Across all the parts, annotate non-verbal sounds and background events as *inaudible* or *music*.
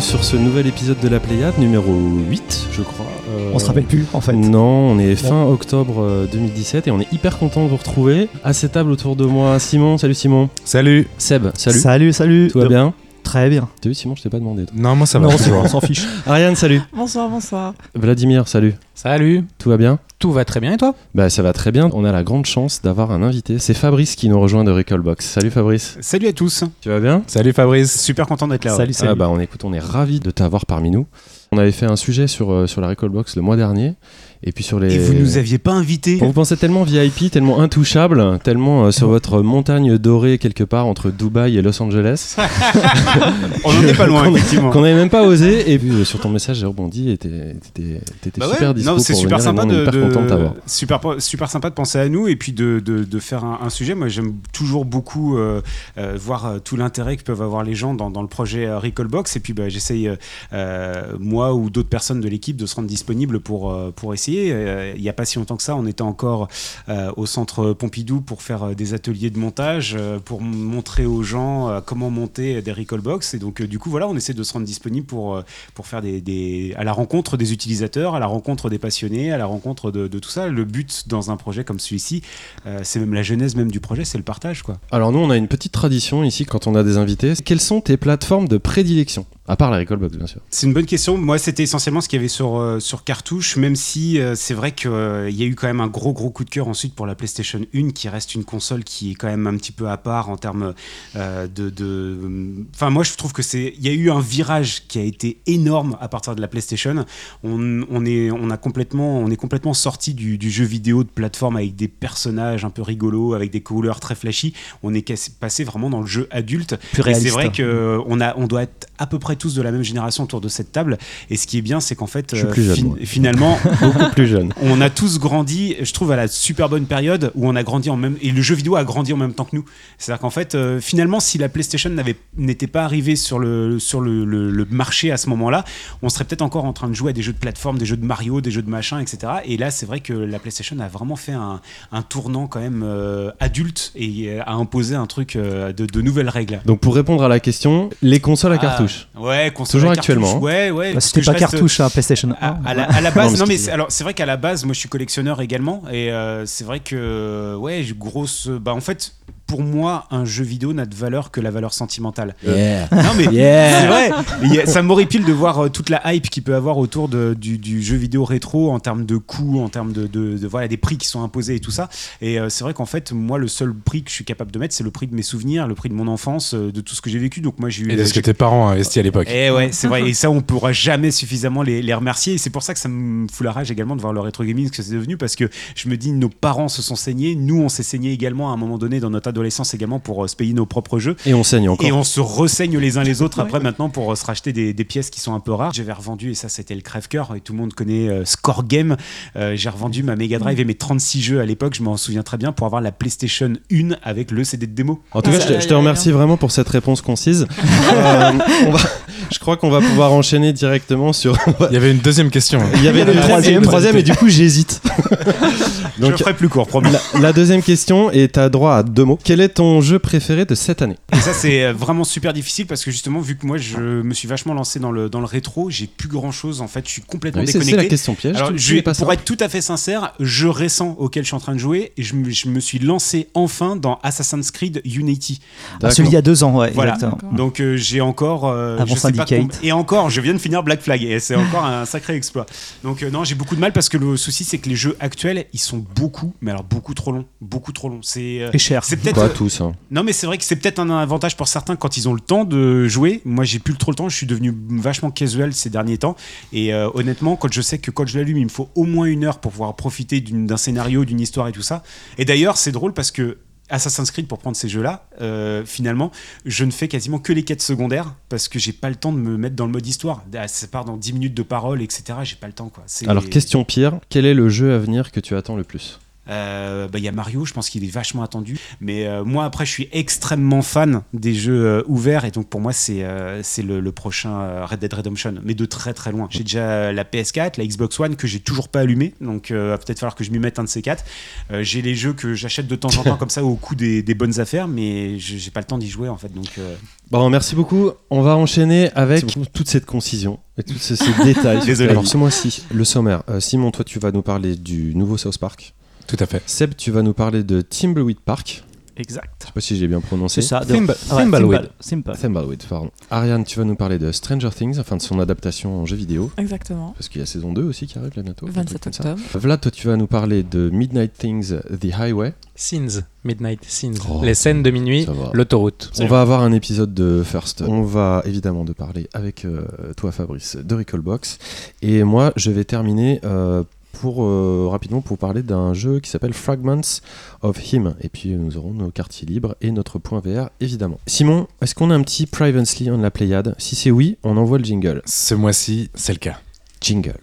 bienvenue sur ce nouvel épisode de la Pléiade, numéro 8, je crois. Euh, on se rappelle plus en fait. Non, on est fin octobre 2017 euh, et on est hyper content de vous retrouver. À cette table autour de moi, Simon, salut Simon. Salut. Seb, salut. Salut, salut. Tout va bien Très bien. T'as vu Simon, je t'ai pas demandé. Non, moi ça va. Non, *laughs* on s'en fiche. Ariane, salut. Bonsoir, bonsoir. Vladimir, salut. Salut. Tout va bien? Tout va très bien et toi? Bah ça va très bien. On a la grande chance d'avoir un invité. C'est Fabrice qui nous rejoint de Recallbox. Salut Fabrice. Salut à tous. Tu vas bien? Salut Fabrice. Super content d'être là. Salut, salut. Ah bah on écoute, on est ravis de t'avoir parmi nous. On avait fait un sujet sur, euh, sur la Recallbox le mois dernier et puis sur les. Et vous nous aviez pas invités Vous pensez tellement VIP, tellement intouchable, tellement euh, sur votre montagne dorée quelque part entre Dubaï et Los Angeles. *laughs* *laughs* On n'en est pas loin, Qu'on- effectivement. Qu'on n'avait même pas osé. Et puis euh, sur ton message, j'ai rebondi et t'étais t'étais Bah ouais, super dispo non, c'est pour super venir, sympa de, hyper super, super sympa de penser à nous et puis de, de, de faire un, un sujet. Moi, j'aime toujours beaucoup euh, voir tout l'intérêt que peuvent avoir les gens dans, dans le projet Recallbox. Et puis, bah, j'essaye, moi ou d'autres personnes de l'équipe, de se rendre disponible pour, pour essayer. Euh, Il n'y a pas si longtemps que ça, on était encore euh, au centre Pompidou pour faire euh, des ateliers de montage, pour montrer aux gens comment monter des Recallbox. Et donc, du coup, voilà, on essaie de se rendre disponible pour, pour faire des, des- à la rencontre des utilisateurs, à la rencontre des passionnés, à la rencontre de, de tout ça. Le but dans un projet comme celui-ci, c'est même la genèse même du projet, c'est le partage, quoi. Alors nous, on a une petite tradition ici quand on a des invités. Quelles sont tes plateformes de prédilection? À part la Recallbox, bien sûr. C'est une bonne question. Moi, c'était essentiellement ce qu'il y avait sur, sur cartouche, même si euh, c'est vrai qu'il y a eu quand même un gros, gros coup de cœur ensuite pour la PlayStation 1, qui reste une console qui est quand même un petit peu à part en termes euh, de, de- Enfin, moi, je trouve que c'est. Il y a eu un virage qui a été énorme à partir de la PlayStation. On, on est, on a complètement, on est complètement sorti du, du jeu vidéo de plateforme avec des personnages un peu rigolos, avec des couleurs très flashy. On est cassé- passé vraiment dans le jeu adulte. Et c'est vrai qu'on a, on doit être à peu près tous de la même génération autour de cette table. Et ce qui est bien, c'est qu'en fait, euh, fin- finalement, Beaucoup *laughs* plus jeune. on a tous grandi, je trouve, à la super bonne période où on a grandi en même. Et le jeu vidéo a grandi en même temps que nous. C'est-à-dire qu'en fait, euh, finalement, si la PlayStation n'était pas arrivée sur, le, sur le, le- le marché à ce moment-là, on serait peut-être encore en train de jouer à des jeux de plateforme, des jeux de Mario, des jeux de machin, etc. Et là, c'est vrai que la PlayStation a vraiment fait un, un tournant quand même euh, adulte et euh, a imposé un truc euh, de, de nouvelles règles. Donc pour répondre à la question, les consoles à Ah, cartouche. Ouais, console Toujours à cartouche, actuellement, hein. Ouais, ouais. Bah, C'était pas cartouche à PlayStation 1. à, à la, à la Non, base, mais non mais, alors c'est vrai qu'à la base, moi je suis collectionneur également et euh, c'est vrai que ouais, grosse. Bah en fait, pour moi, un jeu vidéo n'a de valeur que la valeur sentimentale. Yeah. Non mais *laughs* Yeah. c'est vrai. A- ça m'horripile de voir euh, toute la hype qu'il peut avoir autour de- du, du jeu vidéo rétro en termes de coûts, en termes de, de- de- voilà des prix qui sont imposés et tout ça. Et euh, c'est vrai qu'en fait, moi, le seul prix que je suis capable de mettre, c'est le prix de mes souvenirs, le prix de mon enfance, euh, de tout ce que j'ai vécu. Donc moi, j'ai eu Et de ce que tes parents investi à l'époque. eh ouais, c'est vrai. *laughs* Et ça, on pourra jamais suffisamment les, les remercier. Et c'est pour ça que ça me fout la rage également de voir le rétro gaming ce que c'est devenu. Parce que je me dis, nos parents se sont saignés. Nous, on s'est saignés également à un moment donné dans notre adolescence également pour euh, se payer nos propres jeux. Et on saigne encore. Et on se ressaigne les uns les autres après maintenant pour euh, se racheter des, des pièces qui sont un peu rares. J'avais revendu, et ça c'était le crève-cœur, et tout le monde connaît euh, Score Game. Euh, J'ai revendu ma Mega Drive et mes 36 jeux à l'époque, je m'en souviens très bien, pour avoir la PlayStation 1 avec le CD de démo. En tout Ah, cas, je te, aïe, je te remercie vraiment pour cette réponse concise. *laughs* Euh, on va- je crois qu'on va pouvoir enchaîner directement sur. Il y avait une deuxième question. Il y avait une une troisième, troisième. troisième et du coup j'hésite. *laughs* je Donc le ferai plus court, promis. la, la deuxième question et t'as droit à deux mots. Quel est ton jeu préféré de cette année? Et ça, c'est euh, vraiment super difficile parce que justement, vu que moi, je me suis vachement lancé dans le, dans le rétro, j'ai plus grand chose. En fait, je suis complètement Oui, c'est, c'est déconnecté. la question piège. Alors, tu- je tu pas pour être tout à fait sincère, jeu récent auquel je suis en train de jouer, et je me, je me suis lancé enfin dans Assassin's Creed Unity. Ah, celui il y a deux ans, ouais. Voilà. Donc euh, j'ai encore, euh, Avant je sais pas et encore, je viens de finir Black Flag et c'est encore un sacré exploit. Donc euh, non, j'ai beaucoup de mal parce que le souci c'est que les jeux actuels, ils sont beaucoup, mais alors beaucoup trop longs, beaucoup trop longs. C'est euh, cher. c'est peut-être Pas tous. hein. non, mais c'est vrai que c'est peut-être un avantage pour certains quand ils ont le temps de jouer. Moi, j'ai plus trop le temps. Je suis devenu vachement casual ces derniers temps. Et euh, honnêtement, quand je sais que quand je l'allume, il me faut au moins une heure pour pouvoir profiter d'un scénario, d'une histoire et tout ça. Et d'ailleurs, c'est drôle parce que Assassin's Creed, pour prendre ces jeux-là, euh, finalement, je ne fais quasiment que les quêtes secondaires parce que j'ai pas le temps de me mettre dans le mode histoire. Ah, Ça part dans 10 minutes de parole, etc. J'ai pas le temps, quoi. Alors question pire, quel est le jeu à venir que tu attends le plus? Euh, bah, Il y a Mario, je pense qu'il est vachement attendu. Mais euh, moi, après, je suis extrêmement fan des jeux euh, ouverts. Et donc, pour moi, c'est c'est le, le prochain Red Dead Redemption. Mais de très très loin. J'ai déjà la PS4, la Xbox One que j'ai toujours pas allumée. Donc, va peut-être falloir que je m'y mette un de ces quatre. J'ai les jeux que j'achète de temps en temps *laughs* comme ça au coût des, des bonnes affaires. Mais j'ai pas le temps d'y jouer en fait. Donc, Bon, merci beaucoup. On va enchaîner avec toute cette concision et tous ces, ces détails. *laughs* Désolé. Alors, ce mois-ci, le sommaire. Euh, Simon, toi, tu vas nous parler du nouveau South Park. Tout à fait. Seb, tu vas nous parler de Timbleweed Park. Exact. Je sais pas si j'ai bien prononcé. C'est ça. de- Thimble- ouais, Thimbleweed. Thimble. Thimbleweed, pardon. Ariane, tu vas nous parler de Stranger Things, enfin de son adaptation en jeu vidéo. Exactement. Parce qu'il y a saison 2 aussi qui arrive là bientôt. un 27 truc comme ça. octobre. Vlad, toi, tu vas nous parler de Midnight Things, The Highway. Scenes, Midnight Scenes. Oh. Les scènes de minuit, l'autoroute. On va avoir un épisode de First. On va évidemment de parler avec euh, toi, Fabrice, de Recallbox. Et moi, je vais terminer euh, pour euh, rapidement pour parler d'un jeu qui s'appelle Fragments of Him. Et puis nous aurons nos quartiers libres et notre point VR, évidemment. Simon, est-ce qu'on a un petit Privacy on la Pléiade? Si c'est oui, on envoie le jingle. Ce mois-ci, c'est le cas. Jingle.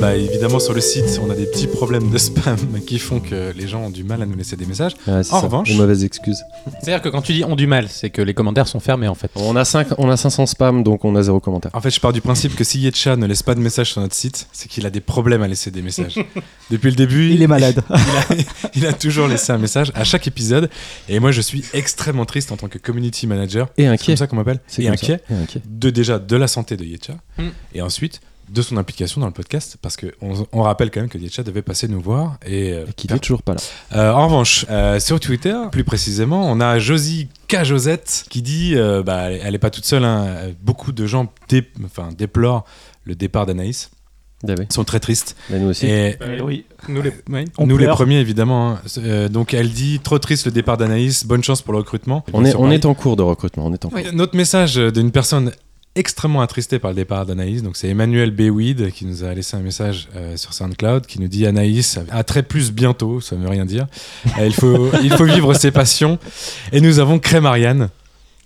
Bah, évidemment, sur le site, on a des petits problèmes de spam *laughs* qui font que les gens ont du mal à nous laisser des messages. Ouais, c'est En ça, revanche- une mauvaise excuse. C'est-à-dire que quand tu dis on du mal, c'est que les commentaires sont fermés en fait. On a, 5, on a 500 spams, donc on a zéro commentaire. En fait, je pars du principe que si Yetcha ne laisse pas de messages sur notre site, c'est qu'il a des problèmes à laisser des messages. *laughs* Depuis le début, Il est malade. *laughs* il, a, il a toujours laissé un message à chaque épisode. Et moi, je suis extrêmement triste en tant que community manager. Et C'est inquiet. comme ça qu'on m'appelle. C'est. Et inquiet. de déjà de la santé de Yetcha Mm. et ensuite de son implication dans le podcast parce que on, rappelle quand même que Yetcha devait passer nous voir et euh, Et qui n'est toujours pas là. euh, en revanche euh, sur Twitter plus précisément on a Josie K Josette qui dit euh, bah, elle est pas toute seule hein, beaucoup de gens dé- déplorent le départ d'Anaïs Ah oui. ils sont très tristes Mais nous aussi. et oui. Nous les. oui. On nous les pleure. premiers évidemment hein. Euh, donc elle dit trop triste le départ d'Anaïs bonne chance pour le recrutement on, est, on en cours de recrutement. On est en cours. Oui. Notre message d'une personne extrêmement attristée par le départ d'Anaïs, donc c'est Emmanuel Béouid qui nous a laissé un message euh, sur SoundCloud qui nous dit Anaïs a très plus bientôt, ça veut rien dire. Euh, il, faut, il faut vivre ses passions. Et nous avons Cré Marianne,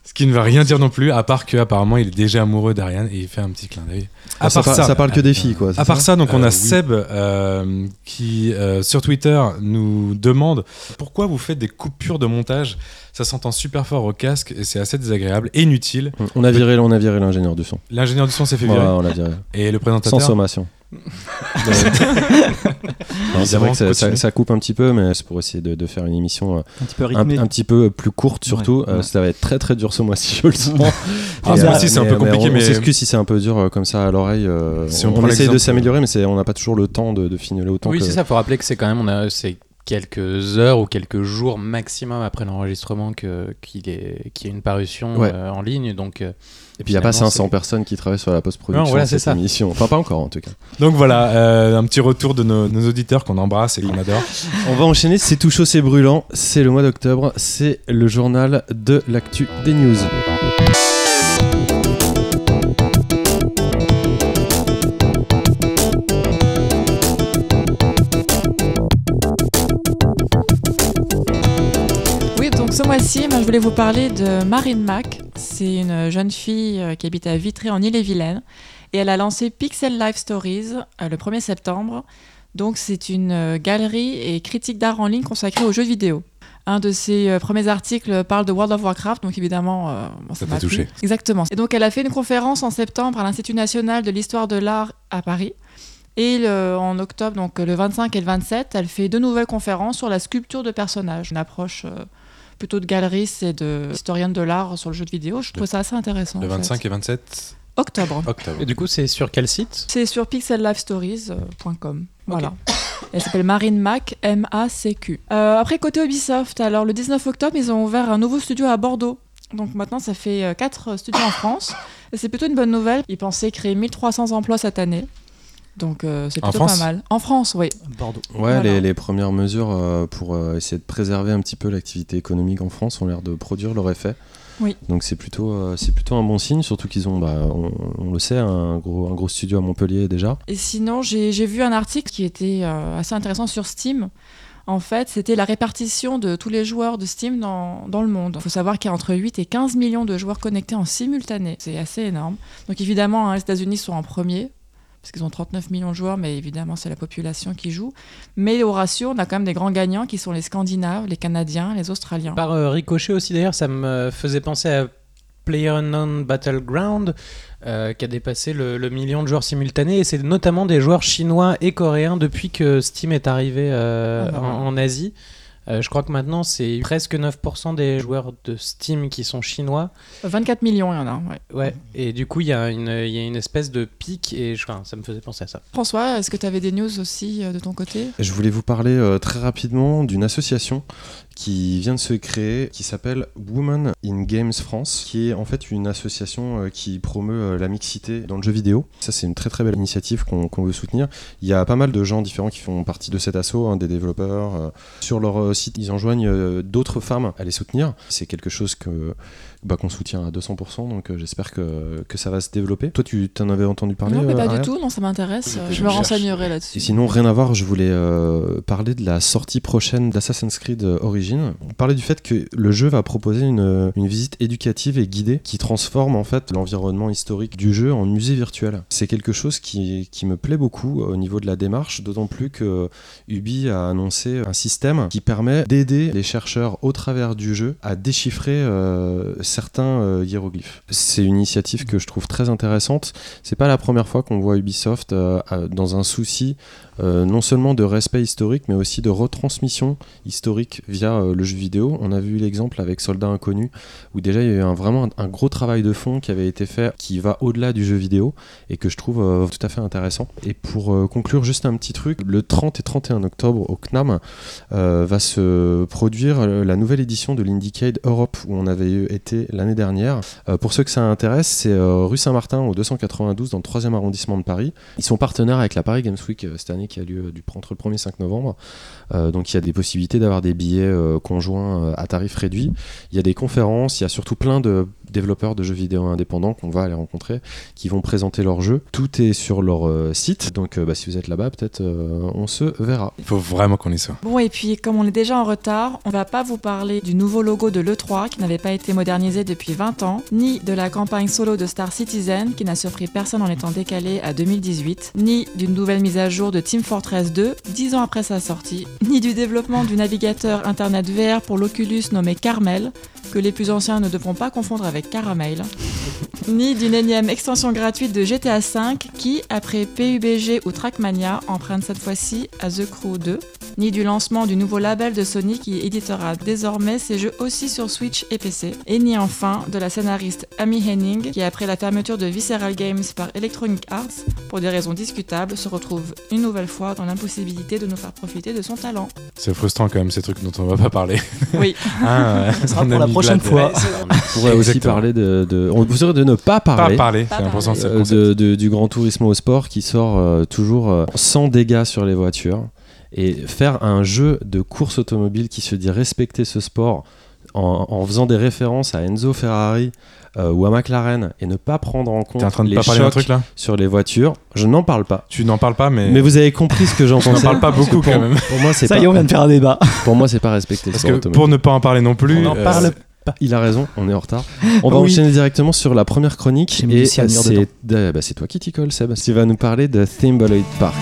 ce qui ne veut rien dire non plus, à part qu'apparemment il est déjà amoureux d'Ariane et il fait un petit clin d'œil. À Ah, ça, part par- ça parle que des filles, quoi. à part ça, donc on Euh, a oui. Seb euh, qui euh, sur Twitter nous demande pourquoi vous faites des coupures de montage. Ça s'entend super fort au casque et c'est assez désagréable et inutile. On a viré, on a viré l'ingénieur du son. L'ingénieur du son s'est fait Ouais, virer on l'a viré. et le Sans présentateur. sommation. Non, c'est vrai que ça, ça- ça coupe un petit peu, mais c'est pour essayer de, de faire une émission euh, Un petit peu un, petit peu plus courte, surtout. Ouais, Euh, ouais. ça va être très très dur ce mois-ci, je le sens. Ah, euh, mois-ci, c'est un peu compliqué, on, mais- on s'excuse si c'est un peu dur comme ça à l'oreille. Si on on essaye de s'améliorer, mais on n'a pas toujours le temps de, de finir autant Oui, que. c'est ça. Faut rappeler que c'est quand même on a c'est quelques heures ou quelques jours maximum après l'enregistrement qu'il est qu'il y a une parution Ouais. euh, en ligne. Donc euh, Et puis il n'y a pas finalement, 500 c'est- personnes qui travaillent sur la post-production voilà, de c'est cette ça. émission. Enfin, pas encore en tout cas. Donc voilà, euh, un petit retour de nos, nos auditeurs qu'on embrasse et qu'on adore. *laughs* On va enchaîner, c'est tout chaud, c'est brûlant, c'est le mois d'octobre, c'est le journal de l'actu des news. Mois-ci, moi, je voulais vous parler de Marine Mac. C'est une jeune fille euh, qui habite à Vitré en Ille-et-Vilaine. Et elle a lancé Pixel Life Stories euh, le 1er septembre. Donc c'est une euh, galerie et critique d'art en ligne consacrée aux jeux vidéo. Un de ses premiers articles parle de World of Warcraft, donc évidemment, euh, bon, Ça m'a touché. plu. Exactement. Et donc elle a fait une conférence en septembre à l'Institut national de l'histoire de l'art à Paris. Et le- en octobre, donc le 25 et le 27, elle fait deux nouvelles conférences sur la sculpture de personnages. Une approche euh, plutôt de galeriste et de historienne de l'art sur le jeu de vidéo. Je trouve ça assez intéressant. Le en fait. 25 et 27 octobre. octobre. Et du coup, c'est sur quel site C'est sur pixellifestories.com. Voilà. Elle s'appelle Marine Mac, M-A-C-Q. Euh, après, côté Ubisoft, alors le 19 octobre, ils ont ouvert un nouveau studio à Bordeaux. Donc maintenant, ça fait 4 studios en France. Et c'est plutôt une bonne nouvelle. Ils pensaient créer 1300 emplois cette année. Donc euh, c'est plutôt pas France mal. En France, oui. Bordeaux. Ouais, Voilà. les, les premières mesures euh, pour euh, essayer de préserver un petit peu l'activité économique en France ont l'air de produire leur effet. Oui. Donc c'est plutôt, euh, c'est plutôt un bon signe, surtout qu'ils ont, bah, on, on le sait, un gros, un gros studio à Montpellier déjà. Et sinon, j'ai j'ai vu un article qui était euh, assez intéressant sur Steam. En fait, c'était la répartition de tous les joueurs de Steam dans, dans le monde. Il faut savoir qu'il y a entre 8 et 15 millions de joueurs connectés en simultané. C'est assez énorme. Donc évidemment, hein, les États-Unis sont en premier, parce qu'ils ont 39 millions de joueurs, mais évidemment, c'est la population qui joue. Mais au ratio, on a quand même des grands gagnants qui sont les Scandinaves, les Canadiens, les Australiens. Par euh, ricochet aussi d'ailleurs, ça me faisait penser à PlayerUnknown Battleground euh, qui a dépassé le, le million de joueurs simultanés et c'est notamment des joueurs chinois et coréens depuis que Steam est arrivé euh, Ah, en, en Asie. Euh, je crois que maintenant c'est presque 9% des joueurs de Steam qui sont chinois. 24 millions, il y en a. ouais. Ouais. Et du coup il y, a une- il y a une espèce de pic et je, enfin, ça me faisait penser à ça. François, est-ce que tu avais des news aussi euh, de ton côté? Je voulais vous parler euh, très rapidement d'une association qui vient de se créer, qui s'appelle Women in Games France, qui est en fait une association qui promeut la mixité dans le jeu vidéo. Ça, c'est une très très belle initiative qu'on veut soutenir. Il y a pas mal de gens différents qui font partie de cet asso, hein, des développeurs. euh. Sur leur site, ils enjoignent euh, d'autres femmes à les soutenir. C'est quelque chose que bah, qu'on soutient à 200%, donc euh, j'espère que, que ça va se développer. Toi, tu t'en avais entendu parler Non, mais euh, pas du Ariel tout, non, ça m'intéresse. euh, Je Je me cherche. renseignerai et là-dessus. sinon, rien à voir, je voulais euh, parler de la sortie prochaine d'Assassin's Creed euh, Origins. On parlait du fait que le jeu va proposer une, une visite éducative et guidée qui transforme en fait l'environnement historique du jeu en musée virtuel. C'est quelque chose qui, qui me plaît beaucoup au niveau de la démarche, d'autant plus que Ubi a annoncé un système qui permet d'aider les chercheurs au travers du jeu à déchiffrer euh, certains euh, hiéroglyphes. C'est une initiative que je trouve très intéressante. C'est pas la première fois qu'on voit Ubisoft euh, dans un souci euh, non seulement de respect historique, mais aussi de retransmission historique via le jeu vidéo. On a vu l'exemple avec Soldat Inconnu, où déjà il y a eu vraiment un, gros travail de fond qui avait été fait, qui va au-delà du jeu vidéo, et que je trouve tout à fait intéressant. Et pour conclure, juste un petit truc, le 30 et 31 octobre au CNAM va se produire la nouvelle édition de l'Indiecade Europe, où on avait eu- l'année dernière. Euh, pour ceux que ça intéresse, c'est euh, rue Saint-Martin au 292 dans le 3e arrondissement de Paris. Ils sont partenaires avec la Paris Games Week euh, cette année qui a lieu du, entre le 1er et 5 novembre. Donc il y a des possibilités d'avoir des billets conjoints à tarif réduit. Il y a des conférences, il y a surtout plein de développeurs de jeux vidéo indépendants qu'on va aller rencontrer qui vont présenter leurs jeux. Tout est sur leur euh, site, donc euh, bah, si vous êtes là-bas, peut-être euh, on se verra. Il faut vraiment qu'on y soit. Bon, et puis comme on est déjà en retard, on va pas vous parler du nouveau logo de l'E3 qui n'avait pas été modernisé depuis 20 ans, ni de la campagne solo de Star Citizen qui n'a surpris personne en étant décalée à 2018, ni d'une nouvelle mise à jour de Team Fortress 2 10 ans après sa sortie, ni du développement du navigateur Internet VR pour l'Oculus nommé Carmel, que les plus anciens ne devront pas confondre avec Caramel, ni d'une énième extension gratuite de GTA V qui, après PUBG ou Trackmania, emprunte cette fois-ci à The Crew 2, ni du lancement du nouveau label de Sony qui éditera désormais ses jeux aussi sur Switch et PC, et ni enfin de la scénariste Amy Henning qui, après la fermeture de Visceral Games par Electronic Arts, pour des raisons discutables, se retrouve une nouvelle fois dans l'impossibilité de nous faire profiter de son talent. C'est frustrant quand même ces trucs dont on va pas parler. Oui. *laughs* Ah, Ça sera pour la prochaine fois. On pourrait aussi. Parler de, de- On vous de ne pas Pas parler. Pas parler. c'est euh, de- de- du Grand Tourisme au sport qui sort euh, toujours euh, sans dégâts sur les voitures et faire un jeu de course automobile qui se dit respecter ce sport en, en faisant des références à Enzo Ferrari euh, ou à McLaren et ne pas prendre en compte en train de les pas chocs truc là sur les voitures, je n'en parle pas. Tu n'en parles pas, mais, Mais vous avez compris ce que j'en on n'en pensais. parle pas beaucoup pour, quand même. pour moi, c'est Ça pas, y est, on vient de faire un débat. pour moi, c'est pas respecter le Parce sport que pour ne pas en parler non plus, On en euh, parle Il a raison, on est en retard. On va Oui. enchaîner directement sur la première chronique. Et c'est de- bah, c'est toi qui t'y colle, Seb. Tu vas nous parler de Thimbleweed Park.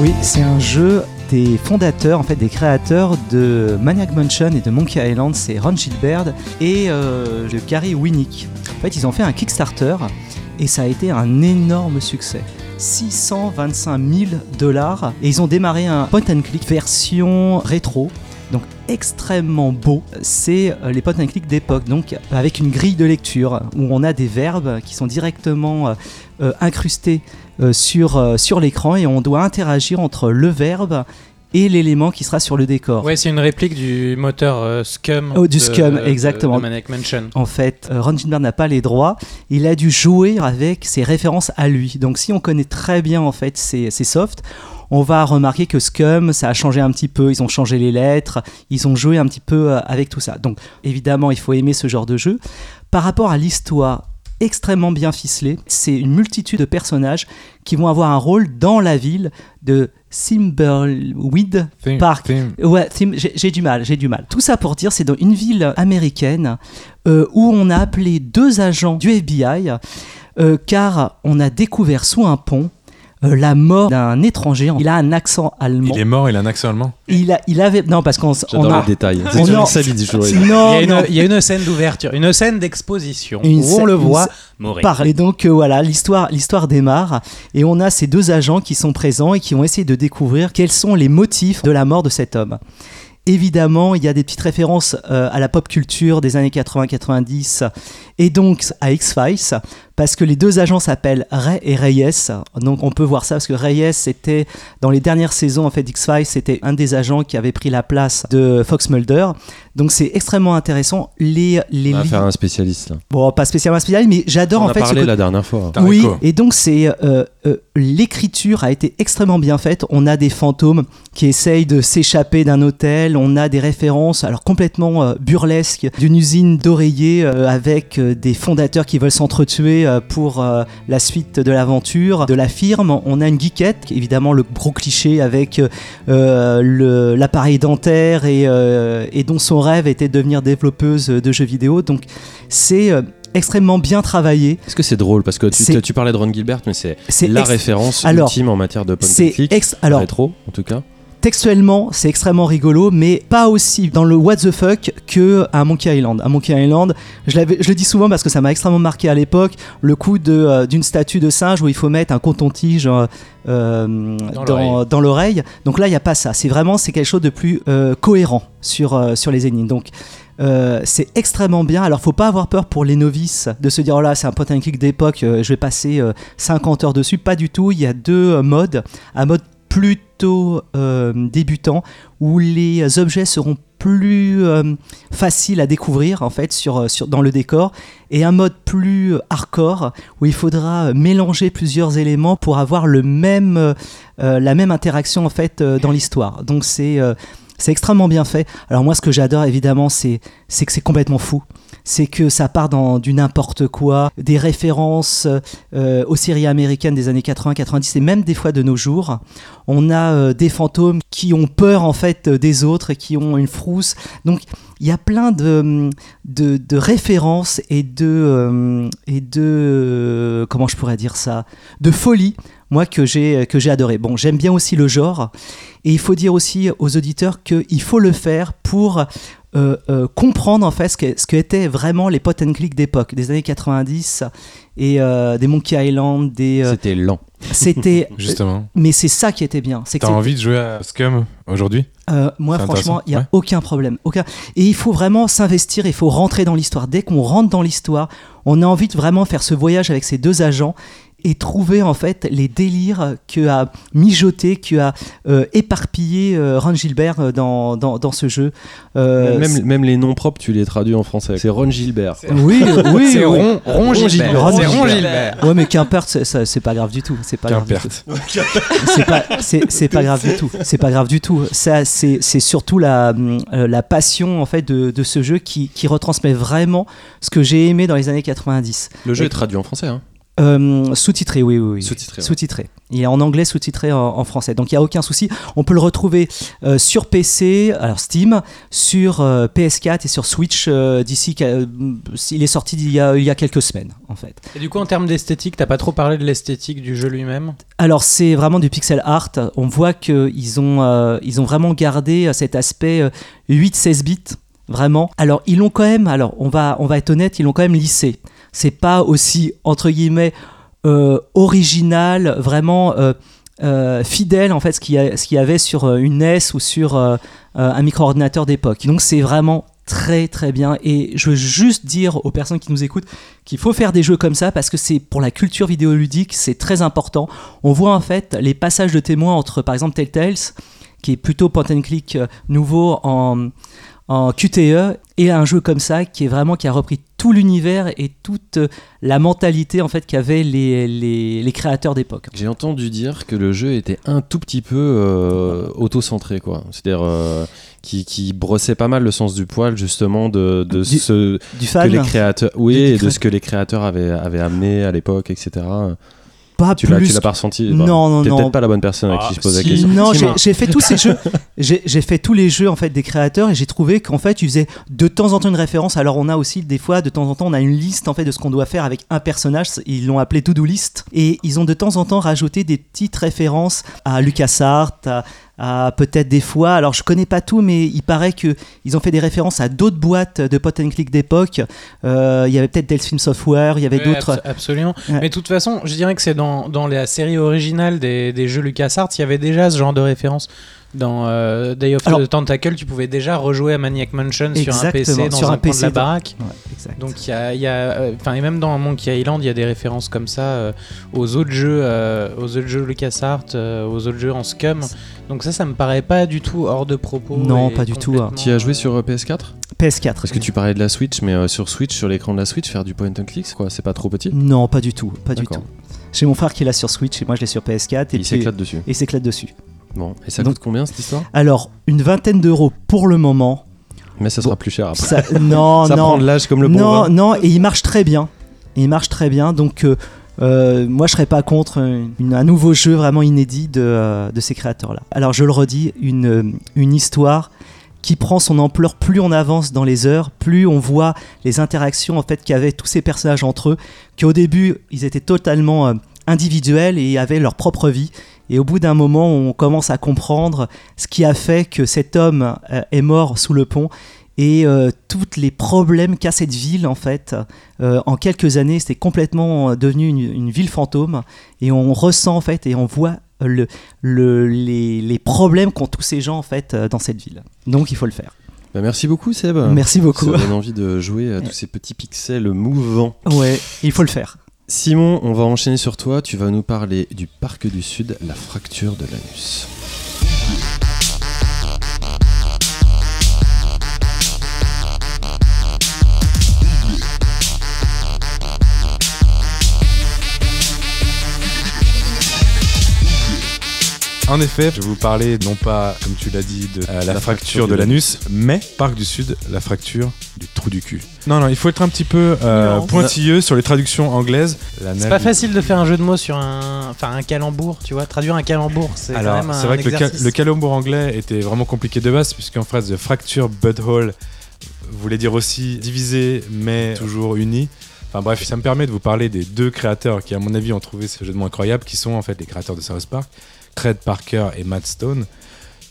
Oui, c'est un jeu des fondateurs, en fait des créateurs de Maniac Mansion et de Monkey Island, c'est Ron Gilbert et euh, Gary Winnick. En fait, ils ont fait un Kickstarter et ça a été un énorme succès. 625 000 dollars et ils ont démarré un point and click version rétro. Donc extrêmement beau, c'est euh, les point click d'époque, donc avec une grille de lecture où on a des verbes qui sont directement euh, euh, incrustés sur, euh, sur l'écran et on doit interagir entre le verbe et l'élément qui sera sur le décor. Ouais, c'est une réplique du moteur euh, Scum. Oh, du de- Scum, de- exactement. De Maniac Mansion. En fait, euh, Ron Gilbert n'a pas les droits. Il a dû jouer avec ses références à lui. Donc, si on connaît très bien en fait ses, ses softs, on va remarquer que Scum, ça a changé un petit peu. Ils ont changé les lettres, ils ont joué un petit peu euh, avec tout ça. Donc, évidemment, il faut aimer ce genre de jeu. Par rapport à l'histoire extrêmement bien ficelée, c'est une multitude de personnages qui vont avoir un rôle dans la ville de Thimbleweed Park. Ouais, j'ai du mal, j'ai du mal. Tout ça pour dire, c'est dans une ville américaine euh, où on a appelé deux agents du FBI euh, car on a découvert sous un pont euh, la mort d'un étranger. Il a un accent allemand. Il est mort, il a un accent allemand. Il, a, il avait non parce qu'on on J'adore a les détails. on a- non, Il y, a non. une, il y a une scène d'ouverture, une scène d'exposition où on le voit mourir. Et donc euh, voilà, l'histoire, l'histoire démarre et on a ces deux agents qui sont présents et qui vont essayer de découvrir quels sont les motifs de la mort de cet homme. Évidemment, il y a des petites références euh, à la pop culture des années 80-90 et donc à X-Files parce que les deux agents s'appellent Ray et Reyes. Donc on peut voir ça parce que Reyes c'était dans les dernières saisons en fait d'X-Files, c'était un des agents qui avait pris la place de Fox Mulder. Donc c'est extrêmement intéressant les les On va faire un spécialiste là. Bon, pas spécialement spécial, mais j'adore On en a fait ce parlé côté- la dernière fois. oui, et donc c'est euh, euh, l'écriture a été extrêmement bien faite. On a des fantômes qui essayent de s'échapper d'un hôtel. On a des références, alors complètement euh, burlesques, d'une usine d'oreillers euh, avec euh, des fondateurs qui veulent s'entretuer pour la suite de l'aventure de la firme. On a une geekette, évidemment le gros cliché avec l'appareil dentaire et, dont son rêve était de devenir développeuse de jeux vidéo. Donc c'est extrêmement bien travaillé. Est-ce que c'est drôle? Parce que tu, tu parlais de Ron Gilbert, mais c'est la référence Alors, ultime en matière de point c'est and click. alors rétro, en tout cas. textuellement, c'est extrêmement rigolo, mais pas aussi dans le what the fuck que à Monkey Island. À Monkey Island, je, je le dis souvent parce que ça m'a extrêmement marqué à l'époque, le coup de, euh, d'une statue de singe où il faut mettre un coton-tige euh, euh, Dans dans, l'oreille. dans l'oreille. Donc là, il n'y a pas ça. C'est vraiment c'est quelque chose de plus euh, cohérent sur, euh, sur les énigmes. Donc euh, c'est extrêmement bien. Alors, faut pas avoir peur pour les novices de se dire oh là, c'est un point and click d'époque, euh, je vais passer euh, 50 heures dessus. Pas du tout. Il y a deux euh, modes. Un mode plutôt débutant où les objets seront plus faciles à découvrir en fait sur, dans le décor et un mode plus hardcore où il faudra mélanger plusieurs éléments pour avoir le même, la même interaction en fait dans l'histoire. Donc c'est c'est extrêmement bien fait. Alors moi ce que j'adore évidemment c'est que c'est complètement fou. C'est que ça part dans du n'importe quoi, des références euh, aux séries américaines des années 80-90 et même des fois de nos jours. On a euh, des fantômes qui ont peur en fait euh, des autres et qui ont une frousse. Donc il y a plein de, références et de, et de comment je pourrais dire ça, de folie. Moi que j'ai que j'ai adoré. Bon, j'aime bien aussi le genre et il faut dire aussi aux auditeurs qu'il faut le faire pour euh, euh, comprendre en fait ce que ce que étaient vraiment les pot and click d'époque, des années 90 et euh, des Monkey Island, des euh, C'était lent. c'était *laughs* Justement. mais c'est ça qui était bien, c'est que T'as envie de jouer à Scum aujourd'hui? Euh, moi, franchement, il n'y a Ouais. aucun problème. Aucun. Et il faut vraiment s'investir, il faut rentrer dans l'histoire. Dès qu'on rentre dans l'histoire, on a envie de vraiment faire ce voyage avec ces deux agents et trouver en fait les délires que a mijoté, que a euh, éparpillé euh, Ron Gilbert euh, dans, dans, dans ce jeu. Euh, même, même les noms propres, tu les traduis en français. C'est Ron Gilbert. oui, oui, C'est oui. Ron, Ron Ron Gilbert. Gilbert. C'est Ron Gilbert. Ouais, mais qu'importe, c'est- ça, c'est pas grave du tout. C'est pas grave. du Quimperth. tout. C'est pas, c'est, c'est pas grave du tout. C'est pas grave du tout. Ça, c'est, c'est surtout la, la passion en fait de, de ce jeu qui, qui retransmet vraiment ce que j'ai aimé dans les années 90. Le jeu Et- est traduit en français. Hein. Euh, sous-titré, oui, oui, oui. Sous-titré, ouais. Sous-titré. Il est en anglais, sous-titré en, en français. Donc il n'y a aucun souci. On peut le retrouver euh, sur PC, alors Steam, sur euh, PS4 et sur Switch euh, d'ici. euh, il est sorti il y, a, il y a quelques semaines, en fait. Et du coup, en termes d'esthétique, t'as pas trop parlé de l'esthétique du jeu lui-même? Alors c'est vraiment du pixel art. On voit qu'ils ont, euh, ils ont vraiment gardé cet aspect euh, 8-16 bits, vraiment. Alors ils l'ont quand même, alors on va, on va être honnête, ils l'ont quand même lissé. C'est pas aussi, entre guillemets, euh, original, vraiment euh, euh, fidèle en fait ce qu'il y, qu'il y avait sur une NES ou sur un micro-ordinateur d'époque. Donc c'est vraiment très très bien et je veux juste dire aux personnes qui nous écoutent qu'il faut faire des jeux comme ça parce que c'est pour la culture vidéoludique c'est très important on voit en fait les passages de témoins entre par exemple Telltales qui est plutôt point and click nouveau en, en QTE et un jeu comme ça qui est vraiment qui a repris tout l'univers et toute euh, la mentalité en fait qu'avaient les, les, les créateurs d'époque. J'ai entendu dire que le jeu était un tout petit peu euh, auto-centré, quoi. C'est-à-dire euh, qui, qui brossait pas mal le sens du poil, justement, de, de Du- ce Du que les créateurs, oui, Du- du et de ce que les créateurs avaient, avaient amené à l'époque, etc. pas Tu l'as, plus tu l'as pas ressenti Non, bah, non, T'es non. peut-être pas la bonne personne à Ah, qui je pose la question. Non, j'ai fait tous ces jeux. *laughs* J'ai j'ai fait tous les jeux en fait des créateurs et j'ai trouvé qu'en fait ils faisaient de temps en temps une référence. Alors on a aussi des fois de temps en temps on a une liste en fait de ce qu'on doit faire avec un personnage. Ils l'ont appelé to do list et ils ont de temps en temps rajouté des petites références à LucasArts, à, à peut-être des fois. Alors je connais pas tout, mais il paraît que ils ont fait des références à d'autres boîtes de pot and click d'époque. Euh, Il y avait peut-être Delphine Software, il y avait d'autres. abso- absolument. Ouais. Mais de toute façon, je dirais que c'est dans, dans la série originale des, des jeux LucasArts, il y avait déjà ce genre de référence. Dans euh, Day of Alors- the Tentacle, tu pouvais déjà rejouer à Maniac Mansion sur un PC dans sur un, un coin de PC la baraque. Ouais. Donc il y a, il y a, euh, et même dans Monkey Island, il y a des références comme ça euh, aux autres jeux, aux autres jeux LucasArts, aux autres jeux en scum. Donc ça, ça me paraît pas du tout hors de propos. Non, pas du tout, hein. Tu y as joué euh, sur euh, PS4 PS4. Parce que tu parlais de la Switch, mais euh, sur Switch, sur l'écran de la Switch, faire du point and click, c'est quoi? C'est pas trop petit? Non, pas du tout, pas du tout. J'ai mon frère qui l'a sur Switch et moi je l'ai sur PS4 et Il s'éclate dessus. et il s'éclate dessus. Bon, et ça Donc- coûte combien cette histoire? Alors, une vingtaine d'euros pour le moment. Mais ça sera Bon, plus cher après. Ça, non, *laughs* ça prend non, de l'âge comme le bon non, vin. non, et il marche très bien. Il marche très bien, donc euh, euh, moi je serais pas contre un nouveau jeu vraiment inédit de, euh, de ces créateurs-là. Alors je le redis, une, euh, une histoire qui prend son ampleur plus on avance dans les heures, plus on voit les interactions en fait qu'avaient tous ces personnages entre eux, qu'au début ils étaient totalement individuels et avaient leur propre vie. Et au bout d'un moment, on commence à comprendre ce qui a fait que cet homme est mort sous le pont et euh, tous les problèmes qu'a cette ville en fait. Euh, en quelques années, c'était complètement euh, devenu une, une ville fantôme et on ressent en fait et on voit le, le- les, les problèmes qu'ont tous ces gens en fait dans cette ville. Donc il faut le faire. Bah, merci beaucoup Seb. Merci beaucoup. Ça donne envie de jouer à *laughs* tous ces petits pixels mouvants. Ouais, il faut le faire. Simon, on va enchaîner sur toi. Tu vas nous parler du Parc du Sud, la fracture de l'anus. En effet, je vais vous parler non pas, comme tu l'as dit, de euh, la, La fracture fracture de l'anus, mais Parc du Sud, la fracture du trou du cul. Non, non, il faut être un petit peu euh, pointilleux sur les traductions anglaises. La C'est pas facile de faire un jeu de mots sur un, enfin un calembour, tu vois. Traduire un calembour, c'est quand même un c'est vrai que le, ca- exercice. le calembour anglais était vraiment compliqué de base, puisqu'en phrase de fracture butthole voulait dire aussi divisé, mais toujours uni. Enfin bref, ça me permet de vous parler des deux créateurs qui, à mon avis, ont trouvé ce jeu de mots incroyable, qui sont en fait les créateurs de South Park, Craig Parker et Matt Stone,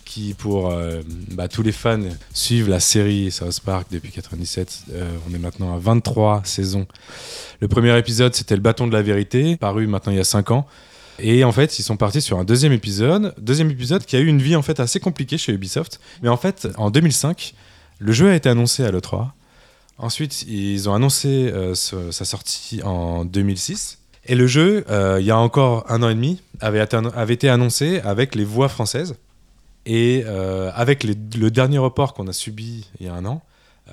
qui, pour euh, bah, tous les fans, suivent la série South Park depuis 97. Euh, on est maintenant à 23 saisons. Le premier épisode, c'était Le bâton de la vérité, paru maintenant il y a 5 ans. Et en fait, ils sont partis sur un deuxième épisode. Deuxième épisode qui a eu une vie en fait assez compliquée chez Ubisoft. Mais en fait, en 2005, le jeu a été annoncé à l'E3. Ensuite, ils ont annoncé euh, sa sortie en 2006. Et le jeu, euh, il y a encore un an et demi, avait été, annoncé avec les voix françaises. Et euh, avec le dernier report qu'on a subi il y a un an,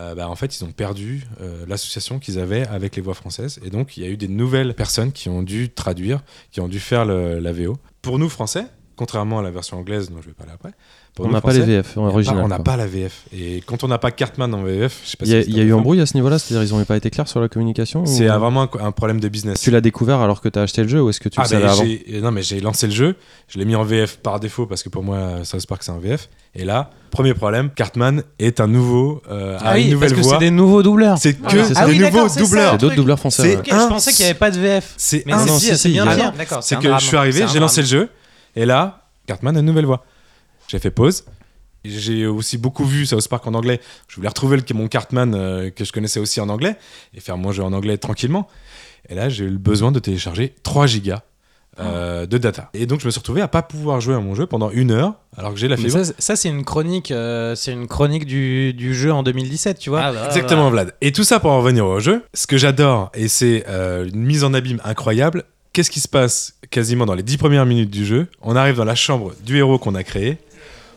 euh, bah, en fait, ils ont perdu l'association qu'ils avaient avec les voix françaises. Et donc, il y a eu des nouvelles personnes qui ont dû traduire, qui ont dû faire le- la VO. Pour nous, Français, contrairement à la version anglaise dont je vais parler après, pour On n'a pas les VF en on n'a pas- original. on n'a pas la VF. Et quand on n'a pas Cartman en VF, je sais pas Il y a, si il y a eu embrouille à ce niveau-là, c'est-à-dire ils n'ont pas été clairs sur la communication C'est ou- vraiment un, un problème de business. Tu l'as découvert alors que tu as acheté le jeu ou est-ce que tu Ah, le savais ben, avant non mais j'ai lancé le jeu, je l'ai mis en VF par défaut parce que pour moi South Park c'est un VF. Et là, premier problème, Cartman est un nouveau, euh, Ah a oui, une nouvelle parce que c'est des nouveaux doubleurs. C'est Ah que oui, des ah oui, nouveaux c'est ça, doubleurs. C'est d'autres doubleurs français. Je pensais qu'il n'y avait pas de VF. C'est Mais un- si, non, si, si, c'est bien il y a- bien. D'accord. C'est que drame. je suis arrivé, j'ai lancé le jeu, et là, Cartman a une nouvelle voix. J'ai fait pause. J'ai aussi beaucoup vu South Park en anglais. Je voulais retrouver le, mon Cartman euh, que je connaissais aussi en anglais et faire mon jeu en anglais tranquillement. Et là, j'ai eu le besoin de télécharger 3 gigas euh, de data. Et donc, je me suis retrouvé à pas pouvoir jouer à mon jeu pendant une heure alors que j'ai la Mais fibre. ça, c'est- ça, c'est une chronique, euh, c'est une chronique du, du jeu en 2017, tu vois. Exactement, Vlad. Et tout ça pour en revenir au jeu. Ce que j'adore, et c'est euh, une mise en abîme incroyable, qu'est-ce qui se passe quasiment dans les 10 premières minutes du jeu? On arrive dans la chambre du héros qu'on a créé.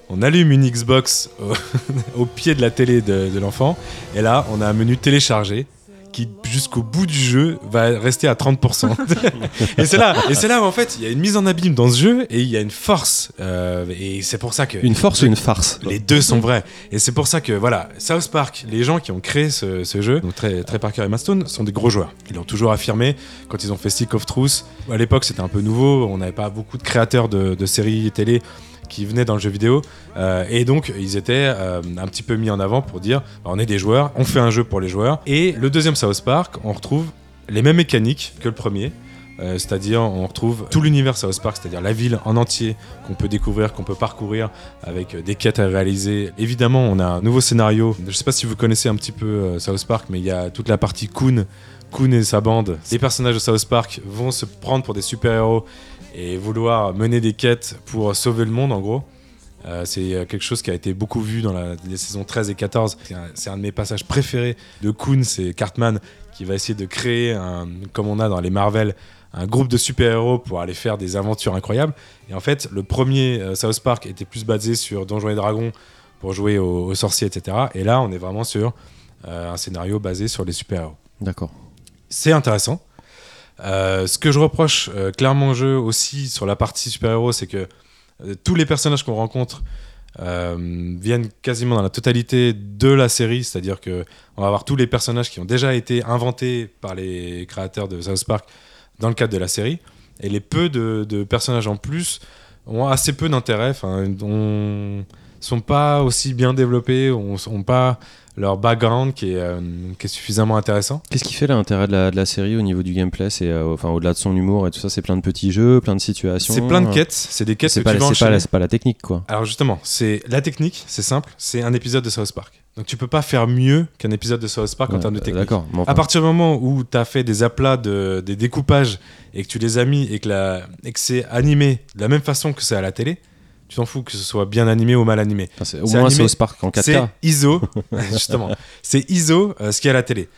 On allume une Xbox au, *laughs* au pied de la télé de, de l'enfant. Et là, on a un menu télécharger qui jusqu'au bout du jeu va rester à 30%. *laughs* et c'est là, et c'est là où en fait il y a une mise en abîme dans ce jeu et il y a une force. euh, et c'est pour ça que Une force ou une farce les deux sont vrais. Et c'est pour ça que, voilà, South Park, les gens qui ont créé ce, ce jeu, donc Trey, Trey Parker et Matt Stone, sont des gros joueurs. Ils l'ont toujours affirmé quand ils ont fait Stick of Truth. À l'époque, c'était un peu nouveau. On n'avait pas beaucoup de créateurs de, de séries télé qui venaient dans le jeu vidéo. Euh, et donc, ils étaient euh, un petit peu mis en avant pour dire bah, on est des joueurs, on fait un jeu pour les joueurs. Et le deuxième South Park, on retrouve les mêmes mécaniques que le premier. Euh, c'est-à-dire on retrouve tout l'univers South Park, c'est-à-dire la ville en entier qu'on peut découvrir, qu'on peut parcourir avec des quêtes à réaliser. Évidemment, on a un nouveau scénario. Je sais pas si vous connaissez un petit peu South Park, mais il y a toute la partie Coon, Coon et sa bande. Les personnages de South Park vont se prendre pour des super-héros et vouloir mener des quêtes pour sauver le monde en gros. Euh, c'est euh, quelque chose qui a été beaucoup vu dans la- les saisons 13 et 14. C'est un, de mes passages préférés de Coon, c'est Cartman qui va essayer de créer, un, comme on a dans les Marvel, un groupe de super-héros pour aller faire des aventures incroyables. Et en fait, le premier euh, South Park était plus basé sur Donjons et Dragons pour jouer aux, aux sorciers, etc. Et là, on est vraiment sur euh, un scénario basé sur les super-héros. D'accord. C'est intéressant. Euh, ce que je reproche euh, clairement au jeu aussi sur la partie super-héros, c'est que euh, tous les personnages qu'on rencontre viennent quasiment dans la totalité de la série, c'est-à-dire que on va avoir tous les personnages qui ont déjà été inventés par les créateurs de South Park dans le cadre de la série, et les peu de, personnages en plus ont assez peu d'intérêt, enfin, on- sont pas aussi bien développés, ont, ont pas leur background qui est, euh, qui est suffisamment intéressant. Qu'est-ce qui fait l'intérêt de la, de la série au niveau du gameplay? C'est euh, enfin au-delà de son humour et tout ça, c'est plein de petits jeux, plein de situations. C'est plein de euh, quêtes, c'est des quêtes que pas, tu la- vas c'est pas, la- pas technique quoi. Alors justement, c'est la technique, c'est simple, c'est un épisode de South Park. Donc tu peux pas faire mieux qu'un épisode de South Park en termes de euh, technique. D'accord. enfin, À partir du moment où tu as fait des aplats de des découpages et que tu les as mis et que, la- et que c'est animé de la même façon que c'est à la télé, tu t'en fous que ce soit bien animé ou mal animé. enfin, c'est- au c'est moins animé, South Park en C'est 4K. ISO, *laughs* justement. C'est ISO euh, ce qu'il y a à la télé.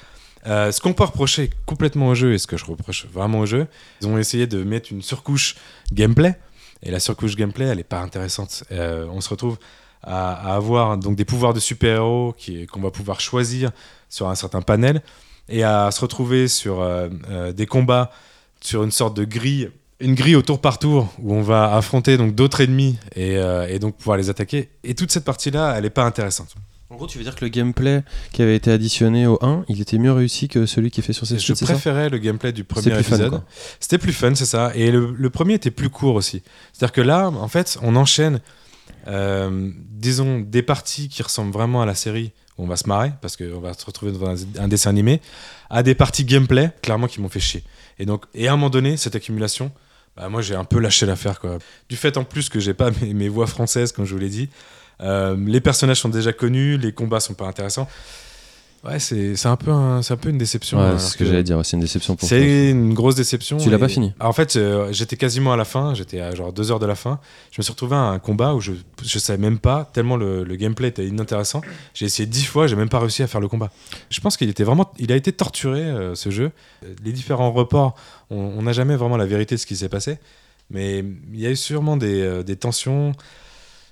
Euh, ce qu'on peut reprocher complètement au jeu et ce que je reproche vraiment au jeu, ils ont essayé de mettre une surcouche gameplay et la surcouche gameplay elle est pas intéressante. Euh, on se retrouve à, à avoir donc des pouvoirs de super-héros qu'on va pouvoir choisir sur un certain panel et à se retrouver sur des combats sur une sorte de grille une grille au tour par tour où on va affronter donc d'autres ennemis et, euh, et donc pouvoir les attaquer et toute cette partie là elle est pas intéressante En gros, tu veux dire que le gameplay qui avait été additionné au 1, il était mieux réussi que celui qui est fait sur ces je préférais le gameplay du premier plus épisode. C'était plus fun, c'est ça. Et le, le premier était plus court aussi. C'est-à-dire que là, en fait, on enchaîne, euh, disons, des parties qui ressemblent vraiment à la série, où on va se marrer, parce qu'on va se retrouver dans un, un dessin animé, à des parties gameplay, clairement, qui m'ont fait chier. Et donc, et à un moment donné, cette accumulation, bah, moi, j'ai un peu lâché l'affaire, quoi. Du fait, en plus, que j'ai pas *laughs* mes, voix françaises, comme je vous l'ai dit, euh, les personnages sont déjà connus, les combats sont pas intéressants. Ouais, c'est un, peu un, c'est un peu une déception. Ouais, alors c'est ce que, que- j'allais dire, c'est une déception pour c'est une grosse déception. Tu l'as pas fini En fait, euh, j'étais quasiment à la fin, j'étais à genre deux heures de la fin. Je me suis retrouvé à un combat où je, je savais même pas, tellement le, le gameplay était inintéressant. J'ai essayé dix fois, j'ai même pas réussi à faire le combat. Je pense qu'il était vraiment, il a été torturé euh, ce jeu. Les différents reports, on on n'a jamais vraiment la vérité de ce qui s'est passé, mais il y a eu sûrement des, euh, des tensions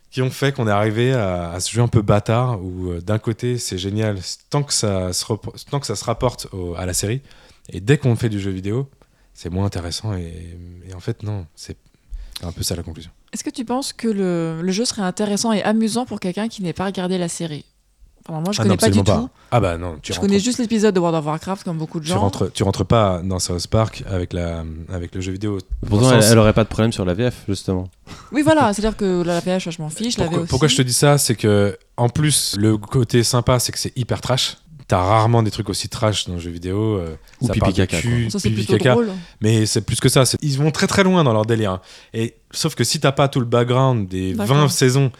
qui ont fait qu'on est arrivé à, ce jeu un peu bâtard où euh, d'un côté c'est génial tant que ça se, tant que ça se rapporte à la série et dès qu'on fait du jeu vidéo c'est moins intéressant et, et en fait non c'est un peu ça la conclusion. Est-ce que tu penses que le, le jeu serait intéressant et amusant pour quelqu'un qui n'ait pas regardé la série? Moi, je Ah connais non, pas du tout. ah bah non tu Je rentres, connais juste l'épisode de World of Warcraft, comme beaucoup de tu gens. rentres tu rentres pas dans South Park avec la avec le jeu vidéo Pourtant, elle, sens- elle aurait pas de problème sur la VF, justement. Oui, voilà, c'est-à-dire que la VH, je m'en fiche, pourquoi, aussi. pourquoi je te dis ça c'est que en plus le côté sympa c'est que c'est hyper trash T'as rarement des trucs aussi trash dans le jeu vidéo. euh, Ou ça pipi caca, cul, Ça, c'est pipi plutôt caca. drôle. Mais c'est plus que ça. Ils vont très très loin dans leur délire. Et sauf que si t'as pas tout le background des D'accord. 20 saisons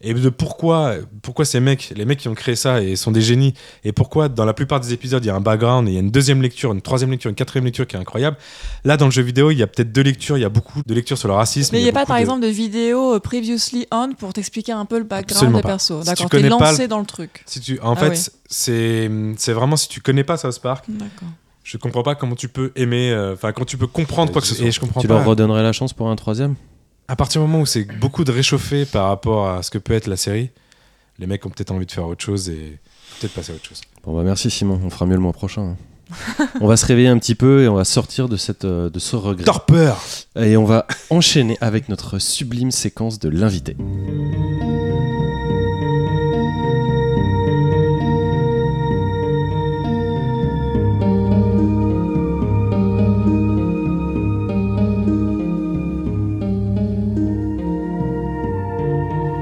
et de pourquoi pourquoi ces mecs, les mecs qui ont créé ça et sont des génies, et pourquoi dans la plupart des épisodes il y a un background et il y a une deuxième lecture, une troisième lecture, une quatrième lecture qui est incroyable. Là dans le jeu vidéo il y a peut-être deux lectures, il y a beaucoup de lectures sur le racisme. Mais il n'y a pas, par de- exemple, de vidéo euh, previously on pour t'expliquer un peu le background Absolument des pas. persos. Si D'accord, tu t'es connais pas lancé le- dans le truc. Si tu, en Ah fait, oui. c'est c'est vraiment si tu connais pas South Park, D'accord. je comprends pas comment tu peux aimer, euh, enfin quand tu peux comprendre quoi que ce soit. Et je comprends Tu pas. leur redonnerais la chance pour un troisième? À partir du moment où c'est beaucoup de réchauffé par rapport à ce que peut être la série, les mecs ont peut-être envie de faire autre chose et peut-être passer à autre chose. Bon bah merci Simon, on fera mieux le mois prochain. hein. on va se réveiller un petit peu et on va sortir de, cette, euh, de ce regret. Torpeur Et on va enchaîner avec notre sublime séquence de l'invité.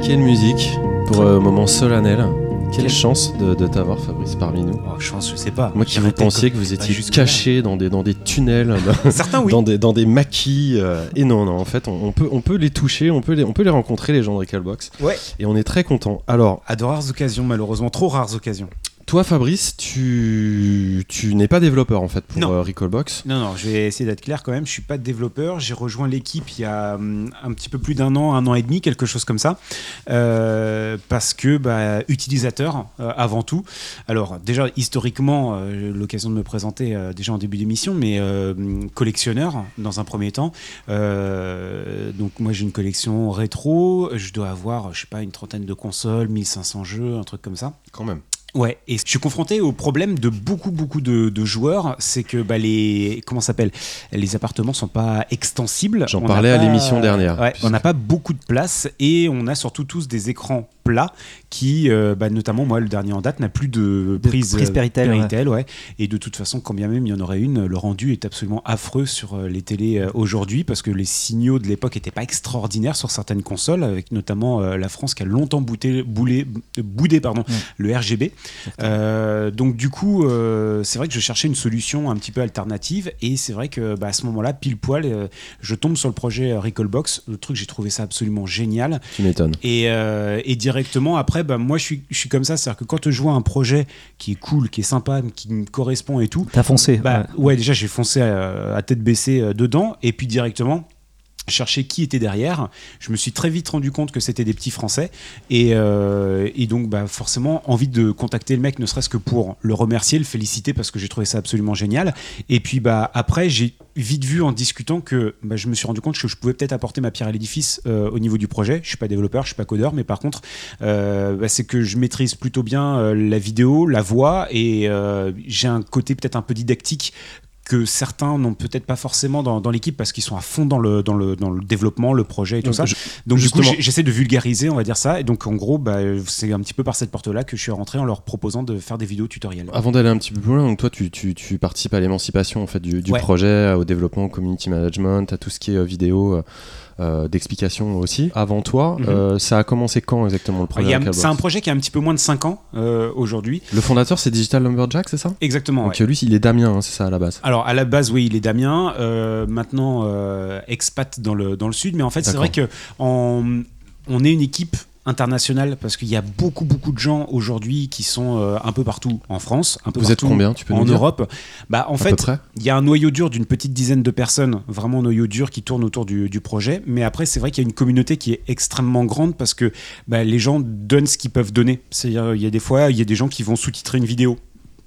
Quelle musique pour un moment solennel? Quelle chance de, de t'avoir, Fabrice, parmi nous. Oh, chance, je sais pas. Moi qui vous pensiez que vous étiez jusque-là. caché dans des, dans des tunnels, dans, *laughs* Certains, oui. dans des, dans des maquis. euh, et non, non, en fait, on, on peut, on peut les toucher, on peut les, on peut les rencontrer, les gens de Recalbox. Ouais. Et on est très content. Alors, À de rares occasions, malheureusement, trop rares occasions. Toi, Fabrice, tu, tu n'es pas développeur, en fait, pour Non. euh, Recalbox. Non, non, je vais essayer d'être clair quand même. Je suis pas développeur. J'ai rejoint l'équipe il y a hum, un petit peu plus d'un an, un an et demi, quelque chose comme ça, Euh, parce que bah, utilisateur euh, avant tout. Alors déjà historiquement, euh, j'ai eu l'occasion de me présenter déjà en début d'émission, mais euh, collectionneur dans un premier temps. Donc moi j'ai une collection rétro. Je dois avoir, je sais pas, une trentaine de consoles, 1500 jeux, un truc comme ça. Quand même. Ouais, et je suis confronté au problème de beaucoup beaucoup de, de joueurs, c'est que bah, les comment s'appelle, les appartements sont pas extensibles. J'en parlais à l'émission dernière, Ouais, puisque- on n'a pas beaucoup de place et on a surtout tous des écrans plats qui, euh, bah, notamment moi le dernier en date n'a plus de De prise, prise euh, Péritel, ouais. Et de toute façon, quand bien même il y en aurait une, le rendu est absolument affreux sur euh, les télés aujourd'hui parce que les signaux de l'époque n'étaient pas extraordinaires sur certaines consoles, avec notamment euh, la France qui a longtemps bouté, boulé, boudé pardon, le RGB. Euh, donc du coup, euh, c'est vrai que je cherchais une solution un petit peu alternative et c'est vrai que bah, à ce moment-là, pile poil, euh, je tombe sur le projet Recallbox. Le truc, j'ai trouvé ça absolument génial. Tu m'étonnes. Et, euh, et directement après, bah, moi je suis, je suis comme ça, c'est-à-dire que quand je vois un projet qui est cool, qui est sympa, qui me correspond et tout, T'as foncé. bah ouais. ouais, déjà j'ai foncé à, à tête baissée euh, dedans et puis directement chercher qui était derrière. Je me suis très vite rendu compte que c'était des petits Français et, euh, donc bah, forcément envie de contacter le mec, ne serait-ce que pour le remercier, le féliciter parce que j'ai trouvé ça absolument génial. Et puis bah après j'ai vite vu en discutant que bah, je me suis rendu compte que je pouvais peut-être apporter ma pierre à l'édifice euh, au niveau du projet. Je suis pas développeur, je suis pas codeur, mais par contre euh, c'est que je maîtrise plutôt bien la vidéo, la voix et j'ai un côté peut-être un peu didactique que certains n'ont peut-être pas forcément dans, dans l'équipe parce qu'ils sont à fond dans le, dans, le, dans le développement, le projet et tout Donc, ça. je- Donc du coup, j'essaie de vulgariser, on va dire ça. Et donc en gros, bah, c'est un petit peu par cette porte-là que je suis rentré en leur proposant de faire des vidéos tutoriels. Avant d'aller un petit peu plus loin, donc toi, tu, tu, tu participes à l'émancipation en fait du, du Ouais. projet, au développement, au community management, à tout ce qui est euh, vidéo, euh, euh, d'explication aussi. Avant toi, Mhm. euh, ça a commencé quand exactement le projet C'est un projet qui a un petit peu moins de 5 ans euh, aujourd'hui. Le fondateur, c'est Digital Lumberjack, c'est ça? Exactement. Donc ouais. lui, il est Damien, hein, c'est ça à la base. Alors à la base, oui, il est Damien. euh, maintenant, expat dans le, dans le sud. Mais en fait, c'est vrai que en- on est une équipe internationale parce qu'il y a beaucoup beaucoup de gens aujourd'hui qui sont euh, un peu partout en France, un peu Vous êtes partout combien Tu peux en Europe. Bah en À fait, il y a un noyau dur d'une petite dizaine de personnes, vraiment un noyau dur qui tourne autour du, du projet. Mais après, c'est vrai qu'il y a une communauté qui est extrêmement grande parce que bah, les gens donnent ce qu'ils peuvent donner. C'est-à-dire, il y a des fois, il y a des gens qui vont sous-titrer une vidéo.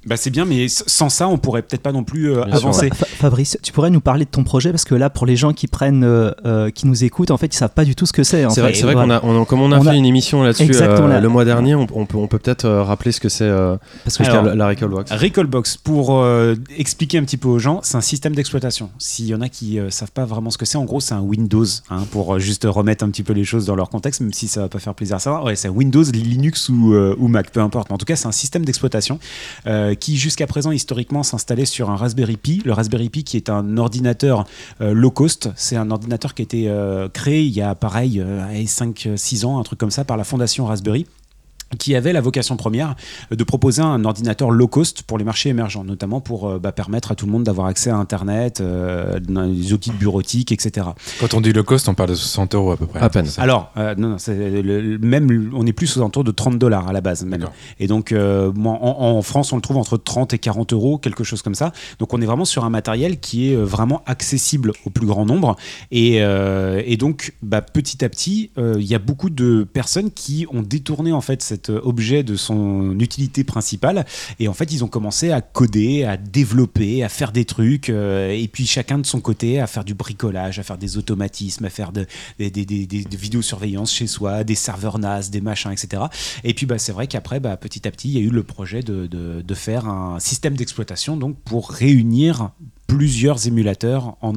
Bah, c'est bien, mais sans ça, on pourrait peut-être pas non plus euh, avancer. Fa- Fabrice, tu pourrais nous parler de ton projet? Parce que là, pour les gens qui prennent, euh, euh, qui nous écoutent, en fait, ils savent pas du tout ce que c'est. C'est vrai, vrai Voilà. qu'on a, on a- comme on a On fait a- une émission là-dessus euh, le mois dernier, on, on peut, on peut peut-être euh, rappeler ce que c'est euh, Parce ce que la, la Recalbox. Recallbox, pour euh, expliquer un petit peu aux gens, c'est un système d'exploitation. S'il y en a qui euh, savent pas vraiment ce que c'est, en gros, c'est un Windows, hein, pour juste remettre un petit peu les choses dans leur contexte, même si ça va pas faire plaisir à ça. Ouais, c'est Windows, Linux ou, euh, ou Mac, peu importe. Mais en tout cas, c'est un système d'exploitation euh, qui, jusqu'à présent, historiquement, s'installait sur un Raspberry Pi. Le Raspberry Pi, qui est un ordinateur euh, low cost, c'est un ordinateur qui a été euh, créé il y a, pareil, 5-6 ans, un truc comme ça, par la fondation Raspberry qui avait la vocation première de proposer un ordinateur low cost pour les marchés émergents, notamment pour euh, bah, permettre à tout le monde d'avoir accès à Internet, euh, des outils de bureautique, etc. Quand on dit low cost, on parle de 60 euros à peu près. À peine. Alors, euh, non, non, c'est le- le- même on est plus aux alentours de 30 dollars à la base. Même. Et donc, euh, moi, en, en France, on le trouve entre 30 et 40 euros, quelque chose comme ça. Donc, on est vraiment sur un matériel qui est vraiment accessible au plus grand nombre. Et, euh, et donc, bah, petit à petit, euh, il y a beaucoup de personnes qui ont détourné en fait cette cet objet de son utilité principale. Et en fait, ils ont commencé à coder, à développer, à faire des trucs, et puis chacun de son côté, à faire du bricolage, à faire des automatismes, à faire de, des, des, des, des vidéosurveillance chez soi, des serveurs NAS, des machins, etc. Et puis bah, c'est vrai qu'après, bah, petit à petit, il y a eu le projet de faire un système d'exploitation donc pour réunir plusieurs émulateurs en,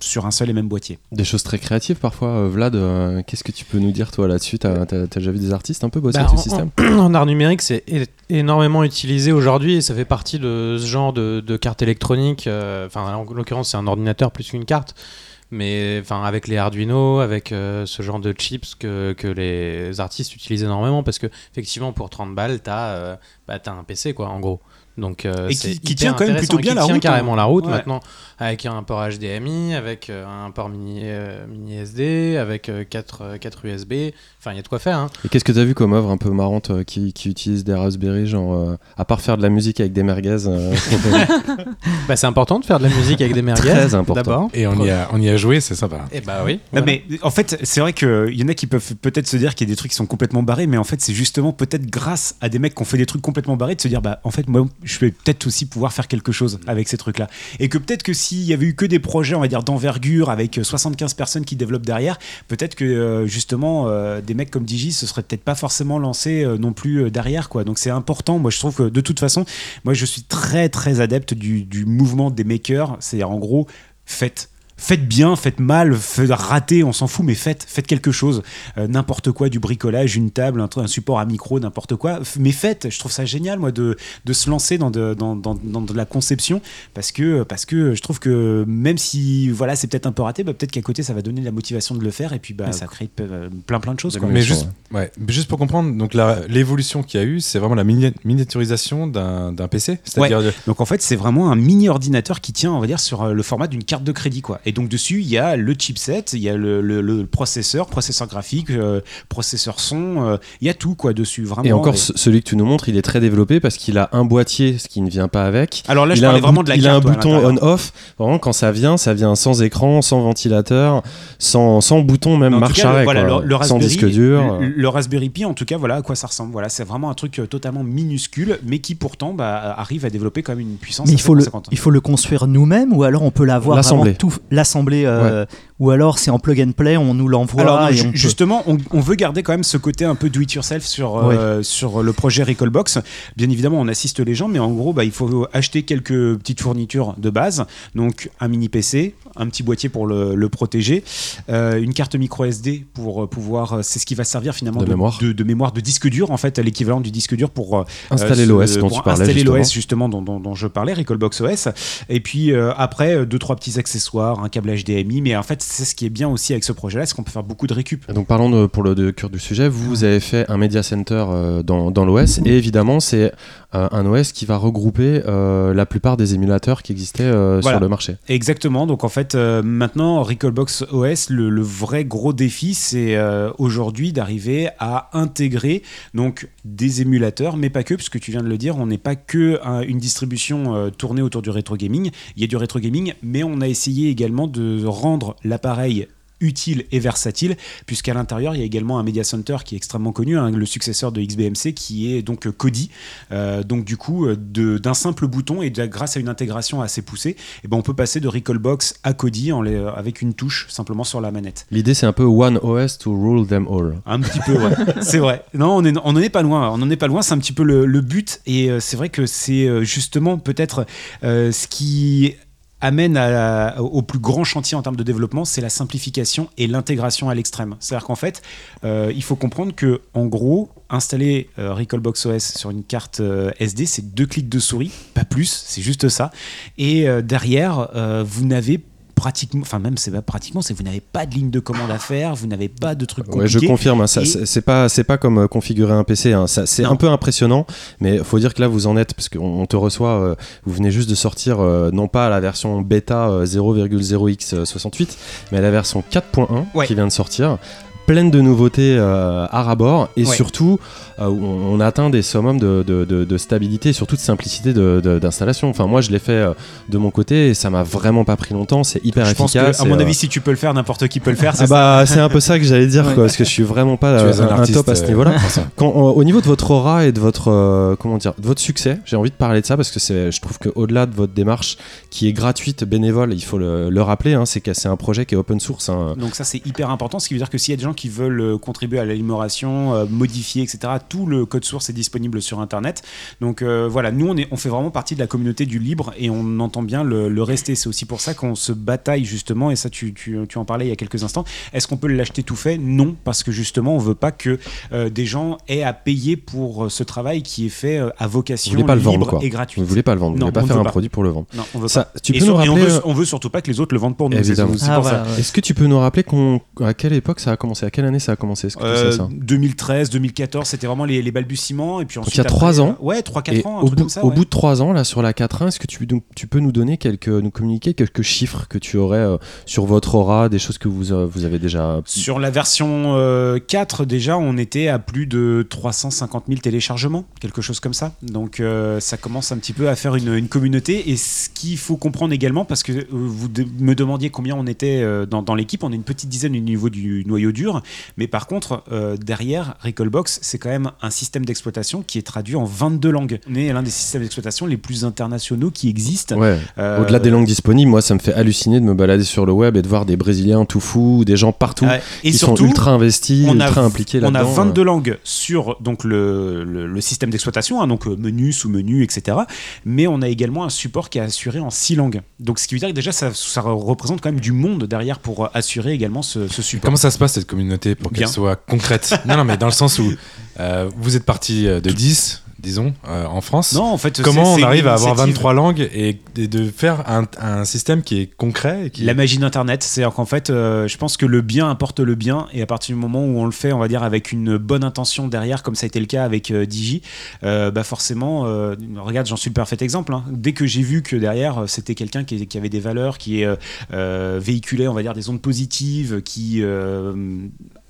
sur un seul et même boîtier. Des choses très créatives parfois. Euh, Vlad, euh, qu'est-ce que tu peux nous dire toi là-dessus? T'as as, déjà vu des artistes un peu bosser Bah, avec en- ce système? en, en art numérique, c'est énormément utilisé aujourd'hui et ça fait partie de ce genre de, de carte électronique. euh, Enfin, en l'occurrence, c'est un ordinateur plus qu'une carte. Mais enfin, avec les Arduino, avec euh, ce genre de chips que, que les artistes utilisent énormément parce que effectivement, pour 30 balles, t'as euh, bah, t'as un PC quoi, en gros. Donc, euh, Et qui- tient quand même plutôt bien qui la tient route, carrément hein. la route Ouais. maintenant avec un port HDMI, avec euh, un port mini, euh, mini SD, avec 4, USB. Enfin, il y a de quoi faire. Hein. Et qu'est-ce que t'as vu comme œuvre un peu marrante euh, qui, qui utilise des Raspberry, genre euh, à part faire de la musique avec des merguez euh, *laughs* *laughs* Bah, c'est important de faire de la musique avec des merguez. Très important. D'abord. Et on y a, on y a joué, c'est sympa. Et bah oui. Voilà. mais en fait, c'est vrai qu'il y en a qui peuvent peut-être se dire qu'il y a des trucs qui sont complètement barrés, mais en fait, c'est justement peut-être grâce à des mecs qui ont fait des trucs complètement barrés de se dire, bah, en fait, moi, je vais peut-être aussi pouvoir faire quelque chose avec ces trucs-là. Et que peut-être que s'il y avait eu que des projets, on va dire, d'envergure avec euh, 75 personnes qui développent derrière, peut-être que euh, justement, euh, des mecs comme Digi se seraient peut-être pas forcément lancés euh, non plus euh, derrière, quoi. Donc c'est important. Moi, je trouve que de toute façon, moi, je suis très, très adepte du, du mouvement des makers. C'est-à-dire, en gros, faites. Faites bien, faites mal, faites rater, on s'en fout, mais faites, faites quelque chose. Euh, n'importe quoi, du bricolage, une table, un, support à micro, n'importe quoi. Mais faites, je trouve ça génial, moi, de, de se lancer dans de, dans, dans- dans de la conception, parce que, parce que je trouve que même si voilà, c'est peut-être un peu raté, bah, peut-être qu'à côté, ça va donner la motivation de le faire, et puis bah, ça crée euh, plein plein de choses. Quoi. Mais juste, ouais. Juste pour comprendre, donc l'évolution qu'il y a eu, c'est vraiment la mini- miniaturisation d'un d'un PC. C'est-à-dire, Donc en fait, c'est vraiment un mini ordinateur qui tient, on va dire, sur euh, le format d'une carte de crédit, quoi. Et donc dessus, il y a le chipset, il y a le, le- le processeur, processeur graphique, euh, processeur son, euh, il y a tout, quoi, dessus. Vraiment. Et encore, Et- ce- celui que tu nous montres, il est très développé parce qu'il a un boîtier, ce qui ne vient pas avec. Alors là, je il a parlais un, vraiment de la il a un carte. ouais, à bouton on-off. Vraiment, quand ça vient, ça vient sans écran, sans ventilateur, sans, sans bouton, même marche cas, arrêt. voilà, quoi. le, le sans Raspberry, disque dur. Le, le Raspberry Pi, en tout cas, voilà à quoi ça ressemble. Voilà, c'est vraiment un truc euh, totalement minuscule, mais qui pourtant bah, arrive à développer quand même une puissance. Mais il faut, le, il faut le construire nous-mêmes ou alors on peut l'avoir tout l'assembler euh, ou alors c'est en plug and play on nous l'envoie Alors non, et ju- on peut- justement, on, on veut garder quand même ce côté un peu do it yourself sur, euh, sur le projet Recallbox. Bien évidemment, on assiste les gens, mais en gros, bah, il faut acheter quelques petites fournitures de base. Donc un mini PC, un petit boîtier pour le, le protéger, euh, une carte micro SD pour euh, pouvoir. C'est ce qui va servir finalement De mémoire. de, de mémoire de disque dur, en fait, l'équivalent du disque dur pour euh, Installer l'OS dont pour tu parlais. Installer justement. l'OS justement dont, dont- dont je parlais, Recallbox OS. Et puis euh, après, deux trois petits accessoires, un câble HDMI. Mais en fait, c'est ce qui est bien aussi avec ce projet-là, c'est qu'on peut faire beaucoup de récup. Donc parlons pour le cœur du sujet, vous avez fait un media center euh, dans, dans l'OS et évidemment c'est euh, un OS qui va regrouper euh, la plupart des émulateurs qui existaient euh, Voilà. sur le marché. Exactement. Donc en fait, maintenant, Recallbox OS, le, le vrai gros défi, c'est aujourd'hui d'arriver à intégrer donc des émulateurs, mais pas que, puisque tu viens de le dire, on n'est pas que un- une distribution tournée autour du rétro gaming. Il y a du rétro gaming, mais on a essayé également de rendre l'appareil utile et versatile, puisqu'à l'intérieur, il y a également un Media Center qui est extrêmement connu, hein, le successeur de XBMC, qui est donc euh, Kodi. Euh, donc du coup, euh, d'un simple bouton et de- grâce à une intégration assez poussée, eh ben, on peut passer de Recallbox à Kodi en les- euh, avec une touche simplement sur la manette. L'idée c'est un peu One OS to rule them all. Un petit peu, ouais. *laughs* c'est vrai. Non, on n'en est pas loin. On n'en est pas loin. C'est un petit peu le, le but. Et euh, c'est vrai que c'est euh, justement peut-être euh, ce qui amène au plus grand chantier en termes de développement, c'est la simplification et l'intégration à l'extrême. C'est-à-dire qu'en fait, euh, il faut comprendre que en gros, installer euh, Recallbox OS sur une carte euh, SD, c'est deux clics de souris, pas plus, c'est juste ça. Et derrière, vous n'avez pratiquement, enfin même c'est pas pratiquement, c'est vous n'avez pas de ligne de commande à faire, vous n'avez pas de trucs Ouais, compliqués. je confirme, hein, ça, Et- c'est pas c'est pas comme euh, configurer un PC. hein, ça- c'est Non. un peu impressionnant, mais faut dire que là vous en êtes parce qu'on on te reçoit. euh, vous venez juste de sortir euh, non pas la version bêta euh, 0,0x68, mais la version 4.1 Ouais. qui vient de sortir. pleine de nouveautés euh, à rabord et Ouais. surtout où on, on atteint des summums de, de- de- de stabilité et surtout de simplicité de- de- d'installation. Enfin, moi, je l'ai fait euh, de mon côté et ça m'a vraiment pas pris longtemps. C'est hyper Je pense que, efficace. à mon euh, avis, si tu peux le faire, n'importe qui peut le faire. c'est ah ça bah c'est un peu ça que j'allais dire Ouais. quoi, parce que je suis vraiment pas *laughs* un top à ce euh, niveau-là. *laughs* Euh, au niveau de votre aura et de votre euh, comment dire, de votre succès, j'ai envie de parler de ça parce que je trouve que au-delà de votre démarche qui est gratuite, bénévole, il faut le, le rappeler, hein, c'est que c'est un projet qui est open source. hein. Donc ça c'est hyper important, ce qui veut dire que s'il y a des gens qui veulent contribuer à l'amélioration, euh, modifier, etc., tout le code source est disponible sur Internet. Donc euh, voilà, nous on, est, on fait vraiment partie de la communauté du libre et on entend bien le, le rester. C'est aussi pour ça qu'on se bataille justement, et ça tu, tu, tu en parlais il y a quelques instants. Est-ce qu'on peut l'acheter tout fait? Non, parce que justement on veut pas que euh, des gens aient à payer pour euh, ce travail qui est fait à Vous vocation voulez pas le libre vendre, quoi. et gratuite. Vous voulez pas le vendre, vous Non, voulez pas ne faire un pas. produit pour le vendre. Non, on veut Ça, pas. tu Et peux sur- nous on, rappeler veut, on veut surtout pas que les autres le vendent pour nous. Évidemment. Ah, pour voilà, ça. ouais. Est-ce que tu peux nous rappeler qu'on- à quelle époque ça a commencé? À quelle année ça a commencé? Est-ce que tu Euh, sais ça 2013, 2014, c'était vraiment les, les balbutiements. Et puis ensuite, il y a après, trois ans. euh, Ouais, 3-4 Et ans, un au, truc bout, comme ça. au ouais. bout de trois ans, là, sur la 4.1, est-ce que tu, donc, tu peux nous donner quelques, nous communiquer quelques chiffres que tu aurais euh, sur votre aura, des choses que vous, euh, vous avez déjà. Sur la version euh, 4, déjà, on était à plus de 350 000 téléchargements, quelque chose comme ça. Donc, ça commence un petit peu à faire une, une communauté. Et ce qu'il faut comprendre également, parce que vous de- me demandiez combien on était dans, dans l'équipe, on est une petite dizaine au niveau du noyau dur. Mais par contre, derrière, Recallbox, c'est quand même un système d'exploitation qui est traduit en 22 langues. On est l'un des systèmes d'exploitation les plus internationaux qui existent. Ouais. Euh, Au-delà des langues disponibles, moi, ça me fait halluciner de me balader sur le web et de voir des Brésiliens tout fous, des gens partout ouais. Et qui surtout, sont ultra investis, on a- ultra impliqués On là-dedans. a 22 langues sur donc le, le- le système d'exploitation, hein, donc euh, menu, sous-menu, etc. Mais on a également un support qui est assuré en 6 langues. Donc ce qui veut dire que déjà ça, ça représente quand même du monde derrière pour euh, assurer également ce, ce support. Comment ça se passe cette communauté pour qu'elle soit concrète? Non, non, mais dans le sens où euh, vous êtes parti euh, de 10, disons, euh, en France. Non, en fait, Comment on arrive à avoir initiative. 23 langues et, et de faire un, un système qui est concret et qui... La magie d'Internet, c'est-à-dire qu'en fait, euh, je pense que le bien apporte le bien, et à partir du moment où on le fait, on va dire avec une bonne intention derrière, comme ça a été le cas avec euh, Digi, euh, bah forcément, euh, regarde, j'en suis le parfait exemple. hein. Dès que j'ai vu que derrière, euh, c'était quelqu'un qui, qui avait des valeurs, qui euh, euh, véhiculait, on va dire, des ondes positives, qui euh,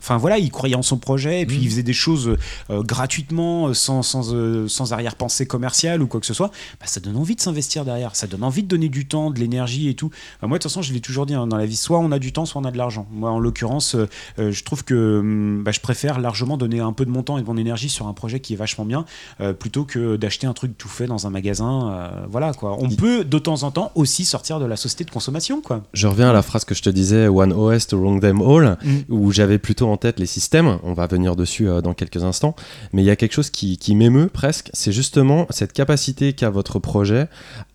Enfin voilà, il croyait en son projet et puis Mm. il faisait des choses euh, gratuitement, euh, sans, sans, euh, sans arrière-pensée commerciale ou quoi que ce soit. Bah, ça donne envie de s'investir derrière, ça donne envie de donner du temps, de l'énergie et tout. Bah, moi, de toute façon, je l'ai toujours dit hein, dans la vie, soit on a du temps, soit on a de l'argent. Moi, en l'occurrence, euh, euh, je trouve que hum, bah, je préfère largement donner un peu de mon temps et de mon énergie sur un projet qui est vachement bien, euh, plutôt que d'acheter un truc tout fait dans un magasin. euh, voilà quoi. On peut de temps en temps aussi sortir de la société de consommation quoi. Je reviens à la phrase que je te disais, One OS to wrong them all, Mm. où j'avais plutôt en tête les systèmes. On va venir dessus euh, dans quelques instants. Mais il y a quelque chose qui, qui m'émeut presque, c'est justement cette capacité qu'a votre projet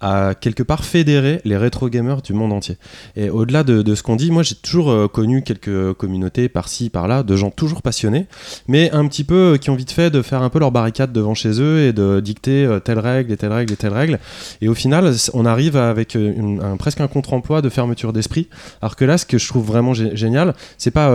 à quelque part fédérer les rétro gamers du monde entier. Et au-delà de, de ce qu'on dit, moi j'ai toujours euh, connu quelques communautés par-ci, par-là, de gens toujours passionnés, mais un petit peu euh, qui ont vite fait de faire un peu leur barricade devant chez eux et de dicter telle règle et telle règle et telle règle. Et au final, on arrive avec presque un contre-emploi de fermeture d'esprit. Alors que là, ce que je trouve vraiment gé- génial, c'est pas,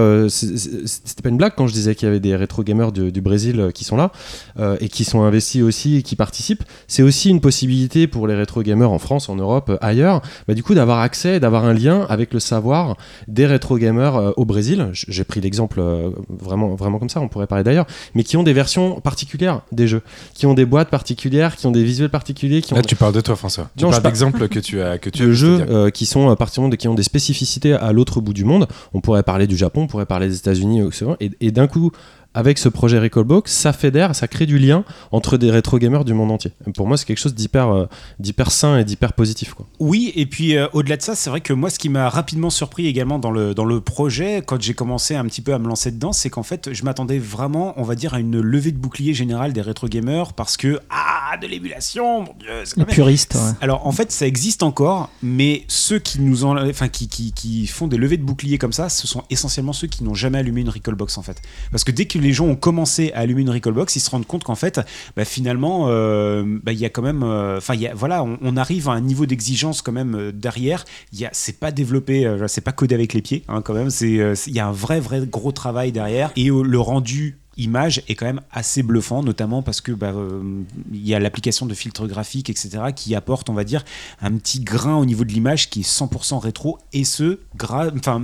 c'était pas une blague quand je disais qu'il y avait des rétro gamers du, du Brésil euh, qui sont là euh, et qui sont investis aussi et qui participent. C'est aussi une possibilité pour les rétro gamers en France, en Europe, euh, ailleurs, bah, du coup d'avoir accès, d'avoir un lien avec le savoir des rétro gamers euh, au Brésil. J'ai pris l'exemple euh, vraiment, vraiment comme ça. On pourrait parler d'ailleurs, mais qui ont des versions particulières des jeux, qui ont des boîtes particulières, qui ont des visuels particuliers, qui ont Là, tu parles de toi, François. Tu Non, parles par- d'exemples que tu as, que tu as de vus, jeux qui sont particulièrement de- qui ont des spécificités à l'autre bout du monde. On pourrait parler du Japon, on pourrait parler des États-Unis, et, et d'un coup, avec ce projet Recallbox, ça fédère, ça crée du lien entre des rétro gamers du monde entier. Pour moi, c'est quelque chose d'hyper, euh, d'hyper sain et d'hyper positif. Quoi. Oui, et puis euh, au-delà de ça, c'est vrai que moi, ce qui m'a rapidement surpris également dans le, dans le projet, quand j'ai commencé un petit peu à me lancer dedans, c'est qu'en fait, je m'attendais vraiment, on va dire, à une levée de bouclier générale des rétro gamers parce que, ah, de l'émulation, mon dieu, c'est ouais. Alors en fait, ça existe encore, mais ceux qui nous en, enfin qui, qui, qui font des levées de boucliers comme ça, ce sont essentiellement ceux qui n'ont jamais allumé une Recallbox en fait. Parce que dès que les gens ont commencé à allumer une Recallbox, ils se rendent compte qu'en fait, bah, finalement, euh, bah, il y a quand même, euh, enfin voilà, on, arrive à un niveau d'exigence quand même euh, derrière. Il c'est pas développé, c'est pas codé avec les pieds hein, quand même. C'est, il y a un vrai vrai gros travail derrière et le rendu image est quand même assez bluffant, notamment parce que bah, euh, il y a l'application de filtres graphiques, etc., qui apporte, on va dire, un petit grain au niveau de l'image qui est 100% rétro, et ce,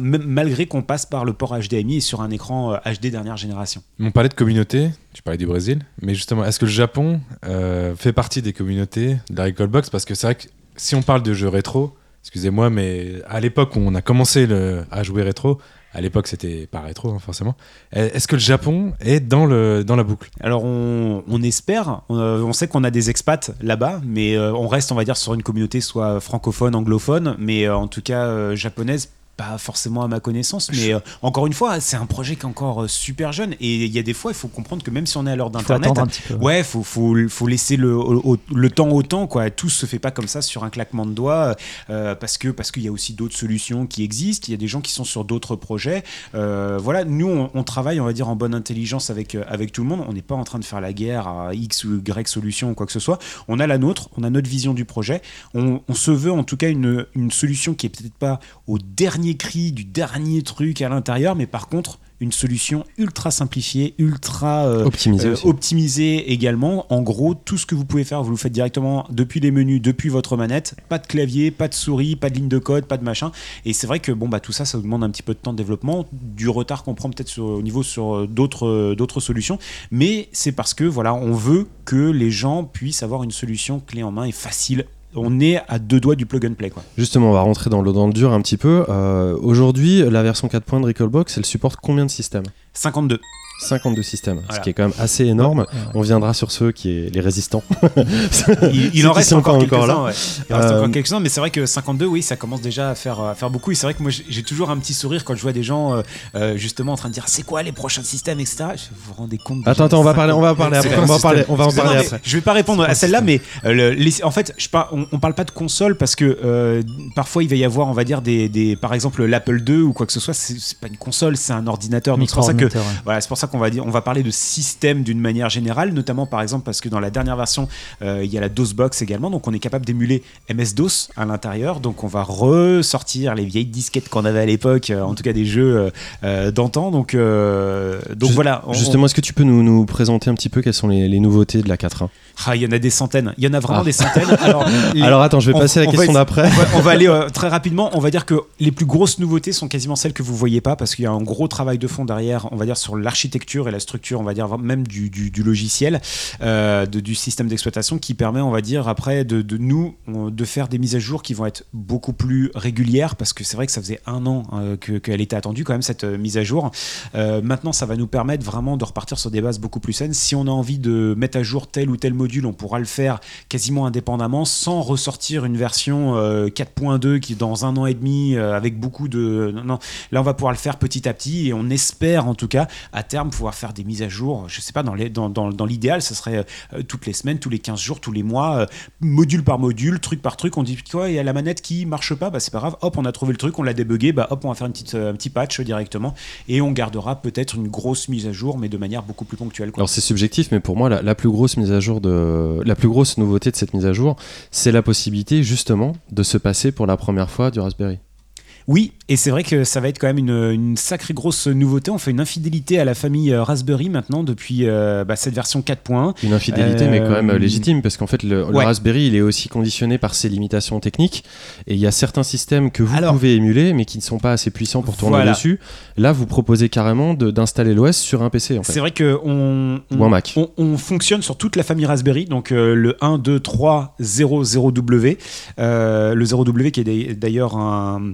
malgré qu'on passe par le port HDMI et sur un écran HD dernière génération. On parlait de communauté, tu parlais du Brésil, mais justement, est-ce que le Japon fait partie des communautés de la Recallbox Parce que c'est vrai que si on parle de jeux rétro, excusez-moi, mais à l'époque où on a commencé à jouer rétro, à l'époque c'était pas rétro hein, forcément. Est-ce que le Japon est dans, la boucle? Alors on, espère, euh, on, sait qu'on a des expats là-bas, mais euh, on reste on va dire sur une communauté soit francophone, anglophone, mais euh, en tout cas japonaise pas forcément à ma connaissance, mais euh, encore une fois, c'est un projet qui est encore euh, super jeune et il y a des fois, il faut comprendre que même si on est à l'heure d'internet, ouais, faut, faut, faut laisser le, le, temps au temps, quoi. Tout se fait pas comme ça sur un claquement de doigts euh, parce que parce qu'il y a aussi d'autres solutions qui existent. Il y a des gens qui sont sur d'autres projets. voilà, nous, on, travaille, on va dire, en bonne intelligence avec avec tout le monde. On n'est pas en train de faire la guerre à X ou Y solution ou quoi que ce soit. On a la nôtre, on a notre vision du projet. On, on se veut en tout cas une, une solution qui est peut-être pas au dernier cri, du dernier truc à l'intérieur, mais par contre, une solution ultra simplifiée, ultra euh, optimisée, euh, optimisée, également. En gros, tout ce que vous pouvez faire, vous le faites directement depuis les menus, depuis votre manette. Pas de clavier, pas de souris, pas de ligne de code, pas de machin. Et c'est vrai que bon, bah, tout ça, ça vous demande un petit peu de temps de développement, du retard qu'on prend peut-être au niveau sur d'autres, d'autres solutions. Mais c'est parce que voilà, on veut que les gens puissent avoir une solution clé en main et facile on est à deux doigts du plug and play. Quoi. Justement, on va rentrer dans le, dans le dur un petit peu. Euh, aujourd'hui, la version 4.0 de Recallbox, elle supporte combien de systèmes? 52. 52 systèmes, ce qui est quand même assez énorme. On viendra sur ceux qui est les résistants. *laughs* il, en reste encore, quelques-uns. là. Il reste encore euh, quelques-uns, mais c'est vrai que 52, oui, ça commence déjà à faire, à faire beaucoup. Et c'est vrai que moi, j'ai toujours un petit sourire quand je vois des gens euh, euh, justement en train de dire c'est quoi les prochains systèmes, etc. Vous vous rendez compte Attends, attends, on va parler, on va parler après. On va parler, on va en parler après. Je vais pas répondre à celle-là, mais en fait, je on, on, parle pas de console parce que parfois il va y avoir, on va dire des, des par exemple l'Apple 2 ou quoi que ce soit. C'est pas une console, c'est un ordinateur. Donc c'est pour ça que, voilà, c'est pour ça qu'on va dire, on va parler de système d'une manière générale, notamment par exemple parce que dans la dernière version, euh, il y a la DOSBox également, donc on est capable d'émuler MS-DOS à l'intérieur, donc on va ressortir les vieilles disquettes qu'on avait à l'époque, euh, en tout cas des jeux euh, d'antan, donc, donc voilà. Justement, est-ce que tu peux nous, nous, présenter un petit peu quelles sont les, nouveautés de la 4.1 ah, il y en a des centaines, il y en a vraiment ah. des centaines. *laughs* Alors, Alors attends, je vais passer à la question d'après. On, va aller très rapidement, on va dire que les plus grosses nouveautés sont quasiment celles que vous voyez pas, parce qu'il y a un gros travail de fond derrière, on va dire sur l'architecture et la structure, on va dire même du, logiciel, euh, du système d'exploitation qui permet, on va dire, après de, de, nous de faire des mises à jour qui vont être beaucoup plus régulières parce que c'est vrai que ça faisait un an euh, qu'elle était attendue quand même cette euh, mise à jour. maintenant, ça va nous permettre vraiment de repartir sur des bases beaucoup plus saines. Si on a envie de mettre à jour tel ou tel module, on pourra le faire quasiment indépendamment sans ressortir une version 4.2 qui dans un an et demi avec beaucoup de non, là on va pouvoir le faire petit à petit et on espère en tout cas à terme pouvoir faire des mises à jour, je sais pas, dans l'idéal, dans, ce serait euh, toutes les semaines, tous les 15 jours, tous les mois, euh, module par module, truc par truc. On dit quoi, il y a la manette qui marche pas, bah c'est pas grave, hop, on a trouvé le truc, on l'a débugué, bah hop, on va faire une petite, euh, un petit patch directement et on gardera peut-être une grosse mise à jour, mais de manière beaucoup plus ponctuelle. Alors c'est subjectif, mais pour moi, la, la, plus grosse mise à jour de, la plus grosse nouveauté de cette mise à jour, c'est la possibilité justement de se passer pour la première fois du Raspberry. Oui, et c'est vrai que ça va être quand même une, sacrée grosse nouveauté. On fait une infidélité à la famille euh, Raspberry maintenant depuis euh, bah, cette version 4.1. Une infidélité, mais quand même euh, légitime, parce qu'en fait, le, Raspberry, il est aussi conditionné par ses limitations techniques. Et il y a certains systèmes que vous pouvez émuler, mais qui ne sont pas assez puissants pour tourner dessus. Là, vous proposez carrément d'installer l'OS sur un PC. En fait. C'est vrai qu'on on, un Mac. On, fonctionne sur toute la famille Raspberry, donc le 1, 2, 3, 0, 0W. le 0W qui est d'ailleurs un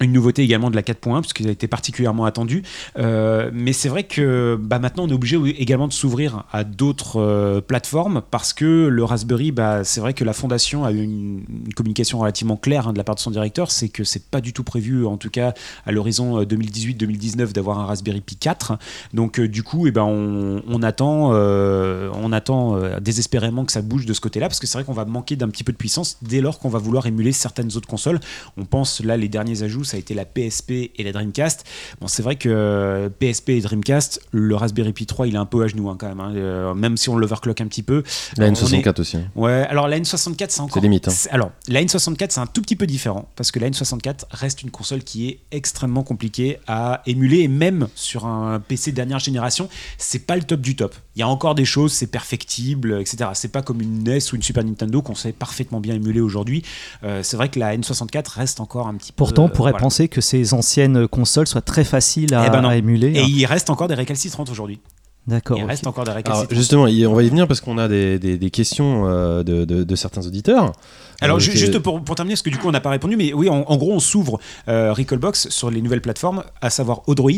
une nouveauté également de la 4.1 puisqu'il a été particulièrement attendu. Euh, mais c'est vrai que bah, maintenant on est obligé également de s'ouvrir à d'autres euh, plateformes parce que le Raspberry bah, c'est vrai que la fondation a eu une, communication relativement claire hein, de la part de son directeur. C'est que c'est pas du tout prévu en tout cas à l'horizon 2018-2019 euh, d'avoir un Raspberry Pi 4 donc du coup eh ben on, on attend on attend désespérément que ça bouge de ce côté là parce que c'est vrai qu'on va manquer d'un petit peu de puissance dès lors qu'on va vouloir émuler certaines autres consoles. On pense là les derniers ajouts ça a été la PSP et la Dreamcast. Bon, c'est vrai que PSP et Dreamcast, le Raspberry Pi 3, il est un peu à genoux hein, quand même. hein. Euh, même si on l'overclock un petit peu. La on N64 est- aussi. hein. Ouais, alors la N64, c'est encore. C'est limite, hein. Alors, la N64, c'est un tout petit peu différent parce que la N64 reste une console qui est extrêmement compliquée à émuler et même sur un PC dernière génération, c'est pas le top du top. Il y a encore des choses, c'est perfectible, etc. C'est pas comme une NES ou une Super Nintendo qu'on sait parfaitement bien émuler aujourd'hui. Euh, c'est vrai que la N64 reste encore un petit peu. Pourtant, on pourrait voilà. penser que ces anciennes consoles soient très faciles à, Eh ben à émuler. Et il reste encore des récalcitrantes aujourd'hui. D'accord. Il reste encore des Alors récalcitrantes. justement, y- on va y venir parce qu'on a des, des- des questions euh, de, de- de certains auditeurs. Alors Euh, juste pour, pour terminer, parce que du coup on n'a pas répondu, mais oui, en, en gros on s'ouvre euh, Recallbox sur les nouvelles plateformes, à savoir Odroid,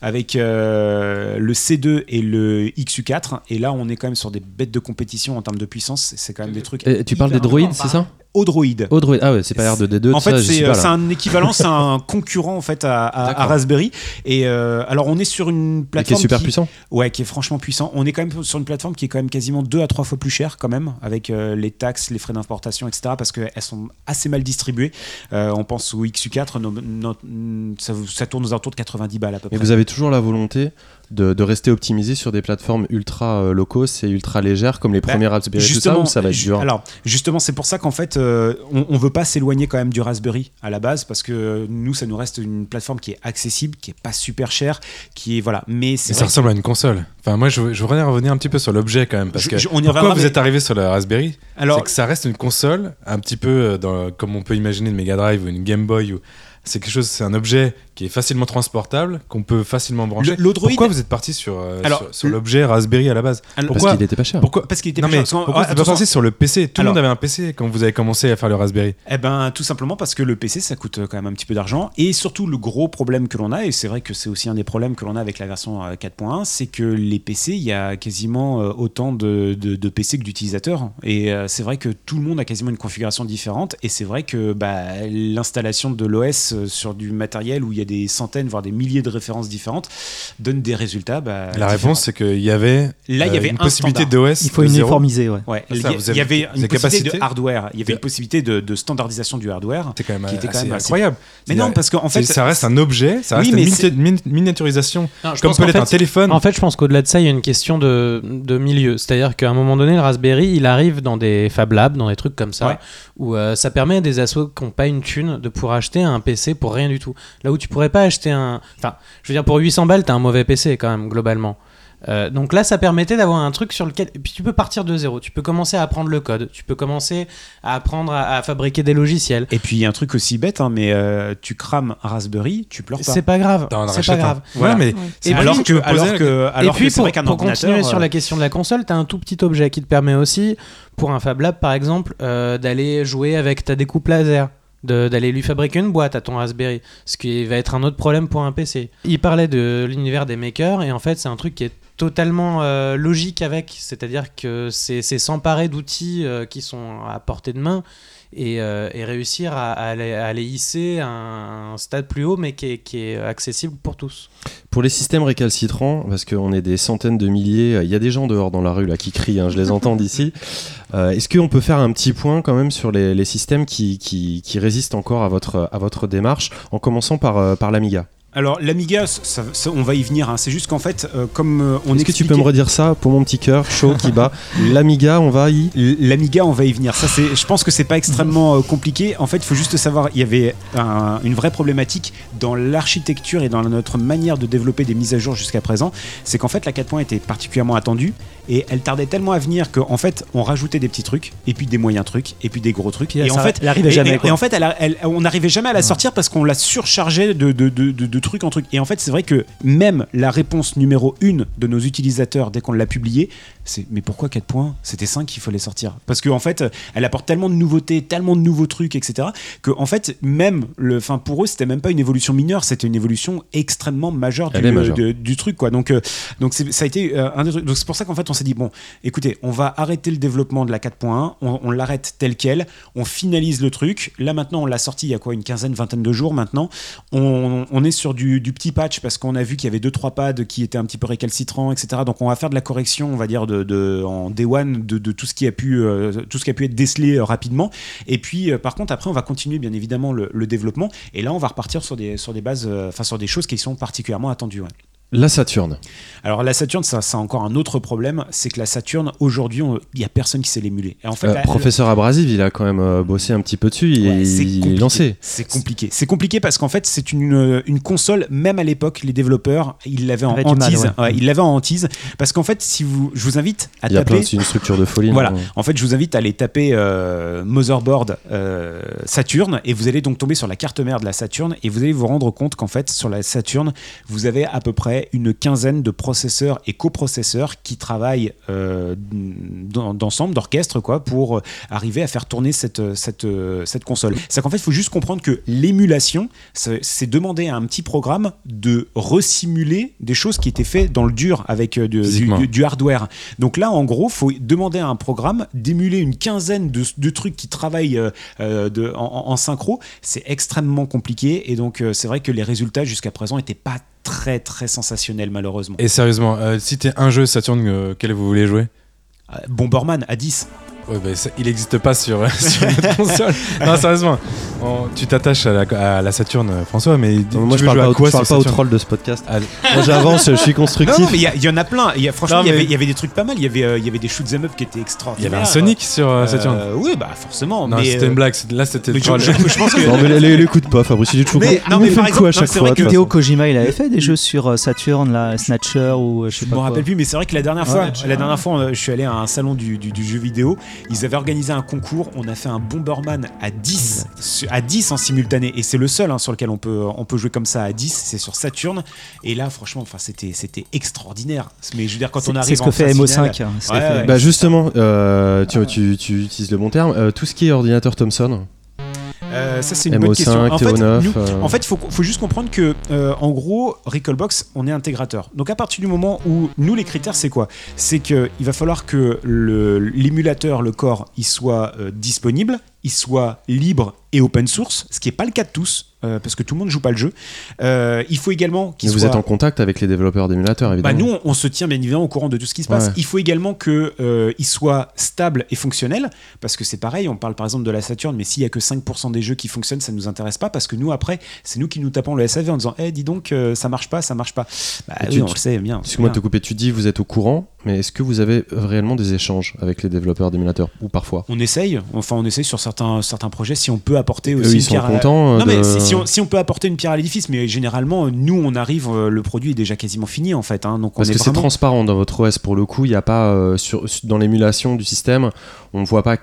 avec euh, le C2 et le XU4, et là on est quand même sur des bêtes de compétition en termes de puissance, c'est quand même des trucs... Tu parles des droïdes, c'est ça? Odroid. Odroid. Ah ouais, c'est pas R2D2. En fait, c'est euh, c'est un équivalent, c'est un *laughs* concurrent en fait à, à- à D'accord. Raspberry. Et euh, alors, on est sur une Et qui est plateforme super puissant. Ouais, qui est franchement puissant. On est quand même sur une plateforme qui est quand même quasiment deux à trois fois plus chère quand même, avec euh, les taxes, les frais d'importation, etc. Parce qu'elles sont assez mal distribuées. Euh, on pense au XU4, no- no- ça, ça tourne aux alentours de 90 balles à peu Et près. vous avez toujours la volonté de, de rester optimisé sur des plateformes ultra euh, cost et ultra légères comme les Bah, premiers Raspberry tout ça ou ça va être dur Alors, justement, c'est pour ça qu'en fait, euh, on, on veut pas s'éloigner quand même du Raspberry à la base, parce que nous, ça nous reste une plateforme qui est accessible, qui est pas super chère, qui est voilà. Mais c'est ça ressemble à une console. Enfin, moi, je, je voudrais revenir un petit peu sur l'objet quand même. Parce Je- que je- on y pourquoi vous mais- êtes arrivé sur la Raspberry? Alors C'est que ça reste une console, un petit peu euh, dans, comme on peut imaginer une Mega Drive ou une Game Boy. Ou... C'est quelque chose, c'est un objet qui est facilement transportable, qu'on peut facilement brancher. Le- Pourquoi vous êtes parti sur, euh, Alors, sur, sur le- l'objet Raspberry à la base alors, parce pourquoi- qu'il était pas cher. Pourquoi parce qu'il était non pas mais cher, pourquoi ouais, vous êtes sur le PC Tout le monde avait un PC quand vous avez commencé à faire le Raspberry. Eh ben, tout simplement parce que le PC, ça coûte euh, quand même un petit peu d'argent. Et surtout, le gros problème que l'on a, et c'est vrai que c'est aussi un des problèmes que l'on a avec la version euh, 4.1, c'est que les PC, il y a quasiment euh, autant de, de- de PC que d'utilisateurs. Et euh, c'est vrai que tout le monde a quasiment une configuration différente. Et c'est vrai que bah, l'installation de l'OS euh, sur du matériel où il y a des centaines, voire des milliers de références différentes, donne des résultats. bah, la différents. réponse, c'est qu'il y avait, Là, il y euh, avait une un possibilité d'OS. Il faut uniformiser, ouais. Ouais, Ça, il y, vous avez- il y avait une possibilité capacité de hardware. Il y avait une possibilité de, de standardisation du hardware. C'est quand même, Qui était quand même assez- incroyable. Mais non, parce qu'en fait, ça reste un objet, ça Oui, reste mais une miniaturisation, Non, comme peut l'être un téléphone. En fait, je pense qu'au-delà de ça, il y a une question de, de milieu. C'est-à-dire qu'à un moment donné, le Raspberry, il arrive dans des Fab Labs, dans des trucs comme ça, Ouais. où euh, ça permet à des assos qui n'ont pas une thune de pouvoir acheter un PC pour rien du tout. Là où tu pourrais pas acheter un. Enfin, je veux dire, pour 800 balles, t'as un mauvais PC quand même, globalement. Euh, donc là, ça permettait d'avoir un truc sur lequel. Et puis tu peux partir de zéro. Tu peux commencer à apprendre le code. Tu peux commencer à apprendre à, à fabriquer des logiciels. Et puis il y a un truc aussi bête, hein, mais euh, tu crames un Raspberry, tu pleures pas. C'est pas grave. C'est pas un. grave. Voilà, mais Ouais. Et c'est puis, alors tu que, alors que, alors et puis que pour, vrai pour continuer sur euh, la question de la console, tu as un tout petit objet qui te permet aussi, pour un Fab Lab par exemple, euh, d'aller jouer avec ta découpe laser. D'aller lui fabriquer une boîte à ton Raspberry, ce qui va être un autre problème pour un PC. Il parlait de l'univers des makers et en fait c'est un truc qui est totalement euh, logique avec, c'est-à-dire que c'est c'est s'emparer d'outils euh, qui sont à portée de main et, euh, et réussir à, à les, à hisser à un, stade plus haut mais qui est, accessible pour tous. Pour les systèmes récalcitrants, parce qu'on est des centaines de milliers, il y a des gens dehors dans la rue là qui crient, hein, je les entends d'ici. Euh, Est-ce qu'on peut faire un petit point quand même sur les, systèmes qui, résistent encore à votre, démarche, en commençant euh, par l'Amiga? Alors l'Amiga, ça- ça- on va y venir. hein. C'est juste qu'en fait, euh, comme euh, on Est-ce que tu peux me redire ça pour mon petit cœur chaud qui bat *laughs* L'Amiga, on va y L'Amiga, on va y venir. Ça, c'est, je pense que c'est pas extrêmement euh, compliqué. En fait, il faut juste savoir, il y avait un- une vraie problématique dans l'architecture et dans notre manière de développer des mises à jour jusqu'à présent. C'est qu'en fait, la 4.1 était particulièrement attendue et elle tardait tellement à venir qu'en fait, on rajoutait des petits trucs et puis des moyens trucs et puis des gros trucs. Et en fait, elle arrivait et- jamais, et- quoi. et en fait, elle a- elle- on n'arrivait jamais à la sortir parce qu'on la surchargeait de, de, de, trucs en trucs. Et en fait, c'est vrai que même la réponse numéro une de nos utilisateurs dès qu'on l'a publiée, mais pourquoi 4 points? C'était 5 qu'il fallait sortir. Parce qu'en en fait, elle apporte tellement de nouveautés, tellement de nouveaux trucs, etc. Que en fait, même le, enfin pour eux, c'était même pas une évolution mineure, c'était une évolution extrêmement majeure du, Elle est majeure. de- du truc, quoi. Donc, euh, donc ça a été euh, un des trucs. Donc c'est pour ça qu'en fait, on s'est dit bon, écoutez, on va arrêter le développement de la 4.1, on, on l'arrête tel quel, on finalise le truc. Là maintenant, on l'a sorti il y a quoi, une quinzaine, vingtaine de jours maintenant. On, on est sur du, du petit patch parce qu'on a vu qu'il y avait deux trois pads qui étaient un petit peu récalcitrants, etc. Donc on va faire de la correction, on va dire de, de, en day one de, tout ce qui a pu euh, tout ce qui a pu être décelé euh, rapidement. Et puis euh, par contre après on va continuer bien évidemment le, développement et là on va repartir sur des sur des bases, enfin sur des choses qui sont particulièrement attendues. La Saturne. Alors la Saturne, ça, ça a encore un autre problème, c'est que la Saturne aujourd'hui, il y a personne qui sait l'émuler. Et en fait, Euh, la- professeur Abrasive, il a quand même euh, bossé un petit peu dessus. Ouais, il est compliqué. lancé. C'est compliqué. C'est compliqué parce qu'en fait, c'est une, une console, même à l'époque, les développeurs, ils l'avaient en mal, hantise. ouais. Ouais, ils l'avaient en hantise. Parce qu'en fait, si vous, je vous invite à Il y a plein taper. de c'est une structure de folie. Voilà, non en fait, je vous invite à aller taper euh, Motherboard euh, Saturn et vous allez donc tomber sur la carte mère de la Saturn et vous allez vous rendre compte qu'en fait, sur la Saturn, vous avez à peu près une quinzaine de processeurs et coprocesseurs qui travaillent euh, d'ensemble, d'orchestre, quoi, pour euh, arriver à faire tourner cette, euh, cette, euh, cette console. C'est qu'en fait, il faut juste comprendre que l'émulation, c'est demander à un petit programme de resimuler des choses qui étaient faites dans le dur avec de- du, Physiquement. du- du hardware. Donc là, en gros, faut demander à un programme d'émuler une quinzaine de, de trucs qui travaillent euh, de- en, en- en synchro. C'est extrêmement compliqué et donc euh, c'est vrai que les résultats jusqu'à présent n'étaient pas très très sensationnels malheureusement. Et sérieusement, euh, si t'es un jeu Saturn euh, quel vous voulez jouer? Euh, Bomberman à 10. Ouais, bah, ça- il n'existe pas sur, *laughs* sur notre console. Non, sérieusement, on- tu t'attaches à la, à la Saturn, euh, François, mais tu moi, je parle jouer pas, à au, quoi je parle sur pas au Saturn troll de ce podcast. Ah, Moi, j'avance, je suis constructif. non, mais il y, a- il y en a plein. Il y a- franchement, Non, il y avait- mais- il y, avait des trucs pas mal. Il y avait, euh, il y avait des shoot'em up qui étaient Il y extraordinaires. avait un Sonic sur euh, Saturn. Euh, oui, bah forcément. non, mais, c'était euh, une blague. c'était- Là, c'était mais je, troll. je- je pense que. Non, mais les- l'écoute pas, Fabrice, il est toujours Mais- non, mais par fait le coup à non, chaque c'est fois. vrai de que toute Hideo façon. Kojima, il avait fait des jeux sur euh, Saturn, là, Snatcher ou euh, je sais Je pas me quoi. rappelle plus, mais c'est vrai que la dernière fois, Ouais. la dernière fois, je suis allé à un salon du, du- du jeu vidéo. Ils avaient organisé un concours. On a fait un Bomberman à 10, su- à 10 en simultané, et c'est le seul hein, sur lequel on peut, on peut jouer comme ça à 10. C'est sur Saturn. Et là, franchement, enfin, c'était, c'était extraordinaire. Mais je veux dire, quand C'est on c'est arrive ce en que fait phase MO5. finale- hein, ce Ouais, que fait- ouais. Bah justement, euh, tu, tu- tu utilises le bon terme. Euh, tout ce qui est ordinateur Thomson, Euh, ça, c'est une bonne question. MO5, En fait, TO9. nous- euh, En fait, il faut, faut juste comprendre que, euh, en gros, Recallbox, on est intégrateur. Donc, à partir du moment où nous, les critères, c'est quoi? C'est qu'il va falloir que l'émulateur, le core, il soit disponible, il soit libre et open source, ce qui n'est pas le cas de tous, euh, parce que tout le monde ne joue pas le jeu. Euh, il faut également qu'il mais vous soit. êtes en contact avec les développeurs d'émulateurs, Bah, évidemment. nous, on, on se tient bien évidemment au courant de tout ce qui se passe. Ouais. Il faut également qu'il soit stable et fonctionnel, parce que c'est pareil, on parle par exemple de la Saturn, mais s'il y a que 5% des jeux qui fonctionnent, ça ne nous intéresse pas, parce que nous, après, c'est nous qui nous tapons le SAV en disant Eh, dis donc, euh, ça marche pas, ça marche pas. Bah, oui, tu- on le sait bien. Excuse-moi de te couper, tu dis vous êtes au courant, mais est-ce que vous avez réellement des échanges avec les développeurs d'émulateurs Ou parfois? On essaye, enfin on essaye sur certains, certains projets si on peut apporter Eux, aussi ils une sont pierre à- contents, euh, Non mais si, si on, si on peut apporter une pierre à l'édifice, mais généralement nous on arrive, euh, le produit est déjà quasiment fini en fait. hein, donc Parce est que c'est transparent dans votre OS pour le coup, il n'y a pas euh, sur- dans l'émulation du système, on ne voit pas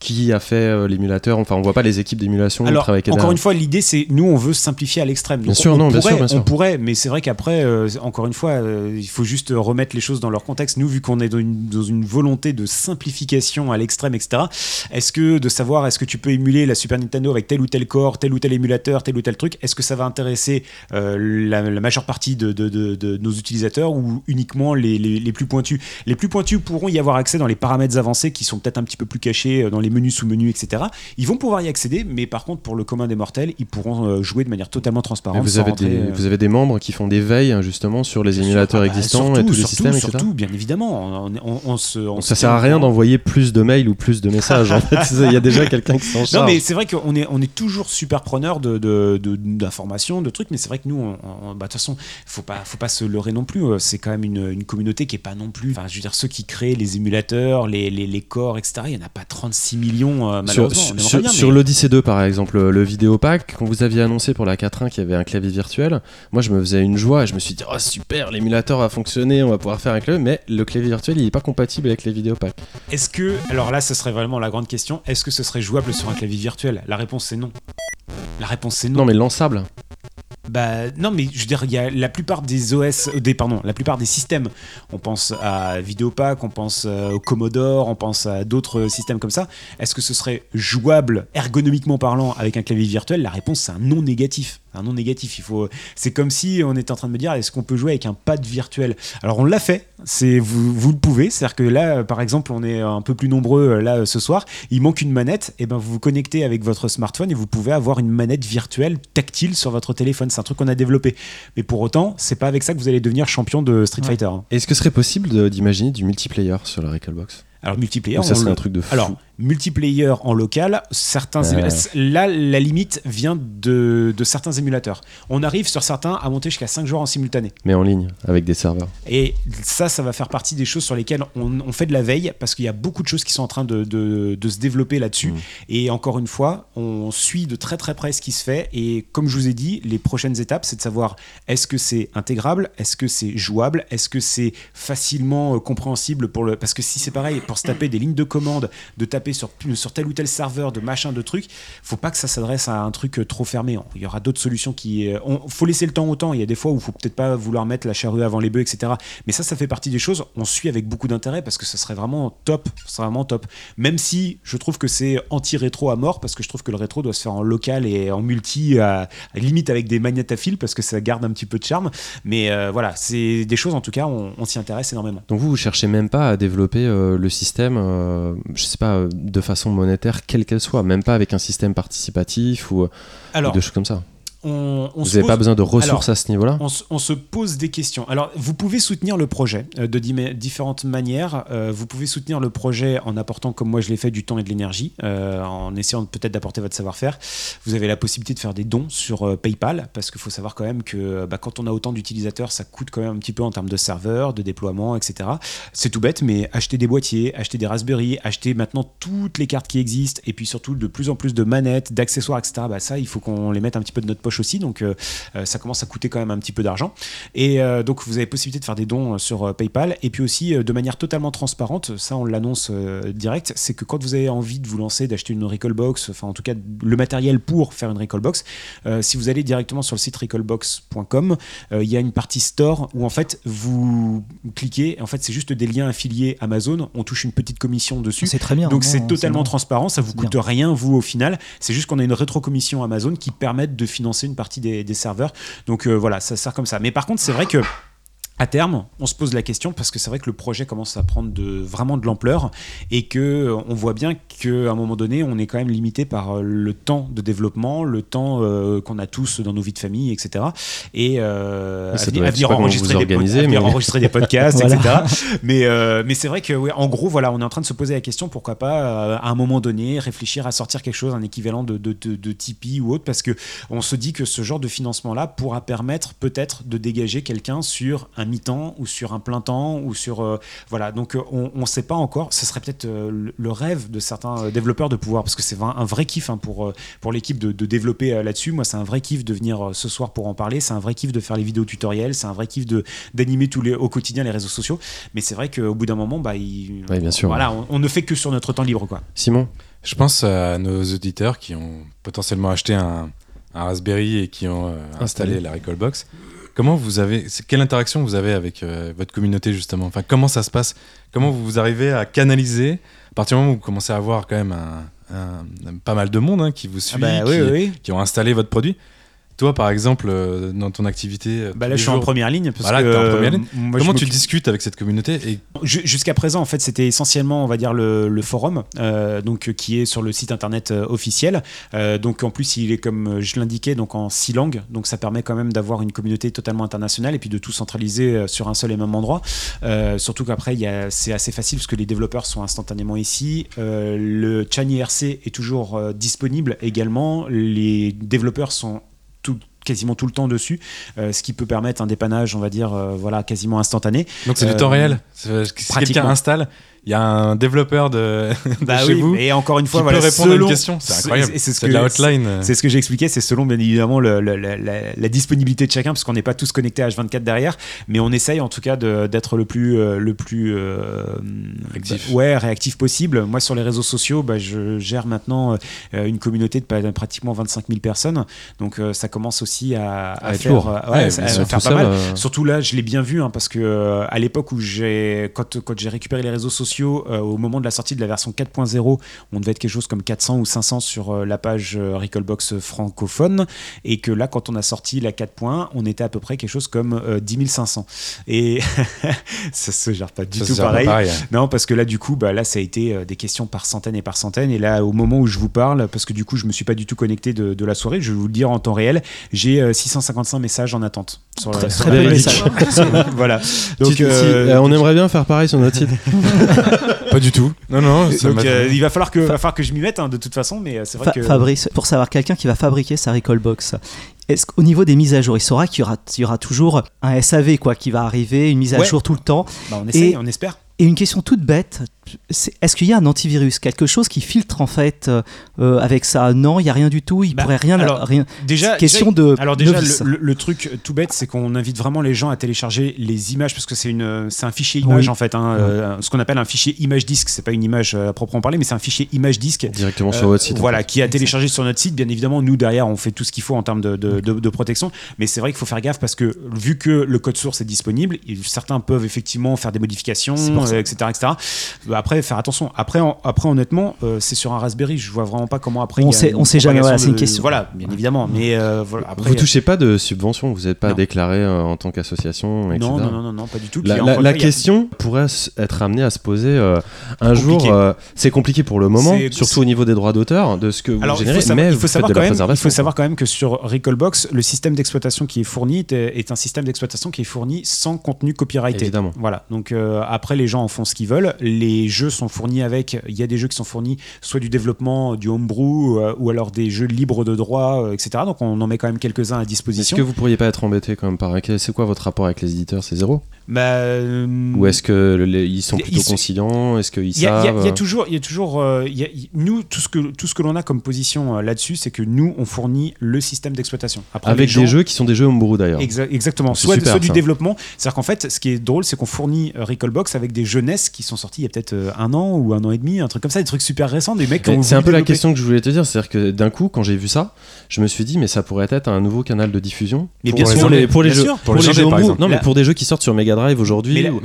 qui a fait euh, l'émulateur, enfin on voit pas les équipes d'émulation qui travaillent avec encore une fois, l'idée, c'est nous, on veut simplifier à l'extrême. Bien sûr, on, non, bien sûr, bien sûr. on pourrait, mais c'est vrai qu'après, euh, encore une fois, euh, il faut juste remettre les choses dans leur contexte. Nous, vu qu'on est dans une, dans une volonté de simplification à l'extrême, etc., est-ce que de savoir, est-ce que tu peux émuler la Super Nintendo avec tel ou tel corps, tel ou tel émulateur, tel ou tel truc, est-ce que ça va intéresser la, la majeure partie de, de- de- de nos utilisateurs ou uniquement les, les- les plus pointus? Les plus pointus pourront y avoir accès dans les paramètres avancés qui sont peut-être un petit peu plus cachés dans les menus, sous-menus, etc. Ils vont pouvoir y accéder, mais par contre, pour le commun des mortels, ils pourront euh, jouer de manière totalement transparente. vous, sans avez rentrer, des, euh, vous avez des membres qui font des veilles hein, justement sur les émulateurs Ah bah, existants surtout, et tous les surtout, systèmes, etc. Surtout, bien évidemment. On, on- on se, on ça sert à rien d'envoyer plus de mails ou plus de messages. en fait, *laughs* il y a déjà quelqu'un qui s'en Non, charge. mais c'est vrai qu'on est, on est toujours super preneur de, de- de- d'informations, de, trucs, mais c'est vrai que nous, bah, de toute façon, faut pas, faut pas se leurrer non plus. euh, C'est quand même une, une communauté qui est pas non plus. Enfin, je veux dire, ceux qui créent les émulateurs, les, les, les corps, etc., il y en a pas 36 millions, euh, Sur, malheureusement. on aimerait sur, bien, sur mais- l'Odyssey 2 par exemple, le vidéo pack, quand vous aviez annoncé pour la 4.1 qu'il y avait un clavier virtuel, moi je me faisais une joie et je me suis dit oh super l'émulateur va fonctionner, on va pouvoir faire un clavier, mais le clavier virtuel il est pas compatible avec les vidéo packs. Est-ce que, alors là, ce serait vraiment la grande question, est-ce que ce serait jouable sur un clavier virtuel? La réponse c'est non. La réponse c'est non. Non mais lançable. Bah non, mais je veux dire, la plupart des OS, euh, pardon, la plupart des systèmes. On pense à Videopack, on pense euh, au Commodore, on pense à d'autres systèmes comme ça. Est-ce que ce serait jouable ergonomiquement parlant avec un clavier virtuel? La réponse c'est un non négatif. Un nom négatif. Il faut, c'est comme si on était en train de me dire, est-ce qu'on peut jouer avec un pad virtuel? Alors on l'a fait. C'est vous, vous le pouvez. C'est-à-dire que là, par exemple, on est un peu plus nombreux euh, là ce soir. Il manque une manette. Et ben vous vous connectez avec votre smartphone et vous pouvez avoir une manette virtuelle tactile sur votre téléphone. C'est un truc qu'on a développé. Mais pour autant, c'est pas avec ça que vous allez devenir champion de Street Ouais. Fighter. hein. Est-ce que ce serait possible d'imaginer du multiplayer sur la Recalbox Alors multiplayer, ça serait un truc de fou Alors, multiplayer en local, certains Ouais. là, la limite vient de, de certains émulateurs. On arrive sur certains à monter jusqu'à 5 joueurs en simultané. mais en ligne, avec des serveurs. Et ça, ça va faire partie des choses sur lesquelles on, on fait de la veille parce qu'il y a beaucoup de choses qui sont en train de, de- de se développer là-dessus. Mm. Et encore une fois, on suit de très très près ce qui se fait. Et comme je vous ai dit, les prochaines étapes, c'est de savoir est-ce que c'est intégrable, est-ce que c'est jouable, est-ce que c'est facilement euh, compréhensible pour le. Parce que si c'est pareil, pour se taper des lignes de commande, de taper sur, tel ou tel serveur, de machin, de trucs, faut pas que ça s'adresse à un truc euh, trop fermé. Il y aura d'autres solutions qui. euh, on- faut laisser le temps au temps. Il y a des fois où faut peut-être pas vouloir mettre la charrue avant les bœufs, etc. Mais ça, ça fait partie des choses. On suit avec beaucoup d'intérêt parce que ça serait vraiment top. Serait vraiment top. Même si je trouve que c'est anti-rétro à mort parce que je trouve que le rétro doit se faire en local et en multi, à, limite avec des magnétes à fil parce que ça garde un petit peu de charme. Mais euh, voilà, c'est des choses en tout cas, on, s'y intéresse énormément. Donc vous, vous cherchez même pas à développer le système, euh, je sais pas, de façon monétaire, quelle qu'elle soit, même pas avec un système participatif ou, des choses comme ça. On, on vous n'avez pose- pas besoin de ressources Alors, à ce niveau-là on, se- on se pose des questions. Alors, vous pouvez soutenir le projet euh, de différentes manières. Euh, vous pouvez soutenir le projet en apportant, comme moi je l'ai fait, du temps et de l'énergie, euh, en essayant peut-être d'apporter votre savoir-faire. Vous avez la possibilité de faire des dons sur euh, PayPal, parce qu'il faut savoir quand même que bah, quand on a autant d'utilisateurs, ça coûte quand même un petit peu en termes de serveurs, de déploiement, etc. C'est tout bête, mais acheter des boîtiers, acheter des Raspberry, acheter maintenant toutes les cartes qui existent, et puis surtout de plus en plus de manettes, d'accessoires, etc. Bah, ça, il faut qu'on les mette un petit peu de notre poche aussi. Donc, euh, euh, ça commence à coûter quand même un petit peu d'argent. Et euh, donc, vous avez possibilité de faire des dons sur PayPal. Et puis aussi, de manière totalement transparente, ça, on l'annonce direct, c'est que quand vous avez envie de vous lancer, d'acheter une Recallbox, enfin, en tout cas, le matériel pour faire une Recallbox, euh, si vous allez directement sur le site recallbox.com, il y a une partie store où, en fait, vous cliquez. En fait, c'est juste des liens affiliés Amazon. On touche une petite commission dessus. C'est très bien. Donc c'est totalement transparent, ça vous coûte rien vous au final. C'est juste qu'on a une rétrocommission Amazon qui permettent de financer une partie des, serveurs. Donc euh, voilà, ça sert comme ça. Mais par contre, c'est vrai que à terme, on se pose la question parce que c'est vrai que le projet commence à prendre de, vraiment de l'ampleur et que euh, on voit bien qu'à un moment donné, on est quand même limité par euh, le temps de développement, le temps euh, qu'on a tous dans nos vies de famille, etc. Et euh, à venir, à enregistrer, des, organisez, mais- enregistrer des *laughs* podcasts, Voilà. etc. Mais, euh, mais c'est vrai que, ouais, en gros, voilà, on est en train de se poser la question pourquoi pas, à un moment donné, réfléchir à sortir quelque chose, un équivalent de, de, de, de Tipeee ou autre, parce que on se dit que ce genre de financement-là pourra permettre peut-être de dégager quelqu'un sur un mi-temps ou sur un plein temps ou sur. euh, voilà, donc euh, on ne sait pas encore. Ce serait peut-être euh, le, rêve de certains euh, développeurs de pouvoir, parce que c'est un, un vrai kiff hein, pour, euh, pour l'équipe de, de développer euh, là-dessus. Moi, c'est un vrai kiff de venir euh, ce soir pour en parler. C'est un vrai kiff de faire les vidéos tutoriels. C'est un vrai kiff de d'animer tous les au quotidien les réseaux sociaux. Mais c'est vrai qu'au bout d'un moment, bah, il- bien sûr. Voilà, on, on ne fait que sur notre temps libre, quoi. Simon? Je pense à nos auditeurs qui ont potentiellement acheté un, un Raspberry et qui ont euh, installé Installé. la Recallbox. Comment vous avez, quelle interaction vous avez avec euh, votre communauté justement? Enfin, comment ça se passe? Comment vous arrivez à canaliser? À partir du moment où vous commencez à avoir quand même un, un- pas mal de monde hein, qui vous suit, Ah bah, qui, oui, oui. qui ont installé votre produit Toi, par exemple, euh, dans ton activité, euh, Bah là, je suis en première ligne. Parce Voilà, que, t'es en première euh, ligne. moi, je comment tu discutes avec cette communauté et Jusqu'à présent, en fait, c'était essentiellement, on va dire, le, le forum, euh, donc qui est sur le site internet officiel. Euh, donc, en plus, il est comme je l'indiquais, donc en six langues. Donc, ça permet quand même d'avoir une communauté totalement internationale et puis de tout centraliser sur un seul et même endroit. Euh, surtout qu'après, c'est assez facile parce que les développeurs sont instantanément ici. Le chan IRC est toujours disponible également. Les développeurs sont tout quasiment tout le temps dessus, euh, ce qui peut permettre un dépannage, on va dire, euh, voilà, quasiment instantané. donc c'est Euh, du temps réel C'est- Si quelqu'un installe, il y a un développeur de, *laughs* de Bah chez oui, vous et encore une qui fois, peut voilà, répondre à une question. C'est incroyable. c'est ce C'est que- de la hotline. C'est ce que j'expliquais, c'est selon bien évidemment le- le- la, la- la disponibilité de chacun, parce qu'on n'est pas tous connectés à H24 derrière, mais on essaye en tout cas d'être le plus, euh, le plus euh, Réactif. bah, ouais, réactif possible. Moi, sur les réseaux sociaux, bah, je gère maintenant euh, une communauté de pratiquement 25 000 personnes, donc euh, ça commence aussi à, à faire, Ouais, ouais, ça- à Surtout faire pas ça, mal. Surtout là, je l'ai bien vu, hein, parce que à l'époque où j'ai, quand, quand j'ai récupéré les réseaux sociaux sociaux euh, au moment de la sortie de la version 4.0. On devait être quelque chose comme 400 ou 500 sur euh, la page euh, Recallbox francophone. Et que là, quand on a sorti la 4.1, on était à peu près quelque chose comme euh, 10 500. Et *laughs* ça se gère pas du Ça, tout pareil. pareil. Non, parce que là, du coup, bah, là, ça a été euh, des questions par centaines et par centaines. Et là, au moment où je vous parle, parce que du coup, je me suis pas du tout connecté de, de la soirée, je vais vous le dire en temps réel, j'ai euh, 655 messages en attente. Sur, Très- sur très la peu de playlist. voilà. Donc, Tu- euh, si, euh, on aimerait bien faire pareil sur notre site. *laughs* Pas du tout. Non, non. donc, euh, il va falloir que, va falloir que je m'y mette hein, de toute façon, mais euh, c'est vrai Fa- que. Fabrice, pour savoir quelqu'un qui va fabriquer sa Recallbox, est-ce qu'au niveau des mises à jour, il saura qu'il y aura, il y aura toujours un SAV quoi, qui va arriver, une mise à Ouais. jour tout le temps Bah, on essaye, Et- on espère. Et une question toute bête, est-ce qu'il y a un antivirus, quelque chose qui filtre en fait euh, euh, avec ça? Non, il y a rien du tout. Il Bah, pourrait rien. alors, rien. Déjà, question de Alors déjà, le, le- le truc tout bête, c'est qu'on invite vraiment les gens à télécharger les images parce que c'est une, c'est un fichier image Oui. en fait, hein, euh, ce qu'on appelle un fichier image disque. C'est pas une image à proprement parler, mais c'est un fichier image disque. Directement Euh, sur votre site. en Voilà, fait. qui a téléchargé sur notre site. Bien évidemment, nous derrière, on fait tout ce qu'il faut en termes de, de- de- de protection. Mais c'est vrai qu'il faut faire gaffe parce que vu que le code source est disponible, certains peuvent effectivement faire des modifications, euh, etc., etc. Bah, Après, faire attention. Après, en- après honnêtement, euh, c'est sur un Raspberry. Je vois vraiment pas comment après. On sait- on sait jamais, voilà, c'est une question. Voilà, bien évidemment. Mais euh, voilà, après. Vous touchez pas de subvention, vous n'êtes pas Non. déclaré euh, en tant qu'association, etc. non, non, non, non, non, pas du tout. La, a- question pourrait être amenée à se poser euh, un jour. Compliqué. euh, c'est compliqué pour le moment, C'est- surtout au niveau des droits d'auteur, de ce que vous Alors, il générez, faut savoir, mais il faut savoir quand même, il préservation. faut savoir quand même que sur Recallbox, le système d'exploitation qui est fourni est, est un système d'exploitation qui est fourni sans contenu copyrighté. Évidemment. Voilà. Donc euh, après, les gens en font ce qu'ils veulent. Les jeux sont fournis avec. Il y a des jeux qui sont fournis soit du développement, du homebrew, euh, ou alors des jeux libres de droit, euh, etc. Donc on en met quand même quelques-uns à Est-ce disposition. que vous pourriez pas être embêté quand même par C'est quoi votre rapport avec les éditeurs? C'est zéro? Bah, euh, Ou est-ce que le- les- ils sont plutôt ils- conciliants? Est-ce qu'ils il y savent il y a toujours, il y a toujours, euh, y a- il- nous tout ce que tout ce que l'on a comme position euh, là-dessus, c'est que nous on fournit le système d'exploitation. Avec les gens- des jeux qui sont des jeux homebrew d'ailleurs. Exa- exactement. Soit, super, soit du ça. développement. C'est-à-dire qu'en fait, ce qui est drôle, c'est qu'on fournit euh, Recallbox avec des jeunesses qui sont sorties il y a peut-être euh, un an ou un an et demi, un truc comme ça, des trucs super récents, des mecs C'est un peu la question que je voulais te dire, c'est-à-dire que d'un coup, quand j'ai vu ça, je me suis dit, mais ça pourrait être un nouveau canal de diffusion Mais pour, bien sûr, les, pour les jeux. Pour les jeux indés, par homebrew. exemple. Non, mais pour des jeux qui sortent sur Mega Drive aujourd'hui, ou,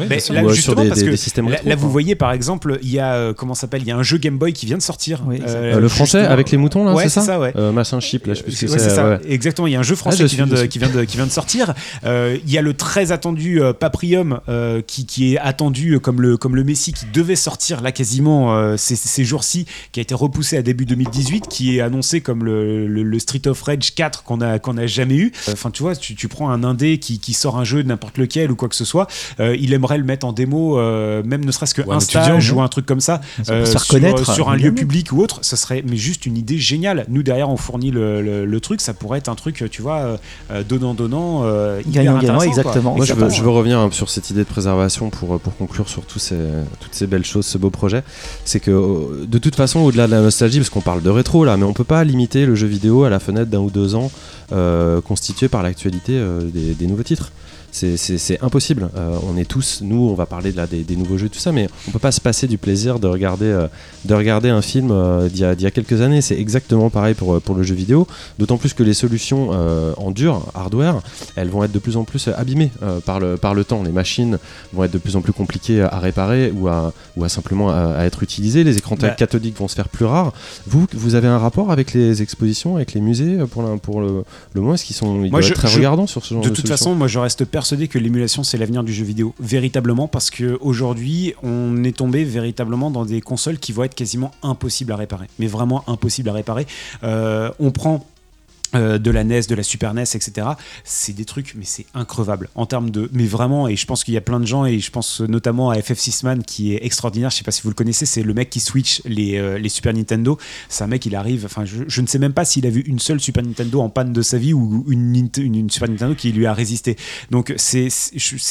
sur des, systèmes là, vous voyez par exemple, il y a euh, comment s'appelle Il y a un jeu Game Boy qui vient de sortir. Euh, le français avec les moutons là, c'est ça, Machin chip là, je sais plus ce que Ouais, c'est. ça, exactement. Il y a un jeu français Ah, je qui, vient de, dessus. qui, vient de, qui vient de sortir. Il y a le très attendu Paprium qui, qui est attendu comme le, comme le Messi qui devait sortir là quasiment euh, ces, ces jours-ci, qui a été repoussé à début 2018, qui est annoncé comme le, le- le Street of Rage 4 qu'on a, qu'on a jamais eu. Enfin, tu vois, tu, tu prends un indé qui, qui sort un jeu n'importe lequel ou quoi que ce soit, euh, il aimerait le mettre en démo, euh, même ne serait-ce que Ou un un étudiant, stage ou un truc comme ça, Ça euh, sur, sur un lieu public ou autre, ce serait mais juste une idée géniale. Nous derrière, on fournit le, le- truc, ça pourrait être un truc, tu vois, euh, donnant donnant, euh, hyper Gagnant, gagnant, intéressant, quoi. exactement. Moi, je veux, Exactement. je veux revenir sur cette idée de préservation pour, pour conclure sur tous ces, toutes ces belles choses, ce beau projet. C'est que, euh, de toute façon, au-delà de la nostalgie, parce qu'on parle de rétro là, mais on peut pas limiter le jeu vidéo à la fenêtre d'un ou deux ans euh, constitué par l'actualité euh, des nouveaux titres. C'est- impossible. Euh, on est tous, nous, on va parler de la, des, des nouveaux jeux, tout ça, mais on peut pas se passer du plaisir de regarder, euh, de regarder un film euh, d'il y, a- d'il y a quelques années. C'est exactement pareil pour, pour le jeu vidéo. D'autant plus que les solutions en dur, hardware, elles vont être de plus en plus abîmées par, le, par le temps. Les machines vont être de plus en plus compliquées à réparer ou à, ou à simplement à, à être utilisées. Les écrans Bah. cathodiques vont se faire plus rares. Vous, vous avez un rapport avec les expositions, avec les musées pour, la- pour le, le moment Est-ce qu'ils sont ils Moi, doivent je- être très je- regardants sur ce genre De de, toute façon, moi je reste persuadé que l'émulation c'est l'avenir du jeu vidéo, véritablement, parce que aujourd'hui on est tombé véritablement dans des consoles qui vont être quasiment impossibles à réparer, mais vraiment impossibles à réparer. Euh, on prend euh, de la NES, de la Super NES, etc. C'est des trucs, mais c'est increvable en termes de. Mais vraiment, et je pense qu'il y a plein de gens, et je pense notamment à FF Sisman qui est extraordinaire. Je sais pas si vous le connaissez, c'est le mec qui switch les, euh, Super Nintendo. C'est un mec, il arrive. Enfin, je, ne sais même pas s'il a vu une seule Super Nintendo en panne de sa vie ou une, Super Nintendo qui lui a résisté. Donc c'est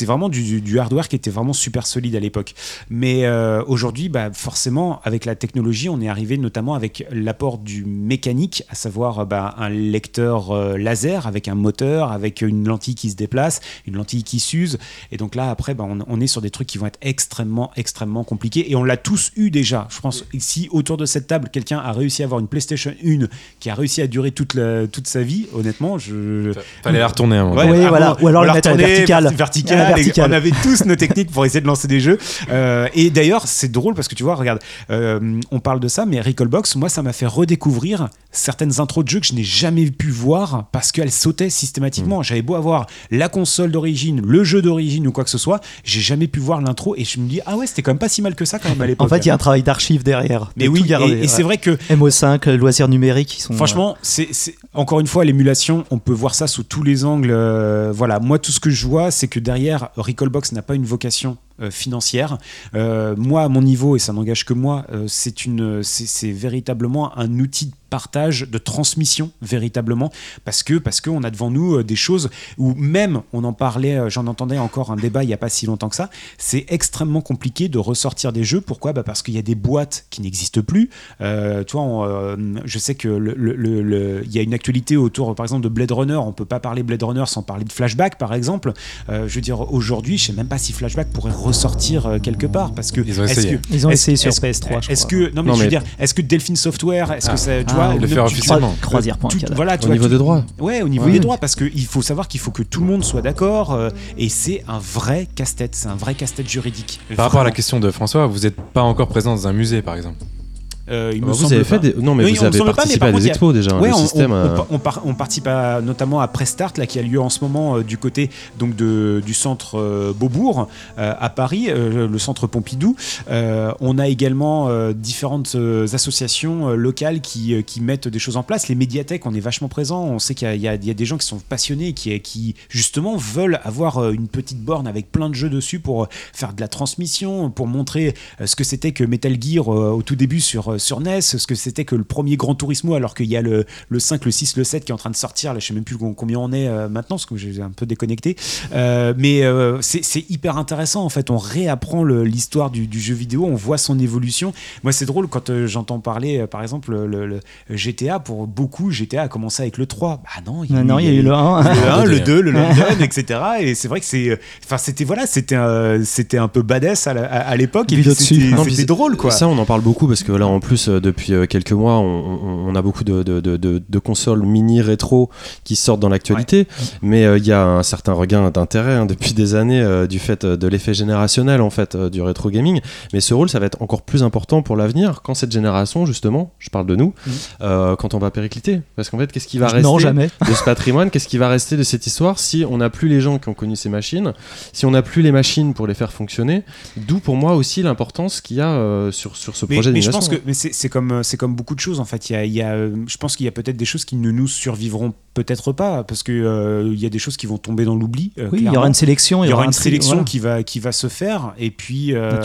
vraiment du, hardware qui était vraiment super solide à l'époque. Mais euh, aujourd'hui, bah, forcément, avec la technologie, on est arrivé notamment avec l'apport du mécanique, à savoir bah, un lecteur euh, laser avec un moteur, avec une lentille qui se déplace, une lentille qui s'use. Et donc là, après, bah, on, on est sur des trucs qui vont être extrêmement, extrêmement compliqués. Et on l'a tous eu déjà. Je pense si autour de cette table, quelqu'un a réussi à avoir une PlayStation 1 qui a réussi à durer toute, la- toute sa vie, honnêtement, je. Fallait la retourner un moment. Ouais, Oui, ah voilà. bon, Ou alors l'a mettre verticale. verticale. On avait tous nos techniques pour essayer de lancer des jeux. Euh, et d'ailleurs, c'est drôle parce que tu vois, regarde, euh, on parle de ça, mais Recallbox, moi, ça m'a fait redécouvrir certaines intros de jeux que je n'ai jamais pu voir parce qu'elles sautaient systématiquement. J'avais beau avoir la console d'origine, le jeu d'origine ou quoi que ce soit, j'ai jamais pu voir l'intro et je me dis, ah ouais, c'était quand même pas si mal que ça quand même à l'époque. En fait, il y a un travail d'archive derrière. mais oui, garder, et, et c'est vrai que MO5, euh, loisirs numériques, ils sont. Franchement, c'est c'est- encore une fois l'émulation. On peut voir ça sous tous les angles. euh, voilà, moi tout ce que je vois, c'est que derrière Recallbox n'a pas une vocation euh, financière. Euh, moi, à mon niveau, et ça n'engage que moi, euh, c'est véritablement un outil de partage, de transmission véritablement, parce que parce qu'on a devant nous des choses où même on en parlait, j'en entendais encore un débat il n'y a pas si longtemps que ça. C'est extrêmement compliqué de ressortir des jeux. Pourquoi? Bah Parce qu'il y a des boîtes qui n'existent plus. Euh, je sais que il y a une actualité autour, par exemple, de Blade Runner. On peut pas parler Blade Runner sans parler de Flashback, par exemple. Euh, je veux dire, aujourd'hui, je sais même pas si Flashback pourrait ressortir euh, quelque part, parce que Ils ont essayé. que- Ils ont essayé sur est-ce- PS3, je Est-ce que non mais Non, je veux mais- dire, est-ce que Delphine Software, est-ce que ça, tu Ah, vois, le faire tu- tu- officiellement. Croisière.canada. voilà, tu Au vois, niveau tout- des droits. Ouais, au niveau Oui. des droits, parce qu'il faut savoir qu'il faut que tout le monde soit d'accord, euh, et c'est un vrai casse-tête, c'est un vrai casse-tête juridique. Par rapport à la question de François, vous n'êtes pas encore présent dans un musée, par exemple. Euh, il me Bah, vous avez fait des... Non, mais Oui, vous me avez pas, participé mais à des a- expos déjà. Ouais, le on, système. on- euh, on- on par- on participe à- notamment à Prestart, là, qui a lieu en ce moment euh, du côté donc de, du centre euh, Beaubourg euh, à Paris, euh, le centre Pompidou. Euh, on a également euh, différentes euh, associations euh, locales qui, euh, qui mettent des choses en place. Les médiathèques, on est vachement présents. On sait qu'il y, y a- des gens qui sont passionnés, qui, qui justement veulent avoir euh, une petite borne avec plein de jeux dessus pour euh, faire de la transmission, pour montrer euh, ce que c'était que Metal Gear euh, au tout début sur, euh, sur NES, ce que c'était que le premier Grand Turismo, alors qu'il y a le, le 5, le 6, le 7 qui est en train de sortir. Là, je sais même plus com- combien on est euh, maintenant, parce que j'ai un peu déconnecté. Euh, mais euh, c'est c'est hyper intéressant, en fait. On réapprend l'histoire du, du jeu vidéo, on voit son évolution. Moi, c'est drôle quand euh, j'entends parler, euh, par exemple, le, le GTA. Pour beaucoup, GTA a commencé avec le 3. Bah non, Non, non, il y a eu le 1. le 1, *laughs* le deux, 2, le London, etc. Et c'est vrai que c'est, enfin, c'était voilà, c'était un, c'était un peu badass à, l'époque. Et puis c'était, drôle, quoi. Ça, on en parle beaucoup parce que là, en plus, euh, depuis euh, quelques mois, on, on- on a beaucoup de, de- de- de- de consoles mini rétro qui sortent dans l'actualité. Mais euh, il y a un certain regain d'intérêt hein, depuis des années euh, du fait de l'effet générationnel en fait euh, du rétro gaming. Mais ce rôle, ça va être encore plus important pour l'avenir quand cette génération, justement, je parle de nous, euh, quand on va péricliter. Parce qu'en fait, qu'est-ce qui va rester Non, jamais. de ce patrimoine, qu'est-ce qui va rester de cette histoire si on n'a plus les gens qui ont connu ces machines, si on n'a plus les machines pour les faire fonctionner? D'où pour moi aussi l'importance qu'il y a euh, sur, sur ce Mais, projet mais je d'animation. pense que mais c'est, c'est comme, c'est comme beaucoup de choses en fait. Il y a, il y a, euh, je pense qu'il y a peut-être des choses qui ne nous survivront peut-être pas parce que euh, il y a des choses qui vont tomber dans l'oubli. euh, Oui, il y aura une sélection. Il y aura un une tri- sélection voilà, qui va qui va se faire et puis euh,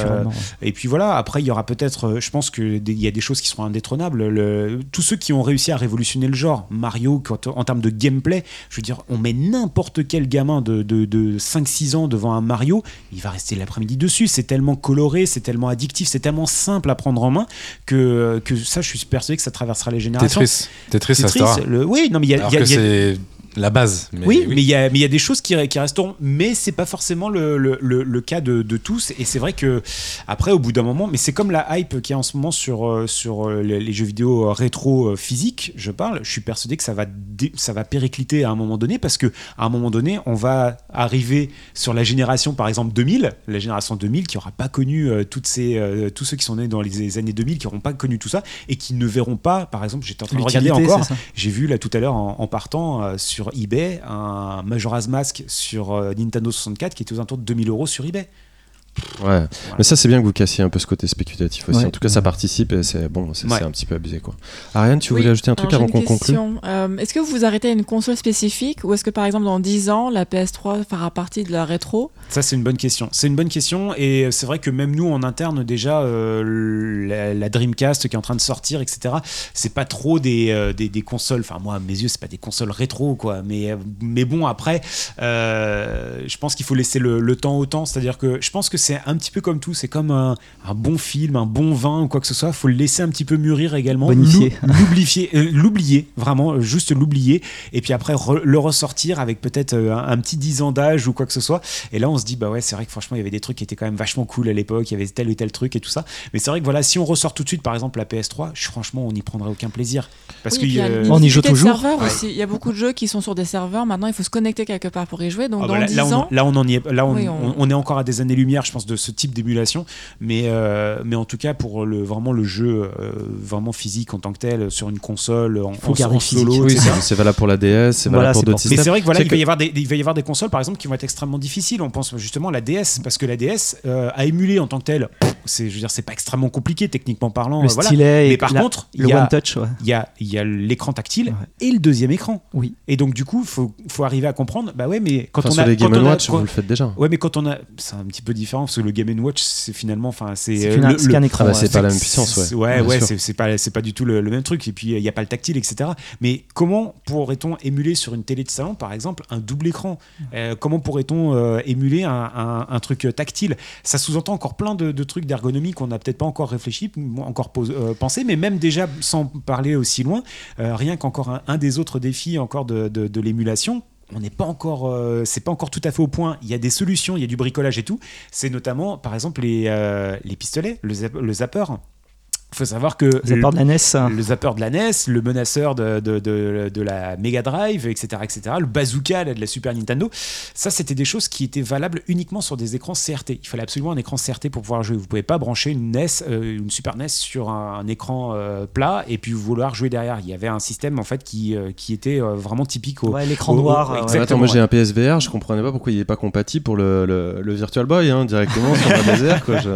et puis voilà. Après il y aura peut-être, euh, je pense que des- il y a des choses qui seront indétrônables. Le- tous ceux qui ont réussi à révolutionner le genre, Mario quand- en termes de gameplay, je veux dire, on met n'importe quel gamin de, de, de 5-6 ans devant un Mario, il va rester l'après-midi dessus. C'est tellement coloré, c'est tellement addictif, c'est tellement simple à prendre en main que que ça, je suis persuadé que ça traversera les générations. Tetris. Tetris Tetris, le- oui, non mais il y a, Alors il y a- que il y a- c'est la base. Mais oui, mais il y a, mais il y a des choses qui, qui resteront, mais c'est pas forcément le, le, le- le cas de, de tous. Et c'est vrai que après, au bout d'un moment, mais c'est comme la hype qui est en ce moment sur, euh, sur euh, les, les jeux vidéo euh, rétro physiques, je parle. Je suis persuadé que ça va, dé- ça va péricliter à un moment donné parce que à un moment donné, on va arriver sur la génération, par exemple 2000, la génération 2000 qui aura pas connu euh, toutes ces, euh, tous ceux qui sont nés dans les années 2000, qui n'auront pas connu tout ça et qui ne verront pas, par exemple, j'étais en train de regarder encore. J'ai vu là tout à l'heure en, en partant euh, eBay un Majora's Mask sur euh, Nintendo 64 qui était aux alentours de 2000 euros sur eBay. Ouais. Mais ça, c'est bien que vous cassiez un peu ce côté spéculatif aussi. Ouais. En tout cas, ça participe et c'est bon, c'est Ouais. un petit peu abusé quoi. Ariane, tu Oui. voulais ajouter un truc Alors, avant qu'on conclue? question. Euh, est-ce que vous vous arrêtez à une console spécifique ou est-ce que par exemple dans 10 ans la PS3 fera partie de la rétro? Ça, c'est une bonne question. C'est une bonne question et c'est vrai que même nous en interne, déjà, euh, la, la Dreamcast qui est en train de sortir, etc., c'est pas trop des, euh, des, des consoles. Enfin, moi, à mes yeux, c'est pas des consoles rétro, quoi. Mais, mais bon, après, euh, je pense qu'il faut laisser le, le temps au temps. C'est-à-dire que je pense que c'est un petit peu comme tout, c'est comme un, un bon film, un bon vin ou quoi que ce soit, faut le laisser un petit peu mûrir également, l'oublier, euh, l'oublier, vraiment, euh, juste l'oublier, et puis après re- le ressortir avec peut-être euh, un, un petit 10 ans d'âge ou quoi que ce soit. Et là, on se dit, bah ouais, c'est vrai que franchement, il y avait des trucs qui étaient quand même vachement cool à l'époque, il y avait tel ou tel truc et tout ça. Mais c'est vrai que voilà, si on ressort tout de suite, par exemple, la PS3, je- franchement, on n'y prendrait aucun plaisir. Parce Oui, y a euh, y joue toujours. Il y a beaucoup de jeux qui sont sur des serveurs. Maintenant, il faut se connecter quelque part pour y jouer. Donc, Ah dans là, 10 là, on, ans, là, on en y est, là on, Oui, on- on- on est encore à des années-lumière, je pense, de ce type d'émulation. Mais, euh, mais en tout cas, pour le, vraiment le jeu euh, vraiment physique en tant que tel, sur une console, en, en- en solo, Oui, c'est valable pour la DS, c'est Voilà, valable pour d'autres systèmes. Mais c'est vrai que voilà, C'est il va, y avoir des, il va y avoir des consoles, par exemple, qui vont être extrêmement difficiles. On pense justement à la DS, parce que la DS, euh, à émuler en tant que pff, c'est, je veux dire, c'est pas extrêmement compliqué techniquement parlant. Le euh, voilà. stylet et Mais par la- contre, il le y a- one touch, ouais. Il y a, y a l'écran tactile Ouais. et le deuxième écran. Oui. Et donc, du coup, il faut, faut arriver à comprendre, bah ouais, mais quand Enfin, on a. les quand Game on a- Watch, quand- vous le faites déjà. Ouais, mais quand on a. C'est un petit peu différent parce que le Game Watch, c'est finalement. Enfin, c'est. Euh, qu'un écran. Ah bah, c'est pas la même puissance, ouais. Ouais, ouais, c'est pas, du tout le, le même truc. Et puis, il n'y a pas le tactile, etc. Mais comment pourrait-on émuler sur une télé de salon, par exemple, un double écran? Euh, Comment pourrait-on euh, émuler un, un- un truc tactile? Ça sous-entend encore plein de, de trucs d'ergonomie qu'on n'a peut-être pas encore réfléchi, encore euh, pensé, mais même déjà, sans parler aussi loin, euh, rien qu'encore un, un des autres défis encore de, de- de l'émulation. On n'est pas encore, euh, c'est pas encore tout à fait au point. Il y a des solutions, il y a du bricolage et tout. C'est notamment, par exemple, les, euh, pistolets, le zapper. Il faut savoir que avez peur de la NES hein. le zapper de la NES, le menaceur de, de, de- de la Mega Drive, etc., etc., le bazooka là, de la Super Nintendo, ça c'était des choses qui étaient valables uniquement sur des écrans CRT. Il fallait absolument un écran CRT pour pouvoir jouer. Vous pouvez pas brancher une NES, euh, une Super NES sur un, un écran euh, plat et puis vouloir jouer derrière. Il y avait un système en fait qui, euh, qui était euh, vraiment typique au. Ouais, l'écran au- au- noir. euh, ouais. exact. Attends, moi j'ai un PSVR, je comprenais pas pourquoi il est pas compatible pour le, le, le Virtual Boy hein, directement sur ma DSR quoi. Je...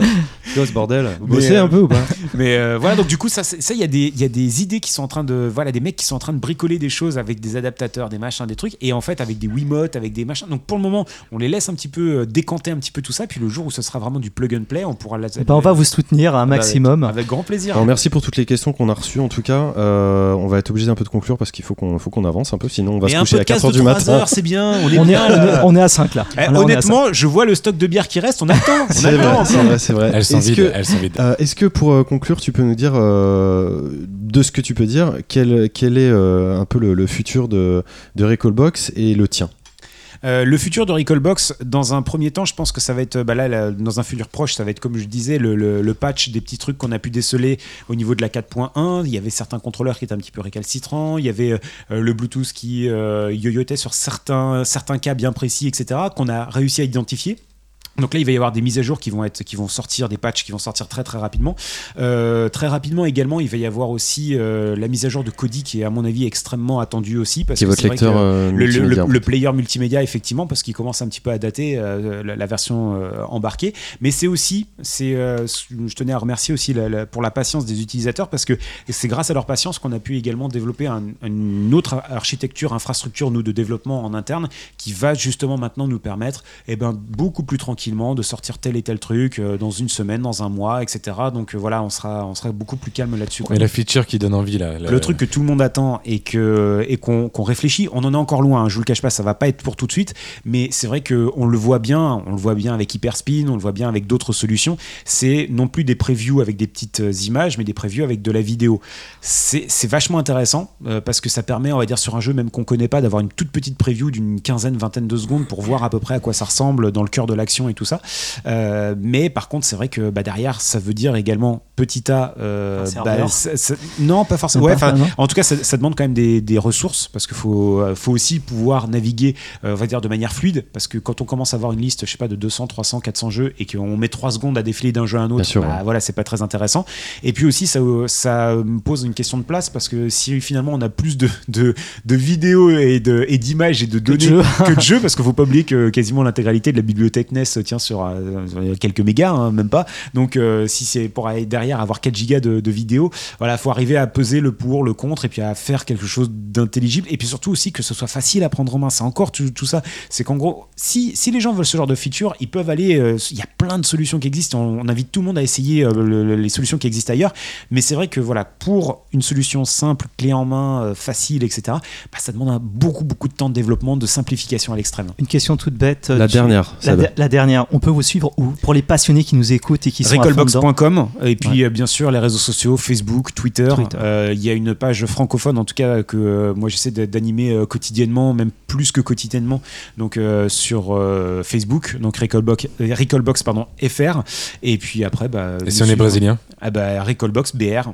*laughs* Ce bordel? Vous bossez un peu ou pas? *laughs* Mais euh, voilà, donc du coup, ça, il y, a des- il y a des idées qui sont en train de, voilà, des mecs qui sont en train de bricoler des choses avec des adaptateurs, des machins, des trucs, et en fait avec des Wiimotes, avec des machins. Donc pour le moment, on les laisse un petit peu euh, décanter un petit peu tout ça, puis le jour où ce sera vraiment du plug and play, on pourra la. Ben, on va vous soutenir un maximum. Avec, avec grand plaisir. Alors, merci pour toutes les questions qu'on a reçues en tout cas. Euh, on va être obligé un peu de conclure parce qu'il faut qu'on faut qu'on avance un peu, sinon on va Mais se coucher à podcast 4h de du 3 matin. c'est bien. On est *laughs* On est, bien. on, est, là. on est à 5 là. Eh, Là, est à honnêtement, je vois le stock de bière qui reste. On attend. C'est vrai, c'est vrai, Est-ce vides. que-. Euh, Est-ce que pour conclure, tu peux nous dire, euh, de ce que tu peux dire, quel, quel est euh, un peu le, futur de, de Recallbox et le tien? Euh, le futur de Recallbox, dans un premier temps, je pense que ça va être, bah là, dans un futur proche, ça va être comme je disais, le, le- le patch des petits trucs qu'on a pu déceler au niveau de la 4.1. Il y avait certains contrôleurs qui étaient un petit peu récalcitrants. Il y avait le Bluetooth qui euh, yoyotait sur certains, certains cas bien précis, etc., qu'on a réussi à identifier. Donc là, il va y avoir des mises à jour qui vont être, qui vont sortir, des patchs qui vont sortir très très rapidement. Euh, très rapidement également, il va y avoir aussi euh, la mise à jour de Kodi qui est à mon avis extrêmement attendue aussi parce Qui est que votre vrai lecteur que- euh, le, player multimédia effectivement parce qu'il commence un petit peu à dater la, la version embarquée mais c'est aussi c'est je tenais à remercier aussi la- la- pour la patience des utilisateurs parce que c'est grâce à leur patience qu'on a pu également développer un- une autre architecture infrastructure nous de développement en interne qui va justement maintenant nous permettre eh ben, beaucoup plus tranquillement de sortir tel et tel truc euh, dans une semaine dans un mois etc donc euh, voilà on sera on sera beaucoup plus calme là-dessus Mais la feature qui donne envie là. le truc que tout le monde attend et que et qu'on qu'on réfléchit, on en est encore loin. hein, je vous le cache pas, ça va pas être pour tout de suite, mais c'est vrai que on le voit bien, on le voit bien avec Hyperspin, on le voit bien avec d'autres solutions. C'est non plus des previews avec des petites euh, images, mais des previews avec de la vidéo. C'est c'est vachement intéressant euh, parce que ça permet, on va dire, sur un jeu même qu'on connaît pas, d'avoir une toute petite preview d'une quinzaine, vingtaine de secondes pour voir à peu près à quoi ça ressemble dans le cœur de l'action et tout ça. Euh, mais par contre, c'est vrai que bah, derrière, ça veut dire également petit a. euh, bah, ça- ça- non, pas forcément. Ouais, pas, en tout cas, ça, ça demande quand même des, des ressources parce qu'il faut, euh, faut aussi pouvoir naviguer, euh, on va dire, de manière fluide. Parce que quand on commence à avoir une liste, je sais pas, de 200, 300, 400 jeux et qu'on met 3 secondes à défiler d'un jeu à un autre, sûr, bah, ouais. voilà, c'est pas très intéressant. Et puis aussi, ça, ça me pose une question de place parce que si finalement on a plus de, de, de vidéos et d'images et de données jeux. que de jeux, parce qu'il faut pas oublier que quasiment l'intégralité de la bibliothèque NES tient sur euh, quelques mégas, hein, même pas. Donc euh, si c'est pour aller derrière avoir 4 gigas de, de vidéos, voilà, faut arriver à peser le pour, le contre et puis à faire quelque chose d'intelligible et puis surtout aussi que ce soit facile à prendre en main. C'est encore tout, tout ça. C'est qu'en gros, si, si les gens veulent ce genre de feature, ils peuvent aller. euh, Il y a plein de solutions qui existent. On, on invite tout le monde à essayer euh, le- le- les solutions qui existent ailleurs. Mais c'est vrai que voilà, pour une solution simple, clé en main, euh, facile, etc., bah, ça demande un beaucoup beaucoup de temps de développement, de simplification à l'extrême. Une question toute bête. La tu- dernière, La, Seb. de- la dernière. Dernière, on peut vous suivre où Pour les passionnés qui nous écoutent et qui sont. Recallbox.com et puis euh, bien sûr les réseaux sociaux Facebook, Twitter. Euh, Il y a une page francophone en tout cas que euh, moi j'essaie d'animer euh, quotidiennement, même plus que quotidiennement. Donc euh, sur euh, Facebook, donc Recallbox, euh, Recallbox pardon FR. Et puis après bah. Et si on est brésilien Ah bah Recallbox BR.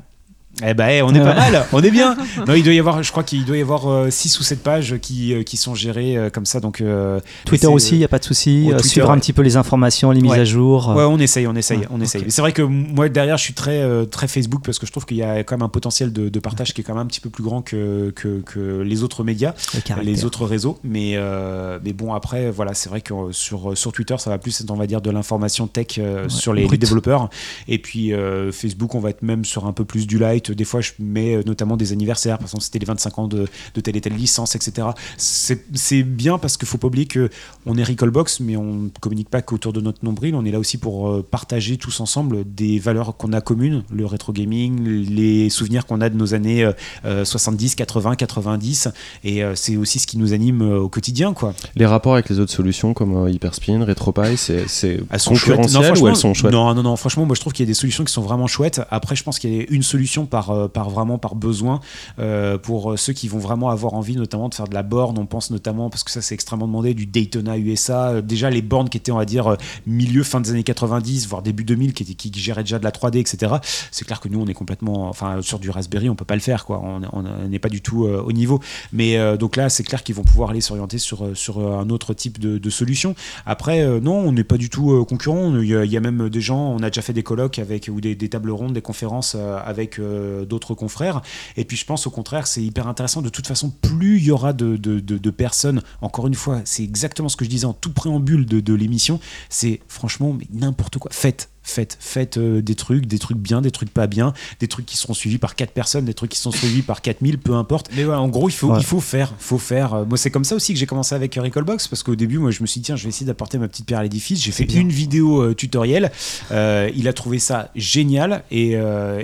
Eh bah, eh, on est pas *laughs* mal, on est bien. Non, il doit y avoir, je crois qu'il doit y avoir 6 ou 7 pages qui, euh, qui sont gérées euh, comme ça. Donc, euh, Twitter aussi, il n'y a pas de souci. Euh, Twitter, suivre un ouais. petit peu les informations, les mises Ouais. à jour. Ouais, on essaye, on essaye, Ouais, on essaye. C'est vrai que moi derrière, je suis très euh, très Facebook parce que je trouve qu'il y a quand même un potentiel de, de partage qui est quand même un petit peu plus grand que, que, que les autres médias, le les autres réseaux. Mais euh, mais bon après, voilà, c'est vrai que euh, sur sur Twitter, ça va plus être on va dire de l'information tech euh, sur les, développeurs. Et puis euh, Facebook, on va être même sur un peu plus du light. Des fois, je mets euh, notamment des anniversaires. Par exemple, c'était les 25 ans de, de telle et telle licence, etc. C'est bien parce qu'il faut pas oublier que on est Recallbox, mais on ne communique pas qu'autour de notre nombril. On est là aussi pour euh, partager tous ensemble des valeurs qu'on a communes, le rétro gaming, les souvenirs qu'on a de nos années euh, euh, 70, 80, 90. Et euh, c'est aussi ce qui nous anime euh, au quotidien, quoi. Les rapports avec les autres solutions comme euh, Hyperspin, RetroPie, c'est concurrentiel ou franchement, elles sont chouettes? Non, non, non. Franchement, moi, je trouve qu'il y a des solutions qui sont vraiment chouettes. Après, je pense qu'il y a une solution par, euh, par vraiment par besoin euh, pour ceux qui vont vraiment avoir envie, notamment de faire de la borne. On pense notamment parce que ça, c'est extrêmement demandé, du Daytona USA. Euh, déjà, les bornes qui étaient, on va dire, euh, milieu fin des années 90, voire début 2000, qui, géraient déjà de la 3D, etc. C'est clair que nous, on est complètement, enfin, sur du Raspberry, on peut pas le faire, quoi. On n'est pas du tout euh, au niveau. Mais euh, donc là, c'est clair qu'ils vont pouvoir aller s'orienter sur, euh, sur euh, un autre type de, solution. Après, euh, non, on n'est pas du tout euh, concurrent. Il y, a, même des gens, on a déjà fait des colloques avec, ou des, tables rondes, des conférences euh, avec euh, d'autres confrères. Et puis je pense au contraire, c'est hyper intéressant. De toute façon, plus il y aura de, de- personnes, encore une fois, c'est exactement ce que je disais en tout préambule de, l'émission, c'est franchement n'importe quoi. Faites. Faites, faites euh, des trucs, des trucs bien, des trucs pas bien, des trucs qui seront suivis par 4 personnes, des trucs qui sont suivis par 4000, peu importe. Mais voilà, en gros, il faut, Ouais. il faut faire, faut faire. Euh, Moi, c'est comme ça aussi que j'ai commencé avec euh, Recallbox, parce qu'au début, moi, je me suis dit, tiens, je vais essayer d'apporter ma petite pierre à l'édifice. J'ai fait bien. une vidéo euh, tutoriel. Euh, il a trouvé ça génial, et,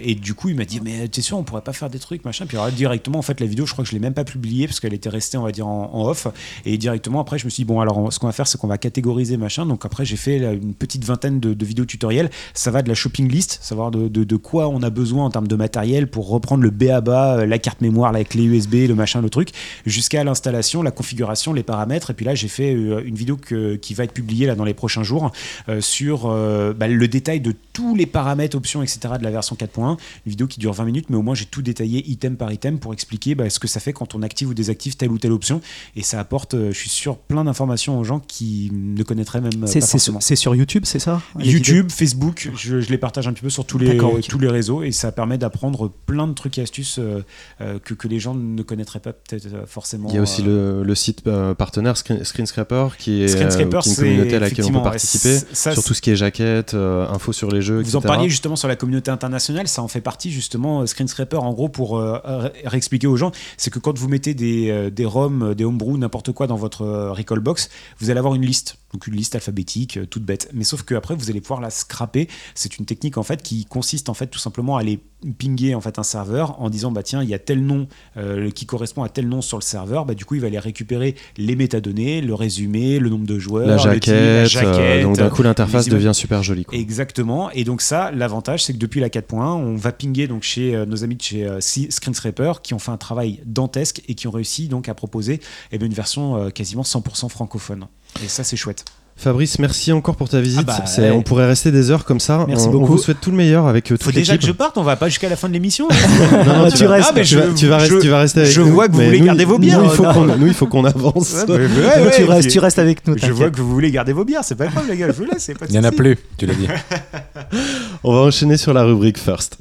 et du coup, il m'a dit, mais t'es sûr, on pourrait pas faire des trucs, machin. Puis alors, directement, en fait, la vidéo, je crois que je l'ai même pas publiée, parce qu'elle était restée, on va dire, en, en off. Et directement, après, je me suis dit, bon, alors, on- ce qu'on va faire, c'est qu'on va catégoriser, machin. Donc, après, j'ai fait là, une petite vingtaine de, de vidéos tutoriels. Ça va de la shopping list, savoir de, de- de quoi on a besoin en termes de matériel pour reprendre le BABA, euh, la carte mémoire, la clé USB, le machin, le truc, jusqu'à l'installation, la configuration, les paramètres. Et puis là, j'ai fait euh, une vidéo que- qui va être publiée là dans les prochains jours euh, sur euh, bah, le détail de tous les paramètres, options, etc. de la version 4.1. Une vidéo qui dure 20 minutes, mais au moins j'ai tout détaillé item par item pour expliquer bah, ce que ça fait quand on active ou désactive telle ou telle option. Et ça apporte, je suis sûr, plein d'informations aux gens qui ne connaîtraient même pas c'est forcément. sur, c'est sur YouTube, c'est ça YouTube, Facebook, je, je les partage un petit peu sur tous les, tous les réseaux et ça permet d'apprendre plein de trucs et astuces euh, euh, que, que les gens ne connaîtraient pas peut-être euh, forcément. Il y a aussi euh, le, le site euh, partenaire Screen, Screenscraper qui est, euh, qui est une c'est communauté à laquelle on peut participer ça, sur tout ce qui est jaquettes, euh, infos sur les jeux, Vous en parliez justement sur la communauté internationale, ça en fait partie justement. euh, Screenscraper, en gros, pour euh, ré- réexpliquer aux gens, c'est que quand vous mettez des, des ROM, des homebrew, n'importe quoi dans votre Recall Box, vous allez avoir une liste. Donc une liste alphabétique, toute bête. Mais sauf qu'après, vous allez pouvoir la scraper. C'est une technique en fait qui consiste en fait tout simplement à aller pinguer en fait un serveur en disant bah tiens il y a tel nom euh, qui correspond à tel nom sur le serveur bah du coup il va aller récupérer les métadonnées le résumé le nombre de joueurs la team, jaquette, euh, jaquette, donc d'un coup l'interface devient super jolie. quoi. Exactement. Et donc ça, l'avantage, c'est que depuis la 4.1, on va pinguer donc chez euh, nos amis de chez Screenscraper qui ont fait un travail dantesque et qui ont réussi donc à proposer eh bien, une version quasiment 100% francophone. Et ça, c'est chouette. Fabrice, merci encore pour ta visite. Ah bah, ouais. On pourrait rester des heures comme ça. Merci on, on beaucoup. vous souhaite tout le meilleur avec euh, toute Faut déjà que je parte, on va pas jusqu'à la fin de l'émission. *laughs* Non, non, Tu restes. Ah, mais tu, vas, je- tu vas rester, je- tu vas rester avec je nous, vois que vous mais voulez nous- garder vos bières. Nous, il faut Non. qu'on nous, il faut qu'on avance. Ouais, ouais, ouais, Donc, tu, ouais, restes, tu restes avec nous. Je vois que vous voulez garder vos bières, c'est pas grave les gars, je vous laisse. c'est pas Il y en a plus, tu l'as dit. *laughs* On va enchaîner sur la rubrique First.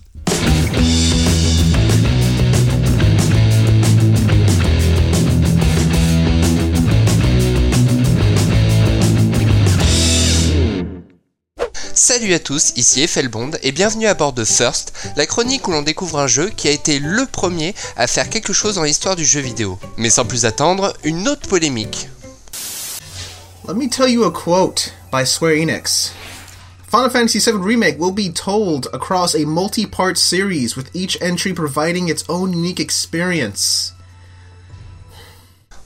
Salut à tous, ici Effelbond et bienvenue à bord de First, la chronique où l'on découvre un jeu qui a été le premier à faire quelque chose dans l'histoire du jeu vidéo. Mais sans plus attendre, une autre polémique. Let me tell you a quote by Square Enix. Final Fantasy VII Remake will be told across a multi part series, with each entry providing its own unique experience.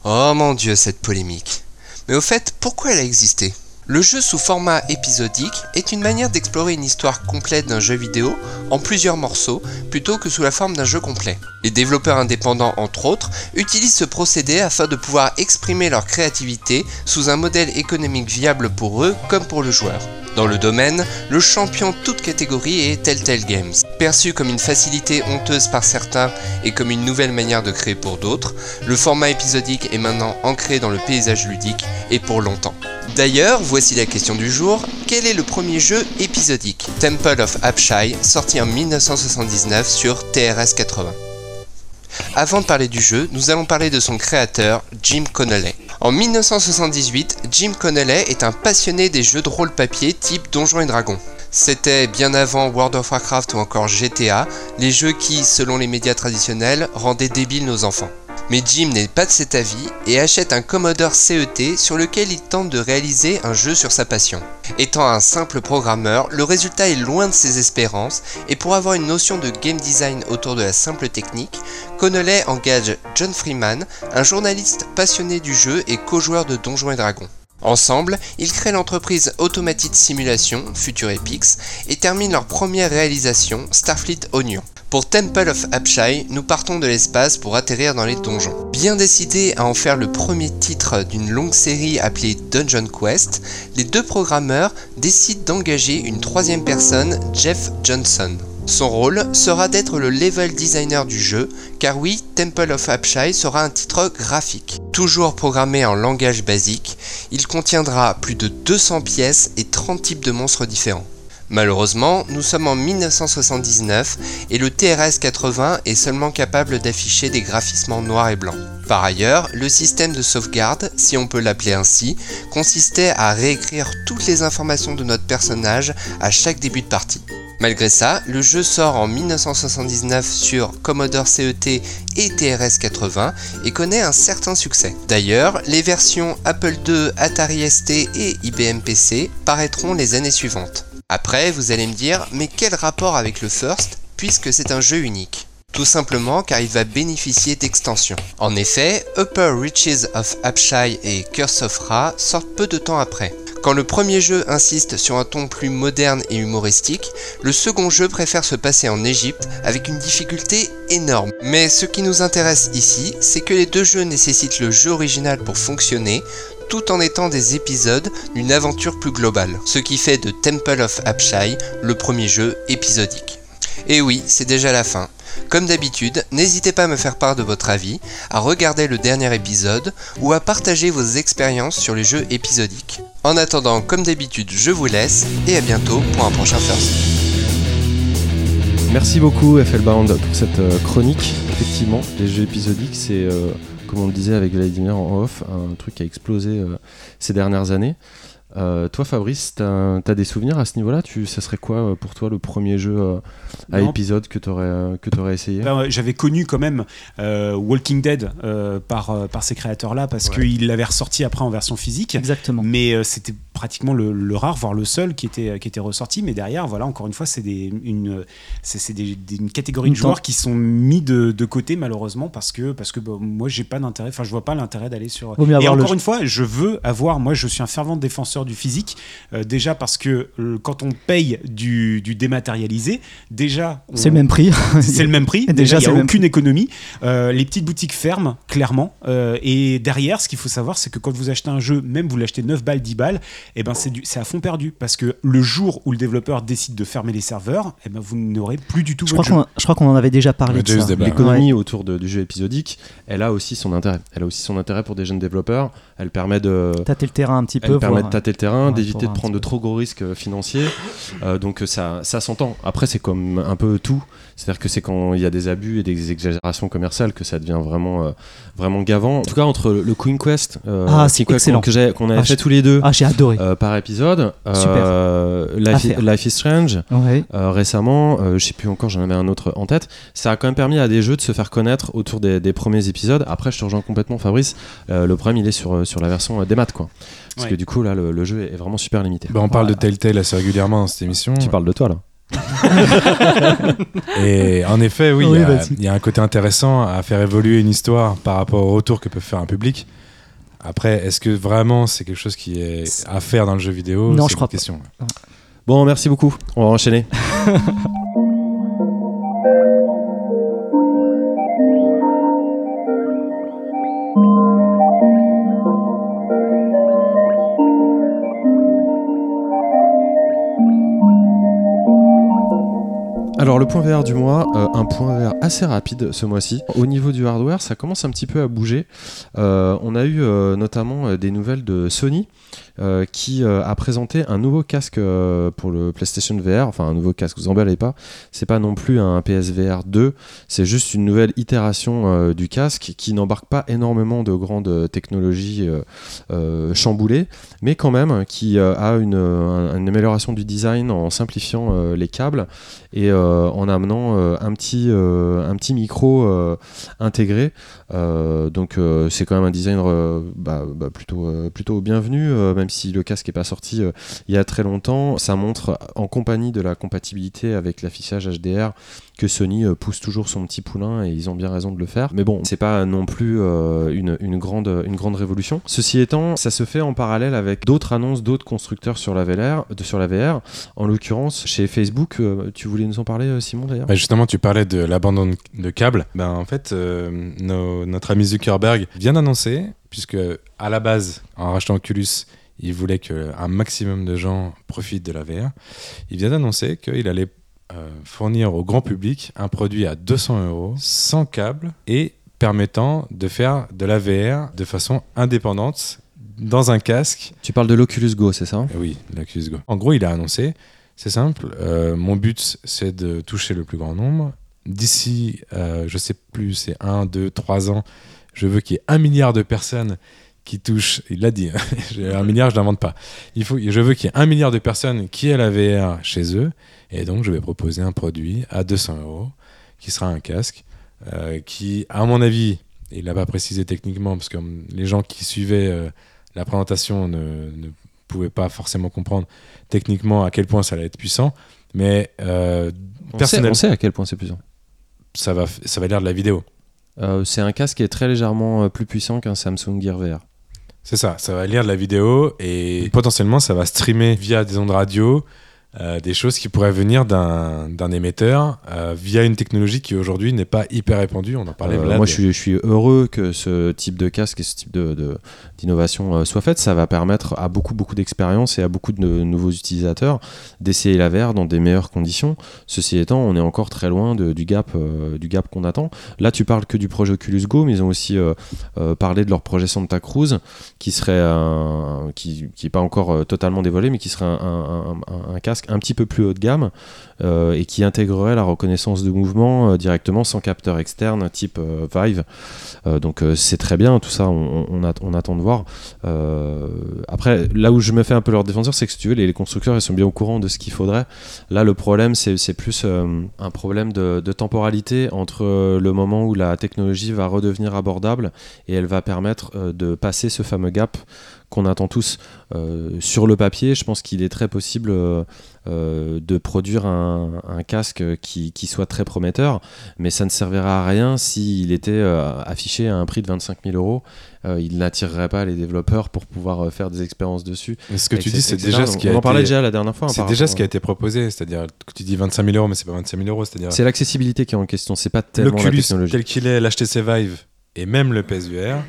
Oh mon dieu, cette polémique. Mais au fait, pourquoi elle a existé? Le jeu sous format épisodique est une manière d'explorer une histoire complète d'un jeu vidéo en plusieurs morceaux plutôt que sous la forme d'un jeu complet. Les développeurs indépendants, entre autres, utilisent ce procédé afin de pouvoir exprimer leur créativité sous un modèle économique viable pour eux comme pour le joueur. Dans le domaine, le champion de toute catégorie est Telltale Games. Perçu comme une facilité honteuse par certains et comme une nouvelle manière de créer pour d'autres, le format épisodique est maintenant ancré dans le paysage ludique et pour longtemps. D'ailleurs, voici la question du jour. Quel est le premier jeu épisodique? Temple of Apshai, sorti en 1979 sur TRS-80. Avant de parler du jeu, nous allons parler de son créateur, Jim Connolly. En 1978, Jim Connolly est un passionné des jeux de rôle papier type Donjons et Dragons. C'était bien avant World of Warcraft ou encore GTA, les jeux qui, selon les médias traditionnels, rendaient débiles nos enfants. Mais Jim n'est pas de cet avis et achète un Commodore CET sur lequel il tente de réaliser un jeu sur sa passion. Étant un simple programmeur, le résultat est loin de ses espérances et pour avoir une notion de game design autour de la simple technique, Connolly engage John Freeman, un journaliste passionné du jeu et co-joueur de Donjons et Dragons. Ensemble, ils créent l'entreprise Automated Simulation, Future Epics, et terminent leur première réalisation, Starfleet Onion. Pour Temple of Apshai, nous partons de l'espace pour atterrir dans les donjons. Bien décidés à en faire le premier titre d'une longue série appelée Dungeon Quest, les deux programmeurs décident d'engager une troisième personne, Jeff Johnson. Son rôle sera d'être le level designer du jeu, car oui, Temple of Apshai sera un titre graphique. Toujours programmé en langage basique, il contiendra plus de 200 pièces et 30 types de monstres différents. Malheureusement, nous sommes en 1979 et le TRS-80 est seulement capable d'afficher des graphismes en noir et blanc. Par ailleurs, le système de sauvegarde, si on peut l'appeler ainsi, consistait à réécrire toutes les informations de notre personnage à chaque début de partie. Malgré ça, le jeu sort en 1979 sur Commodore CET et TRS-80 et connaît un certain succès. D'ailleurs, les versions Apple II, Atari ST et IBM PC paraîtront les années suivantes. Après, vous allez me dire, mais quel rapport avec le First puisque c'est un jeu unique? Tout simplement car il va bénéficier d'extensions. En effet, Upper Reaches of Apshai et Curse of Ra sortent peu de temps après. Quand le premier jeu insiste sur un ton plus moderne et humoristique, le second jeu préfère se passer en Égypte avec une difficulté énorme. Mais ce qui nous intéresse ici, c'est que les deux jeux nécessitent le jeu original pour fonctionner, tout en étant des épisodes d'une aventure plus globale, ce qui fait de Temple of Apshai le premier jeu épisodique. Et oui, c'est déjà la fin. Comme d'habitude, n'hésitez pas à me faire part de votre avis, à regarder le dernier épisode ou à partager vos expériences sur les jeux épisodiques. En attendant, comme d'habitude, je vous laisse et à bientôt pour un prochain First. Merci beaucoup FLBound pour cette euh, chronique. Effectivement, les jeux épisodiques, c'est, euh, comme on le disait avec Vladimir en off, un truc qui a explosé euh, ces dernières années. Euh, toi, Fabrice, t'as as des souvenirs à ce niveau-là? Tu, Ça serait quoi euh, pour toi le premier jeu euh, à Non. épisode que tu aurais, que essayé? Ben, J'avais connu quand même euh, Walking Dead euh, par, par ces créateurs-là parce qu'ils l'avaient ressorti après en version physique. Exactement. Mais euh, c'était pratiquement le, le rare, voire le seul qui était, qui était ressorti. Mais derrière, voilà, encore une fois, c'est des, une, c'est, c'est des- des- une catégorie de joueurs qui sont mis de, de côté malheureusement parce que, parce que bah, moi, j'ai pas d'intérêt. Enfin, je vois pas l'intérêt d'aller sur. Vaut mieux Et le encore une fois, je veux avoir. Moi, je suis un fervent défenseur du physique. euh, déjà parce que euh, quand on paye du, du dématérialisé, déjà. on- C'est le même prix. *laughs* c'est le même prix. Déjà, il n'y a même aucune économie. Euh, les petites boutiques ferment, clairement. Et derrière, ce qu'il faut savoir, c'est que quand vous achetez un jeu, même vous l'achetez 9 balles, 10 balles, et ben c'est du- c'est à fond perdu. Parce que le jour où le développeur décide de fermer les serveurs, et ben vous n'aurez plus du tout Je crois jeu. qu'on je crois qu'on en avait déjà parlé. L'économie autour de- du jeu épisodique, elle a aussi son intérêt. Elle a aussi son intérêt pour des jeunes développeurs. Elle permet de, Tâter le terrain un petit peu. elle permet de tâter le terrain, d'éviter de prendre de trop gros risques euh, financiers. Euh, donc euh, ça, ça s'entend. Après, c'est comme un peu tout. C'est-à-dire que c'est quand il y a des abus et des exagérations commerciales que ça devient vraiment, euh, vraiment gavant. En tout cas, entre le Queen Quest, euh, Ah, Queen excellent. que j'ai- qu'on avait Ah, fait tous les deux Ah, j'ai adoré. euh, par épisode, Super. Life, is. Life is Strange. Ouais. récemment, je sais plus encore, j'en avais un autre en tête. Ça a quand même permis à des jeux de se faire connaître autour des, des premiers épisodes. Après, je te rejoins complètement, Fabrice. Le problème, il est sur, sur la version euh, des maths, quoi. Parce Ouais. que du coup, là, le, le jeu est vraiment super limité. Bah, on parle Voilà. de Telltale assez régulièrement dans cette émission. Tu parles de toi, là. *laughs* Et en effet, oui, Oui, il y a- y, un côté intéressant à faire évoluer une histoire par rapport au retour que peut faire un public. Après, est-ce que vraiment c'est quelque chose qui est à faire dans le jeu vidéo? Non, je crois pas. question. Bon, merci beaucoup. On va enchaîner. *laughs* Alors le point VR du mois, euh, un point VR assez rapide ce mois-ci. Au niveau du hardware, ça commence un petit peu à bouger. Euh, on a eu euh, notamment des nouvelles de Sony euh, qui euh, a présenté un nouveau casque euh, pour le PlayStation VR. Enfin un nouveau casque, vous emballez pas. C'est pas non plus un PSVR 2, c'est juste une nouvelle itération du casque qui n'embarque pas énormément de grandes technologies chamboulées, mais quand même qui a une, un- une amélioration du design en simplifiant les câbles et en amenant un, petit, un petit micro intégré. Donc c'est quand même un design bah, bah, plutôt, plutôt bienvenu, euh, si le casque n'est pas sorti euh, il y a très longtemps. Ça montre en compagnie de la compatibilité avec l'affichage HDR que Sony euh, pousse toujours son petit poulain et ils ont bien raison de le faire. Mais bon, c'est pas non plus euh, une, grande, une grande révolution. Ceci étant, ça se fait en parallèle avec d'autres annonces d'autres constructeurs sur la VR, de, sur la VR. En l'occurrence, chez Facebook, euh, tu voulais nous en parler, Simon d'ailleurs? Bah, justement, tu parlais de l'abandon de- câbles. Ben, en fait, notre ami Zuckerberg vient d'annoncer, puisque à la base, en rachetant Oculus, il voulait qu'un maximum de gens profitent de la VR. Il vient d'annoncer qu'il allait euh, fournir au grand public un produit à 200 euros, sans câble, et permettant de faire de la VR de façon indépendante dans un casque Tu parles de l'Oculus Go, c'est ça? Hein Oui, l'Oculus Go. En gros, il a annoncé, c'est simple, euh, mon but c'est de toucher le plus grand nombre. D'ici, euh, je sais plus, c'est 1, 2, 3 ans, je veux qu'il y ait un milliard de personnes qui touchent, il l'a dit, *laughs* j'ai un milliard, je l'invente pas. Il faut, je veux qu'il y ait un milliard de personnes qui aient la VR chez eux, et donc je vais proposer un produit à 200 euros, qui sera un casque, euh, qui, à mon avis, il l'a pas précisé techniquement, parce que les gens qui suivaient euh, la présentation ne, ne pouvaient pas forcément comprendre techniquement à quel point ça allait être puissant, mais euh, on, sait, personnellement, on sait à quel point c'est puissant. ça va, ça va lire de la vidéo. Euh, c'est un casque qui est très légèrement plus puissant qu'un Samsung Gear VR. C'est ça, ça va lire de la vidéo et potentiellement ça va streamer via des ondes radio euh, des choses qui pourraient venir d'un émetteur euh, via une technologie qui aujourd'hui n'est pas hyper répandue. On en parlait. Euh, moi, je suis, je suis heureux que ce type de casque et ce type de- de- d'innovation euh, soit faite. Ça va permettre à beaucoup, beaucoup d'expériences et à beaucoup de nou- nouveaux utilisateurs d'essayer la VR dans des meilleures conditions. Ceci étant, on est encore très loin de- du gap, du gap qu'on attend. Là, tu parles que du projet Oculus Go, mais ils ont aussi parlé de leur projet Santa Cruz, qui serait un, qui, qui est pas encore totalement dévoilé, mais qui serait un, un- un- un un petit peu plus haut de gamme euh, et qui intégrerait la reconnaissance de mouvement euh, directement sans capteur externe type euh, Vive. Donc c'est très bien, tout ça on, on, at- on attend de voir. Après, là où je me fais un peu leur défenseur, c'est que si tu veux, les, constructeurs ils sont bien au courant de ce qu'il faudrait. Là, le problème, c'est plus un problème de, temporalité entre le moment où la technologie va redevenir abordable et elle va permettre de passer ce fameux gap qu'on attend tous. Euh, sur le papier, je pense qu'il est très possible euh, euh, de produire un, un casque qui, qui soit très prometteur, mais ça ne servira à rien s'il était affiché à un prix de 25 000 euros. Il n'attirerait pas les développeurs pour pouvoir faire des expériences dessus. Mais ce que tu dis, c'est déjà ce qui a on en parlait été- déjà la dernière fois. C'est déjà ce qui a été proposé, c'est-à-dire que tu dis 25 000 euros, mais c'est pas 25 000 euros, C'est l'accessibilité qui est en question, c'est pas tellement la technologie. tel qu'il est, l'HTC Vive et même le PSVR.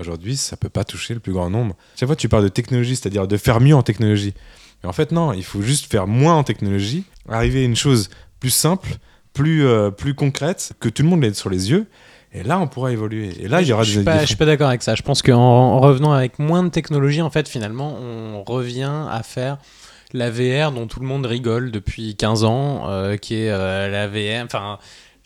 Aujourd'hui, ça peut pas toucher le plus grand nombre. Chaque fois, tu parles de technologie, c'est-à-dire de faire mieux en technologie. Mais en fait, non, il faut juste faire moins en technologie, arriver à une chose plus simple, plus, euh, plus concrète, que tout le monde l'ait sur les yeux. Et là, on pourra évoluer. Et là, il y aura je des pas, je suis pas d'accord avec ça. Je pense qu'en en revenant avec moins de technologie, en fait, finalement, on revient à faire la VR dont tout le monde rigole depuis 15 ans, euh, qui est euh, la VR. Enfin,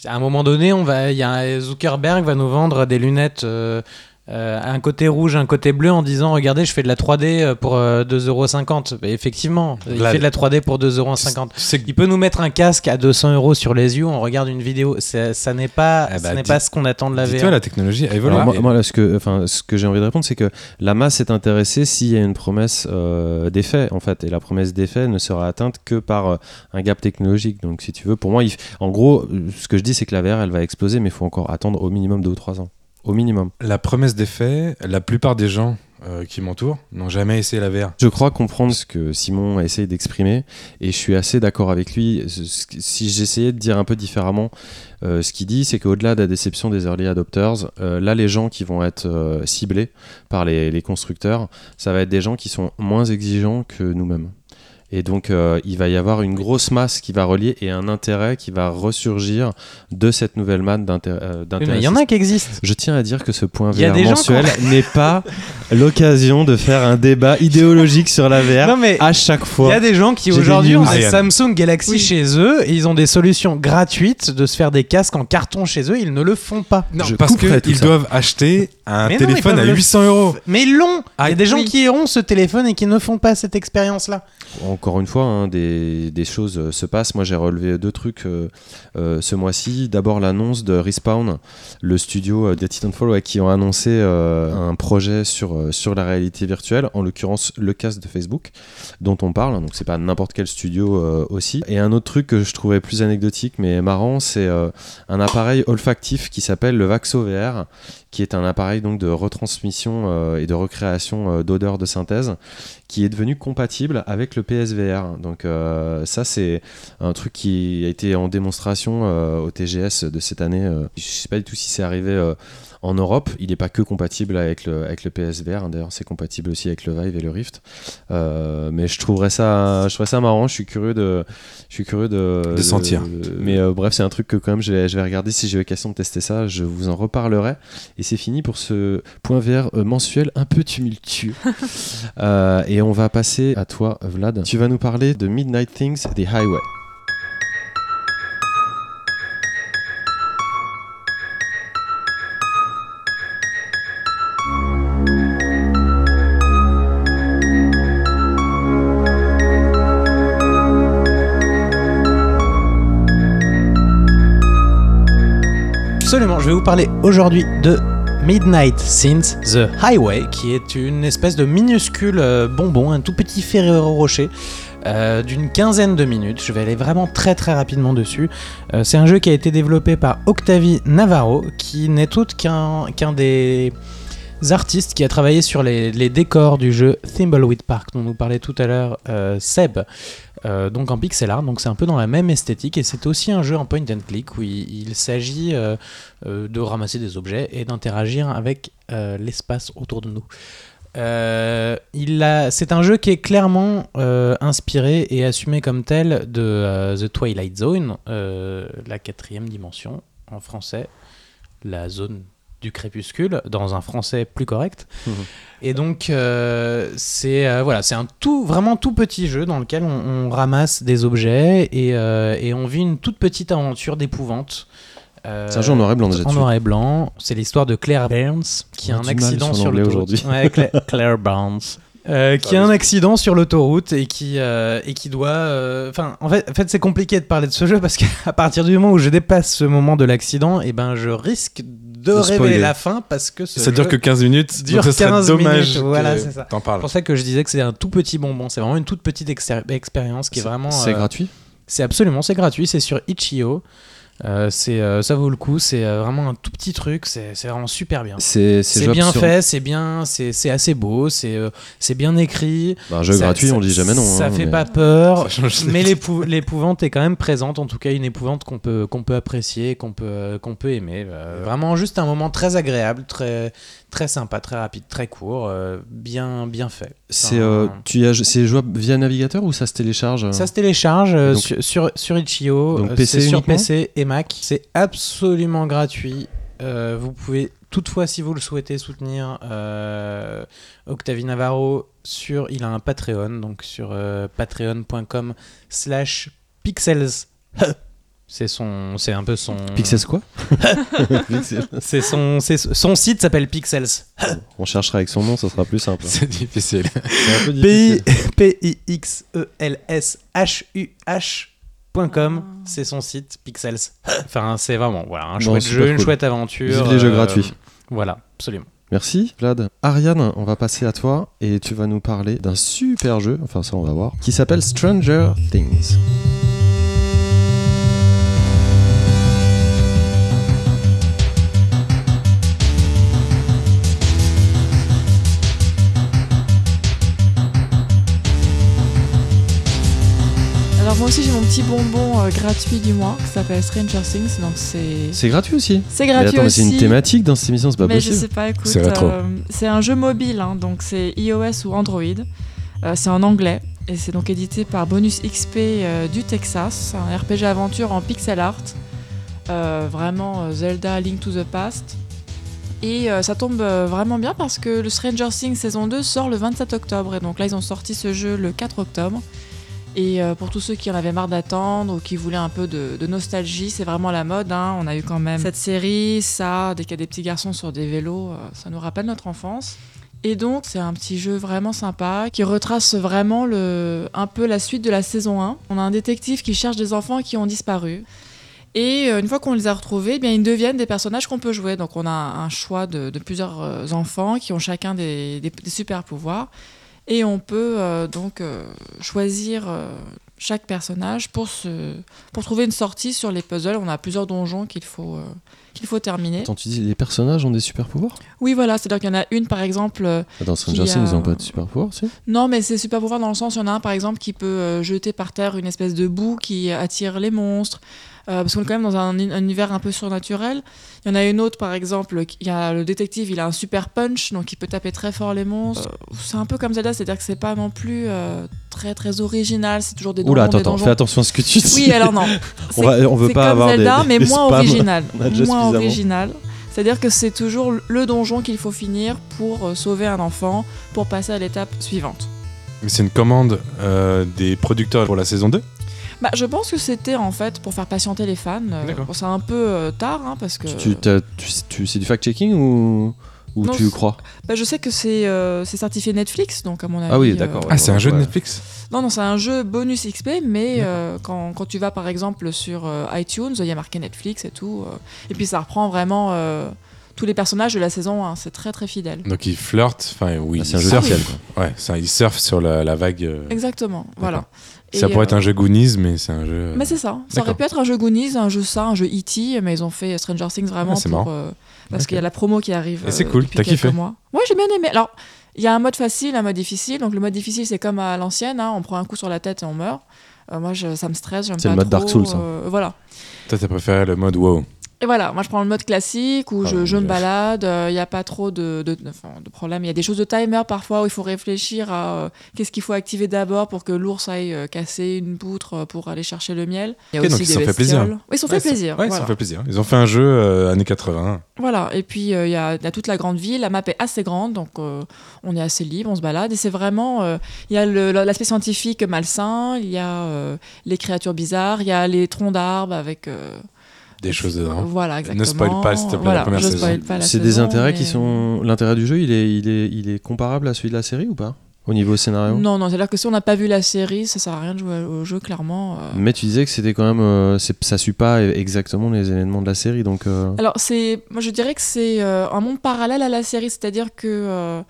à un moment donné, on va, y a Zuckerberg va nous vendre des lunettes. euh, euh, un côté rouge, un côté bleu en disant regardez je fais de la 3D pour euh, 2,50€. Et effectivement, il fait de la 3D pour 2,50€. Tu sais que Il peut nous mettre un casque à 200 euros sur les yeux, on regarde une vidéo. Ça, ça n'est pas, Eh ça bah, n'est pas ce qu'on attend de la VR. la technologie elle évolue. Alors, moi, Et- moi, là, ce que, enfin, ce que j'ai envie de répondre, c'est que la masse est intéressée s'il y a une promesse euh, d'effet, en fait. Et la promesse d'effet ne sera atteinte que par euh, un gap technologique. Donc, si tu veux, pour moi, il en gros, euh, ce que je dis, c'est que la VR, elle va exploser, mais il faut encore attendre au minimum deux ou trois ans. Au minimum. La promesse des faits, la plupart des gens euh, qui m'entourent n'ont jamais essayé la VR. Je crois comprendre ce que Simon a essayé d'exprimer et je suis assez d'accord avec lui. Si j'essayais de dire un peu différemment, euh, ce qu'il dit, c'est qu'au-delà de la déception des early adopters, euh, là, les gens qui vont être ciblés par les, les constructeurs, ça va être des gens qui sont moins exigeants que nous-mêmes. Et donc, euh, il va y avoir une grosse masse qui va relier et un intérêt qui va ressurgir de cette nouvelle manne d'inté- euh, Oui, d'intérêt. mais il y en a qui existent. Je tiens à dire que ce point Il VR mensuel n'est pas *laughs* l'occasion de faire un débat idéologique sur la VR Non, mais à chaque il fois. y a des gens qui aujourd'hui ont des. Samsung Galaxy Oui. chez eux et ils ont des solutions gratuites de se faire des casques en carton chez eux. Ils ne le font pas. Non, Je parce qu'ils doivent acheter un Mais téléphone à le 800 euros. Mais ils l'ont. Il y a des gens oui. qui auront ce téléphone et qui ne font pas cette expérience-là. Encore une fois, hein, des, des choses euh, se passent. Moi, j'ai relevé deux trucs euh, euh, ce mois-ci. D'abord, l'annonce de Respawn, le studio euh, de Titanfall, qui ont annoncé un projet sur, sur la réalité virtuelle, en l'occurrence le casque de Facebook, dont on parle. Donc, c'est pas n'importe quel studio aussi. Et un autre truc que je trouvais plus anecdotique mais marrant, c'est un appareil olfactif qui s'appelle le Vaxo VR, qui est un appareil donc de retransmission euh, et de recréation euh, d'odeurs de synthèse qui est devenu compatible avec le PSVR. Donc euh, ça c'est un truc qui a été en démonstration au TGS de cette année. Je sais pas du tout si c'est arrivé en Europe. Il n'est pas que compatible avec le, avec le PSVR. hein. D'ailleurs c'est compatible aussi avec le Vive et le Rift. Euh, mais je trouverais ça, je trouverais ça marrant. Je suis curieux de, je suis curieux de, De sentir. Mais euh, bref c'est un truc que quand même je vais, je vais regarder si j'ai l'occasion de tester ça. Je vous en reparlerai. Et c'est fini pour ce point VR euh, mensuel un peu tumultueux. *laughs* Euh, et on va passer à toi, Vlad. Tu vas nous parler de Midnight Things, The Highway. Je vais vous parler aujourd'hui de Midnight Since The Highway, qui est une espèce de minuscule euh, bonbon, un tout petit Ferrero Rocher. euh, d'une quinzaine de minutes, je vais aller vraiment très très rapidement dessus. Euh, c'est un jeu qui a été développé par Octavi Navarro, qui n'est autre qu'un des artistes qui a travaillé sur les, décors du jeu Thimbleweed Park, dont nous parlait tout à l'heure euh, Seb. Euh, donc en pixel art, donc c'est un peu dans la même esthétique et c'est aussi un jeu en point and click où il, s'agit euh, de ramasser des objets et d'interagir avec l'espace autour de nous. C'est un jeu qui est clairement inspiré et assumé comme tel de The Twilight Zone, la quatrième dimension en français, la zone du crépuscule, dans un français plus correct. Mhm. Et donc euh, c'est euh, voilà, c'est un tout vraiment tout petit jeu dans lequel on, on ramasse des objets et, euh, et on vit une toute petite aventure d'épouvante. C'est un jeu en noir et blanc déjà en noir et blanc. C'est l'histoire de Claire Burns qui On a un accident sur aujourd'hui. Ouais, Cla- *laughs* Claire Burns. Euh, qui a un accident sur l'autoroute et qui euh, et qui doit euh, enfin en fait en fait c'est compliqué de parler de ce jeu parce qu'à *laughs* partir du moment où je dépasse ce moment de l'accident et ben je risque de, De révéler spoiler. la fin parce que ce Ça dure que 15 minutes, dure donc ce serait 15 dommage minutes, voilà, c'est ça. t'en c'est pour ça que je disais que c'est un tout petit bonbon c'est vraiment une toute petite expérience qui est vraiment C'est euh, gratuit? c'est absolument, c'est gratuit, c'est sur Itch.io. Euh, c'est, euh, ça vaut le coup, c'est euh, vraiment un tout petit truc, c'est vraiment super bien. C'est bien sur- fait, c'est bien, c'est assez beau, c'est euh, c'est bien écrit. Un jeu Ça- gratuit, ça- on dit jamais non. Ça hein, fait mais- pas peur, *laughs* mais l'épou- l'épouvante est quand même présente, en tout cas une épouvante qu'on peut, qu'on peut apprécier, qu'on peut, qu'on peut aimer. Euh, vraiment juste un moment très agréable, très, très sympa, très rapide, très court, euh, bien, bien fait. C'est Enfin, euh, tu y as- c'est jouable via navigateur ou ça se télécharge Ça se télécharge Donc- sur, sur, sur Itch.io, Donc PC c'est sur uniquement PC et Mac. C'est absolument gratuit. Euh, vous pouvez toutefois, si vous le souhaitez, soutenir euh, Octavie Navarro sur. Il a un Patreon, donc sur euh, patreon.com slash pixels. *laughs* C'est son, c'est un peu son. Pixels quoi? *laughs* C'est son, c'est son site s'appelle Pixels. On cherchera avec son nom, ça sera plus simple. *laughs* C'est difficile. P. I X E L S H U H.com, c'est son site Pixels. Enfin, c'est vraiment voilà un chouette jeu, une chouette aventure. Vive les jeux euh, gratuits. Voilà, absolument. Merci Vlad. Ariane, on va passer à toi et tu vas nous parler d'un super jeu, enfin ça on va voir, qui s'appelle Stranger Things. Aussi j'ai mon petit bonbon euh, gratuit du mois qui s'appelle Stranger Things. Donc c'est C'est gratuit aussi. c'est Mais gratuit mais c'est une thématique dans cette émission, c'est pas mais je possible. sais pas, écoute, C'est rétro. euh, c'est un jeu mobile, hein, donc c'est iOS ou Android. Euh, c'est en anglais et c'est donc édité par Bonus XP euh, du Texas, un RPG aventure en pixel art, Euh, vraiment euh, Zelda Link to the Past. Et euh, ça tombe euh, vraiment bien parce que le Stranger Things saison 2 sort le 27 octobre et donc là ils ont sorti ce jeu le 4 octobre. Et euh, pour tous ceux qui en avaient marre d'attendre ou qui voulaient un peu de, nostalgie, c'est vraiment la mode. hein. On a eu quand même cette série, ça, dès qu'il y a des petits garçons sur des vélos, euh, ça nous rappelle notre enfance. Et donc c'est un petit jeu vraiment sympa qui retrace vraiment un peu la suite de la saison 1. On a un détective qui cherche des enfants qui ont disparu. Et euh, une fois qu'on les a retrouvés, eh bien, ils deviennent des personnages qu'on peut jouer. Donc on a un choix de, plusieurs enfants qui ont chacun des super pouvoirs. Et on peut euh, donc euh, choisir euh, chaque personnage pour, se, pour trouver une sortie sur les puzzles. On a plusieurs donjons qu'il faut, qu'il faut terminer. Attends, tu dis les personnages ont des super pouvoirs Oui, voilà, c'est-à-dire qu'il y en a une par exemple. euh, Dans Stranger Things, ils ont pas de super pouvoirs, si? Non, mais c'est super pouvoir dans le sens, il y en a un par exemple qui peut jeter par terre une espèce de boue qui attire les monstres. Euh, parce qu'on est quand même dans un, un univers un peu surnaturel. Il y en a une autre par exemple, il y a le détective, il a un super punch, donc il peut taper très fort les monstres. Euh, c'est un peu comme Zelda, c'est-à-dire que c'est pas non plus euh, très très original, c'est toujours des donjons. Oula, attends, des attends, donjons. fais attention à ce que tu dis. Oui, alors non. *laughs* On va- on veut pas comme avoir des- Zelda, des- mais des moins spams. original. Moins original. C'est-à-dire que c'est toujours le donjon qu'il faut finir pour sauver un enfant, pour passer à l'étape suivante. Mais c'est une commande euh, des producteurs pour la saison 2 Bah, je pense que c'était en fait pour faire patienter les fans. Euh, bon, c'est un peu euh, tard hein, parce que Tu, tu, t'as- tu- tu- c'est du fact-checking ou, ou Non, tu crois? Bah, je sais que c'est euh, c'est certifié Netflix, donc à mon avis. Ah oui, euh, d'accord. Ah, c'est un jeu de. Netflix? Non, non, c'est un jeu bonus XP, mais euh, quand, quand tu vas par exemple sur euh, iTunes, il y a marqué Netflix et tout. euh, et puis ça reprend vraiment euh, tous les personnages de la saison 1. C'est très très fidèle. Donc ils flirtent, enfin oui, Ah, c'est un ils jeu surfent. Ouais, ça, ils surfent sur la, la vague. euh, Exactement, voilà. Ça Et, pourrait être euh, un jeu Goonies, mais c'est un jeu. Mais c'est ça. Ça aurait pu être un jeu Goonies, un jeu ça, un jeu E.T., mais ils ont fait Stranger Things vraiment Ah, c'est pour. marrant. euh, parce qu'il y a la promo qui arrive. Et c'est euh, cool, t'as kiffé. Ouais, j'ai bien aimé. Alors, il y a un mode facile, un mode difficile. Donc, le mode difficile, c'est comme à l'ancienne, hein, on prend un coup sur la tête et on meurt. Euh, moi, je- ça me stresse, j'aime C'est le mode trop, Dark Souls, hein. euh, voilà. Toi, t'as préféré le mode WoW. Et voilà, moi je prends le mode classique où Ah, je, je me balade, il n'y a pas trop de, de, problèmes. Il y a des choses de timer parfois où il faut réfléchir à euh, qu'est-ce qu'il faut activer d'abord pour que l'ours aille euh, casser une poutre euh, pour aller chercher le miel. Il y a Ok, aussi donc ils s'en fait plaisir. Oui, ils s'en Ouais, fait plaisir. Ouais, voilà. ça fait plaisir. Ils ont fait un jeu euh, années 80. Voilà, et puis euh, il y, y a toute la grande ville, la map est assez grande, donc euh, on est assez libre, on se balade, et c'est vraiment, euh, il y a l'aspect scientifique malsain, il y a euh, les créatures bizarres, il y a les troncs d'arbres avec... euh, Des choses dedans. Voilà, exactement. Ne spoil pas, s'il te plaît, la première saison. C'est des intérêts mais- qui sont. L'intérêt du jeu, il est, il, est, il est comparable à celui de la série ou pas Au niveau scénario? Non, non, c'est-à-dire que si on n'a pas vu la série, ça sert à rien de jouer au jeu, clairement. euh. Mais tu disais que c'était quand même. euh, ça suit pas exactement les événements de la série, donc. euh, Alors, c'est, moi je dirais que c'est euh, un monde parallèle à la série, c'est-à-dire que, euh,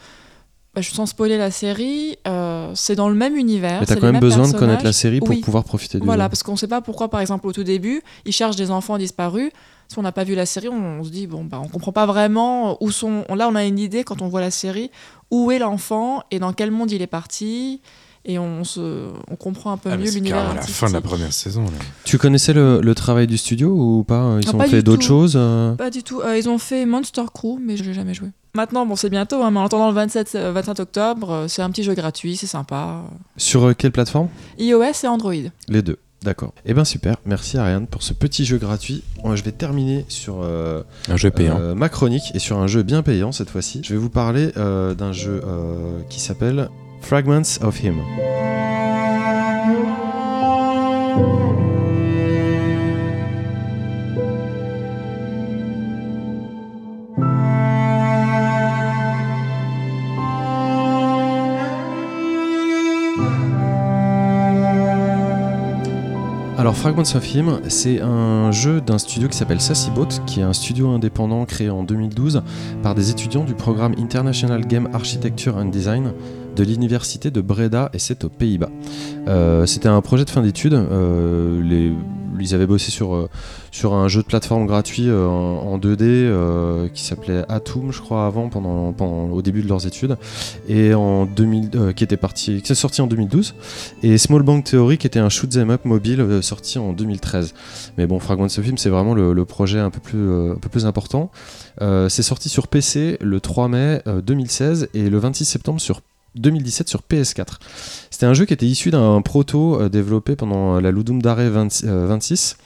bah, je- sans spoiler la série, euh, c'est dans le même univers. Mais t'as c'est quand même besoin de connaître la série pour Oui. pouvoir profiter du Voilà, jeu. parce qu'on ne sait pas pourquoi, par exemple, au tout début, ils cherchent des enfants disparus. Si on n'a pas vu la série, on, on se dit, bon, bah, on comprend pas vraiment où sont. Là, on a une idée quand on voit la série, où est l'enfant et dans quel monde il est parti. Et on, se, on comprend un peu Ah, mieux c'est l'univers. carrément la fin de la première saison. Là. Tu connaissais le, le travail du studio ou pas Ils Ah, ont pas fait d'autres choses euh Pas du tout. Euh, ils ont fait Monster Crew, mais je l'ai jamais joué. Maintenant, bon, c'est bientôt, hein, mais en attendant le 27, euh, 25 octobre, euh, c'est un petit jeu gratuit, c'est sympa. Sur euh, quelle plateforme? iOS et Android. Les deux. D'accord. Eh ben super. Merci Ariane pour ce petit jeu gratuit. Moi, je vais terminer sur euh, Un jeu payant. euh, ma chronique et sur un jeu bien payant cette fois-ci. Je vais vous parler euh, d'un jeu euh, qui s'appelle Fragments of Him. Alors Fragments of Him, c'est un jeu d'un studio qui s'appelle Sassybot, qui est un studio indépendant créé en 2012 par des étudiants du programme International Game Architecture and Design de l'université de Breda et c'est aux Pays-Bas. Euh, C'était un projet de fin d'études. euh, ils avaient bossé sur, euh, sur un jeu de plateforme gratuit en, en 2D euh, qui s'appelait Atom, je crois, avant, pendant, au début de leurs études, et en 2000, euh, qui était parti, qui est sorti en 2012, et Small Bang Theory, qui était un shoot 'em up mobile sorti en 2013. Mais bon, Fragments of Film, c'est vraiment le, le projet un peu plus, un peu plus important. C'est sorti sur PC le 3 mai euh, 2016 et le 26 septembre sur 2017 sur PS4. C'était un jeu qui était issu d'un proto euh, développé pendant la Ludum Dare 20 euh, 26.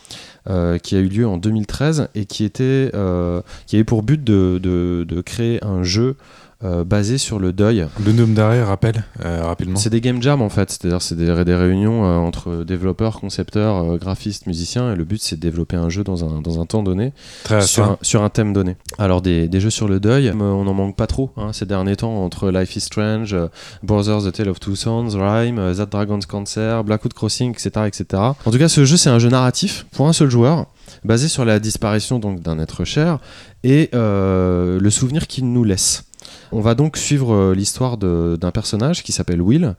euh, qui a eu lieu en 2013 et qui était euh, qui avait pour but de créer un jeu euh, basé sur le deuil. Le nom d'arrêt, rappelle euh, rapidement. C'est des game jams en fait, c'est-à-dire c'est des, des réunions euh, entre développeurs, concepteurs, graphistes, musiciens et le but c'est de développer un jeu dans un, dans un temps donné Très sur un, sur un thème donné. Alors des, des jeux sur le deuil, on n'en manque pas trop hein, ces derniers temps entre Life is Strange, Brothers The Tale of Two Sons, Rhyme, That Dragon's Cancer, Blackwood Crossing, etc., etc. En tout cas, ce jeu c'est un jeu narratif pour un seul joueur, basé sur la disparition donc d'un être cher et le souvenir qu'il nous laisse. On va donc suivre euh, l'histoire d'un personnage qui s'appelle Will.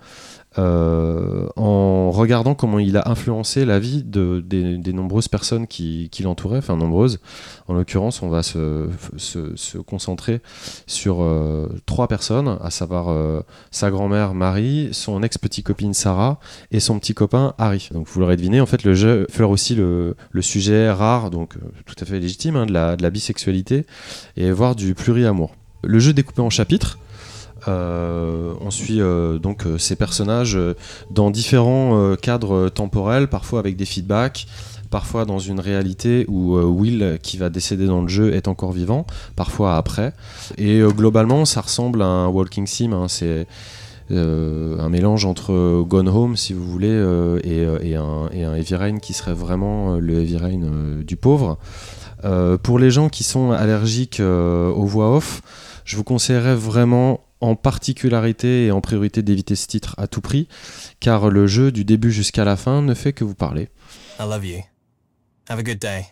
euh, en regardant comment il a influencé la vie de, des, nombreuses personnes qui, l'entouraient, enfin nombreuses. En l'occurrence, on va se, concentrer sur euh, trois personnes, à savoir sa grand-mère Marie, son ex-petite copine Sarah et son petit copain Harry. Donc vous l'aurez deviné, en fait, le jeu fleure aussi le, sujet rare, donc tout à fait légitime, hein, de, la, de la bisexualité et voire du pluriamour. Le jeu est découpé en chapitres. Euh, on suit euh, donc euh, ces personnages dans différents cadres temporels, parfois avec des feedbacks, parfois dans une réalité où Will, qui va décéder dans le jeu, est encore vivant, parfois après. Et globalement, ça ressemble à un walking sim. hein, c'est un mélange entre Gone Home, si vous voulez, et, un, et un Heavy Rain qui serait vraiment le Heavy Rain du pauvre. Pour les gens qui sont allergiques aux voix off, je vous conseillerais vraiment en particularité et en priorité d'éviter ce titre à tout prix, car le jeu du début jusqu'à la fin ne fait que vous parler. I love you. Have a good day.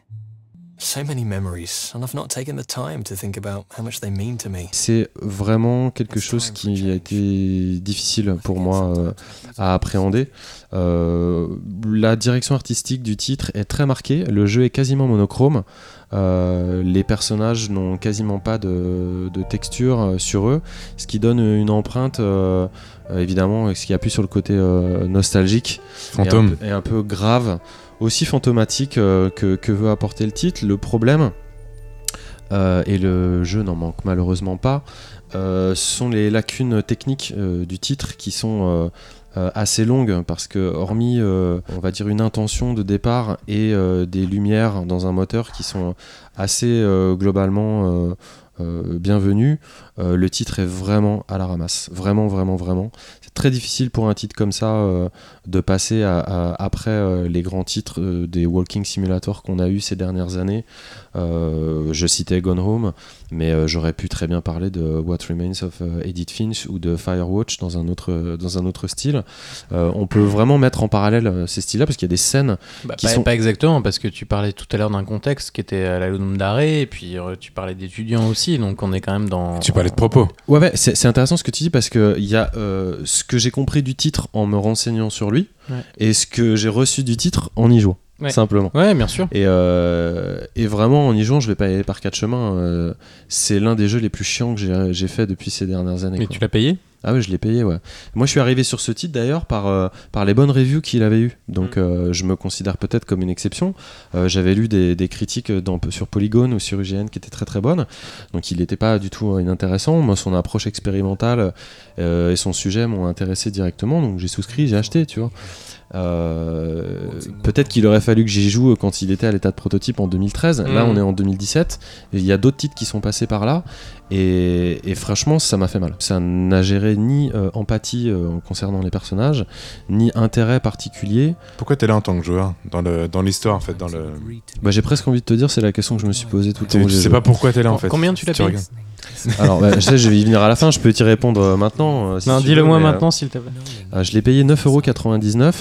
So many memories, and I've not taken the time to think about how much they mean to me. C'est vraiment quelque chose qui a été difficile pour moi euh, à appréhender. Euh, la direction artistique du titre est très marquée, le jeu est quasiment monochrome, Euh, les personnages n'ont quasiment pas de, de texture euh, sur eux, ce qui donne une empreinte, euh, euh, évidemment, ce qui appuie sur le côté nostalgique Fantôme. et un, peu- et un peu grave, aussi fantomatique que, que veut apporter le titre. Le problème, et le jeu n'en manque malheureusement pas, ce sont les lacunes techniques du titre qui sont assez longues parce que hormis euh, on va dire une intention de départ et euh, des lumières dans un moteur qui sont assez euh, globalement euh, euh, euh, le titre est vraiment à la ramasse, vraiment vraiment vraiment. C'est très difficile pour un titre comme ça euh, de passer après euh, les grands titres euh, des walking simulators qu'on a eu ces dernières années. Euh, je citais Gone Home, mais euh, j'aurais pu très bien parler de What Remains of euh, Edith Finch ou de Firewatch dans un autre, dans un autre style. Euh, on peut vraiment mettre en parallèle ces styles-là parce qu'il y a des scènes. Bah, Qui pas, sont- pas exactement, parce que tu parlais tout à l'heure d'un contexte qui était à la Ludum d'arrêt, et puis euh, tu parlais d'étudiants aussi, donc on est quand même dans. Tu parlais de propos. Ouais, ouais, c'est c'est intéressant ce que tu dis parce que il y a euh, ce que j'ai compris du titre en me renseignant sur lui Ouais. et ce que j'ai reçu du titre en y jouant, Ouais. simplement. Ouais, bien sûr. Et, euh, et vraiment, en y jouant, je vais pas y aller par quatre chemins. euh, c'est l'un des jeux les plus chiants que j'ai- j'ai fait depuis ces dernières années. Mais quoi. tu l'as payé? Ah oui, je l'ai payé, ouais. Moi, je suis arrivé sur ce titre d'ailleurs par, euh, par les bonnes reviews qu'il avait eues. Donc, Mm. euh, je me considère peut-être comme une exception. Euh, J'avais lu des, des critiques dans, sur Polygon ou sur UGN qui étaient très très bonnes. Donc, il n'était pas du tout inintéressant. Moi, son approche expérimentale et son sujet m'ont intéressé directement. Donc, j'ai souscrit, j'ai acheté, tu vois. Peut-être qu'il aurait fallu que j'y joue quand il était à l'état de prototype en 2013. Là, Mm. on est en 2017. Et Il y a d'autres titres qui sont passés par là. Et, et franchement, ça m'a fait mal. Ça n'a géré ni euh, empathie euh, concernant les personnages, ni intérêt particulier. Pourquoi t'es là en tant que joueur Dans le dans l'histoire, en fait. Dans le... Bah, j'ai presque envie de te dire, c'est la question que je me suis posée tout le temps. J'ai sais pas pourquoi t'es là, en fait. Combien tu l'as payé. Alors, bah, je sais, je vais y venir à la fin. Je peux t'y répondre euh, maintenant. euh, si Non, tu dis-le moi mais, euh, maintenant, s'il te plaît. euh, je l'ai payé 9,99€,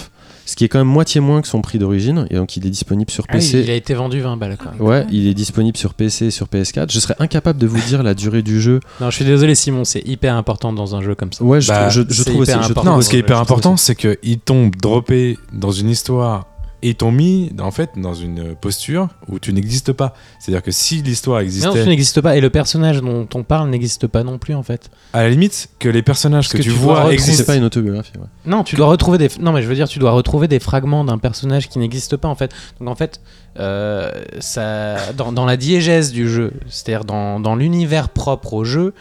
ce qui est quand même moitié moins que son prix d'origine. Et donc, il est disponible sur Ah PC. il a été vendu 20 balles quand même. Ouais, il est disponible sur PC et sur PS4. Je serais incapable de vous dire la durée du jeu. Non, je suis désolé, Simon, c'est hyper important dans un jeu comme ça. Ouais, je, Bah, je, je c'est trouve aussi. hyper je important. trouve Non, ce qui est hyper important, c'est qu'il tombe droppé dans une histoire et t'ont mis en fait dans une posture où tu n'existes pas. C'est-à-dire que si l'histoire Non, tu existait, n'existes pas et le personnage dont on parle n'existe pas non plus en fait. à la limite que les personnages que, que tu vois existent. C'est pas une autobiographie. ouais. Non, tu dois retrouver des. Non, mais je veux dire, tu dois retrouver des fragments d'un personnage qui n'existe pas en fait. Donc en fait, euh, ça, dans, dans la diégèse du jeu, c'est-à-dire dans, dans l'univers propre au jeu,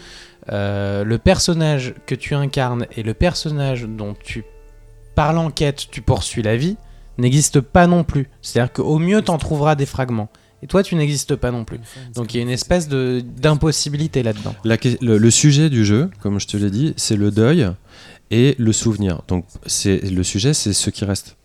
euh, le personnage que tu incarnes et le personnage dont tu, par l'enquête, tu poursuis la vie, n'existent pas non plus. C'est-à-dire qu'au mieux, t'en trouveras des fragments. Et toi, tu n'existes pas non plus. Donc il y a une espèce de d'impossibilité là-dedans. Le, le sujet du jeu, comme je te l'ai dit, c'est le deuil et le souvenir. Donc c'est le sujet, c'est ce qui reste.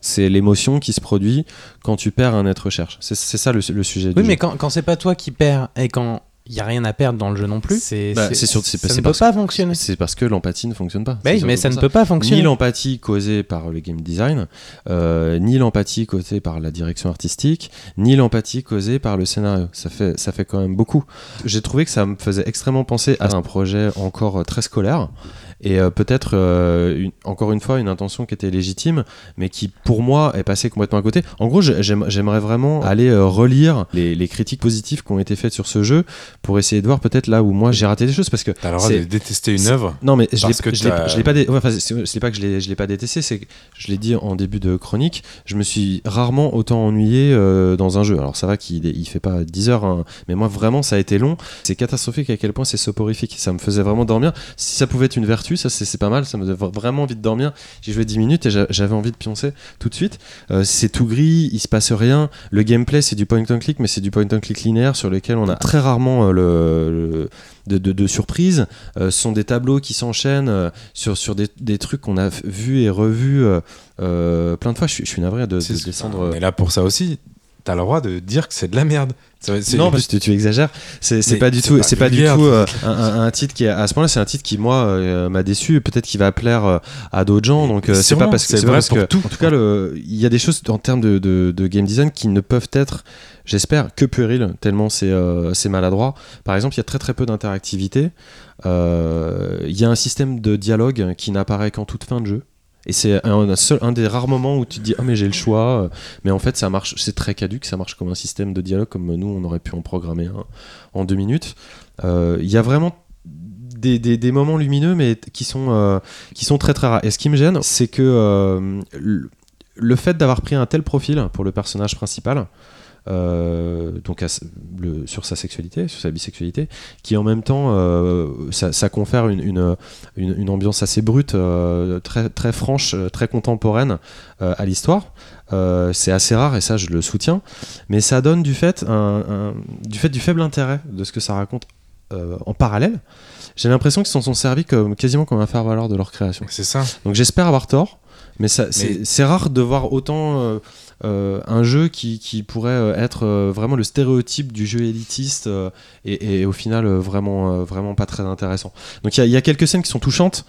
C'est l'émotion qui se produit quand tu perds un être cher. C'est ça le, le sujet du Oui, jeu. mais quand, quand c'est pas toi qui perds et quand il y a rien à perdre dans le jeu non plus, c'est Bah, c'est sûr- c'est- ça ne peut parce pas fonctionner. C'est parce que l'empathie ne fonctionne pas. Bah oui, mais ça ne peut pas fonctionner. Ni l'empathie causée par le game design, euh, ni l'empathie causée par la direction artistique, ni l'empathie causée par le scénario. Ça fait, ça fait quand même beaucoup. J'ai trouvé que ça me faisait extrêmement penser à un projet encore très scolaire et euh, peut-être euh, une- encore une fois une intention qui était légitime, mais qui pour moi est passée complètement à côté. En gros, j'ai- j'aime- j'aimerais vraiment aller euh, relire les, les critiques positives qui ont été faites sur ce jeu pour essayer de voir peut-être là où moi j'ai raté des choses parce que T'as le droit de détester une œuvre. non, mais je l'ai pas, dé- ouais, enfin, c'est pas que je l'ai pas détesté, c'est que je l'ai dit en début de chronique, je me suis rarement autant ennuyé dans un jeu. Alors ça va qu'il il fait pas 10 heures, hein, mais moi vraiment ça a été long. C'est catastrophique à quel point c'est soporifique. Ça me faisait vraiment dormir. Si ça pouvait être une vertu, ça c'est pas mal. Ça me donnait vraiment envie de dormir. J'ai joué 10 minutes et j'a- j'avais envie de pioncer tout de suite. Euh, c'est tout gris, il se passe rien. Le gameplay c'est du point and click, mais c'est du point and click linéaire sur lequel on a très rarement euh, le, le- de, de, de surprises. Euh, ce sont des tableaux qui s'enchaînent euh, sur, sur des, des trucs qu'on a vus et revus euh, plein de fois. Je suis, je suis navré de, descendre. On est là pour ça aussi. T'as le droit de dire que c'est de la merde. Non, parce que tu exagères. C'est pas du tout, c'est pas du tout euh, un, un- un titre qui est à ce point-là. C'est un titre qui moi euh, m'a déçu. Peut-être qu'il va plaire euh, à d'autres gens. Donc c'est pas parce que c'est vrai parce pour que- tout. En tout cas, il y a des choses en termes de, de- de game design qui ne peuvent être, j'espère, que puériles tellement c'est c'est maladroit. Par exemple, il y a très très peu d'interactivité. Il y a un système de dialogue qui n'apparaît qu'en toute fin de jeu. Et c'est un, seul, un des rares moments où tu te dis ah mais j'ai le choix, mais en fait ça marche, c'est très caduque, ça marche comme un système de dialogue comme nous on aurait pu en programmer un en deux minutes. Euh, Il y a vraiment des, moments lumineux mais qui sont, euh, qui sont très très rares. Et ce qui me gêne, c'est que euh, le, fait d'avoir pris un tel profil pour le personnage principal, donc à s- le- sur sa sexualité, sur sa bisexualité, qui en même temps, euh, ça, ça confère une, une, une- une ambiance assez brute, euh, très, très franche, euh, très contemporaine euh, à l'histoire. Euh, c'est assez rare et ça je le soutiens, mais ça donne du fait, un- un- du, fait du faible intérêt de ce que ça raconte euh, en parallèle. J'ai l'impression qu'ils s'en sont servis comme, quasiment comme un faire-valoir de leur création. C'est ça. Donc j'espère avoir tort, mais, c'est Mais- c'est rare de voir autant euh, euh, un jeu qui, qui pourrait euh, être euh, vraiment le stéréotype du jeu élitiste et, et au final vraiment, vraiment pas très intéressant. Donc il y y, a quelques scènes qui sont touchantes,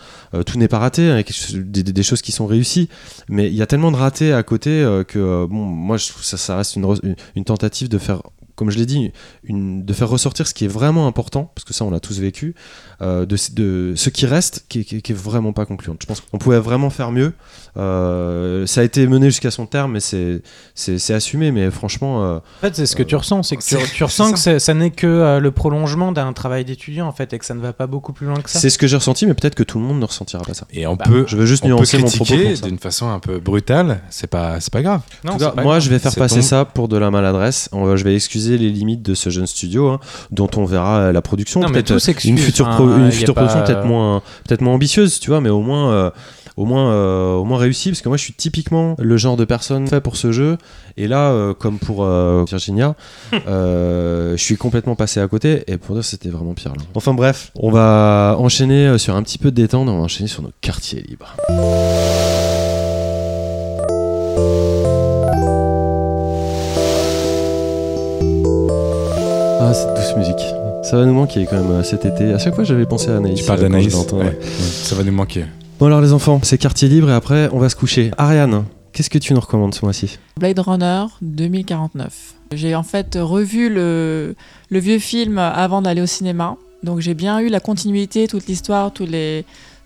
tout n'est pas raté, hein, des, des- choses qui sont réussies, mais il y a tellement de ratés à côté que bon, moi je trouve ça, ça reste une, re- une- une tentative de faire comme je l'ai dit, une, de faire ressortir ce qui est vraiment important, parce que ça on l'a tous vécu, euh, de, de ce qui reste, qui, qui- qui est vraiment pas concluant. Je pense qu'on pouvait vraiment faire mieux. Euh, ça a été mené jusqu'à son terme, mais c'est assumé. Mais franchement, euh, En fait, c'est ce que tu ressens, c'est que tu, *laughs* ressens que ça n'est que euh, le prolongement d'un travail d'étudiant en fait, et que ça ne va pas beaucoup plus loin que ça. c'est ce que j'ai ressenti, mais peut-être que tout le monde ne ressentira pas ça. Et on Bah, peut, Je veux juste nuancer mon propos. d'une façon un peu brutale. C'est pas, c'est pas grave. Non, pas moi, grave. je vais faire passer ton- ça pour de la maladresse. Je vais excuser les limites de ce jeune studio, hein, dont on verra euh, la production. Non, mais peut-être tout s'excuse, une future, pro- y une future pas- production peut-être moins, peut-être moins ambitieuse, tu vois, mais au moins, euh, au moins, euh, au moins réussie, parce que moi, je suis typiquement le genre de personne fait pour ce jeu. Et là, euh, comme pour euh, Virginia, *laughs* euh, je suis complètement passé à côté. Et pour dire, c'était vraiment pire. Là. Enfin bref, on va enchaîner euh, sur un petit peu de détente. On va enchaîner sur nos quartiers libres. Ah, cette douce musique. Ça va nous manquer quand même euh, cet été. À chaque fois, j'avais pensé à Anaïs. Tu parles euh, d'Anaïs ouais. ouais. Ça va nous manquer. Bon alors les enfants, c'est quartier libre et après on va se coucher. Ariane, qu'est-ce que tu nous recommandes ce mois-ci? Blade Runner 2049. J'ai en fait revu le, le vieux film avant d'aller au cinéma. Donc j'ai bien eu la continuité, toute l'histoire, tous les,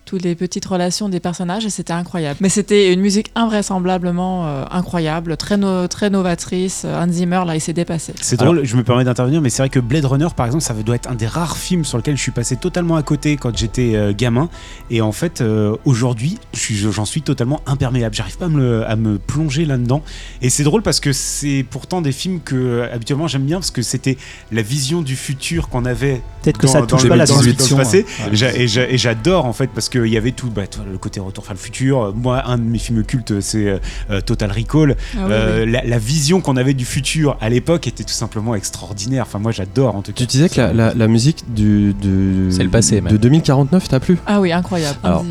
toutes les petites relations des personnages et c'était incroyable. Mais c'était une musique invraisemblablement euh, incroyable, très, no- très novatrice. Hans Zimmer, là, il s'est dépassé. C'est drôle, je me permets d'intervenir, mais c'est vrai que Blade Runner, par exemple, ça doit être un des rares films sur lequel je suis passé totalement à côté quand j'étais euh, gamin. Et en fait, euh, aujourd'hui, j'en suis totalement imperméable. J'arrive pas à me, le- à me plonger là-dedans. Et c'est drôle parce que c'est pourtant des films que habituellement j'aime bien parce que c'était la vision du futur qu'on avait. Peut-être que ça touche pas la dans dans le science-fiction. passé. hein. Et j'a- Et j'a- et j'adore en fait parce qu'il y avait tout bah, vois, le côté retour vers le futur. Moi, un de mes films cultes, c'est euh, euh, Total Recall. Ah oui, Euh, oui. La, la vision qu'on avait du futur à l'époque était tout simplement extraordinaire. Enfin, moi, j'adore en tout cas. Tu disais que la, la- la musique du, du- C'est le passé, même. de 2049 t'a plu? Ah oui, incroyable. Alors-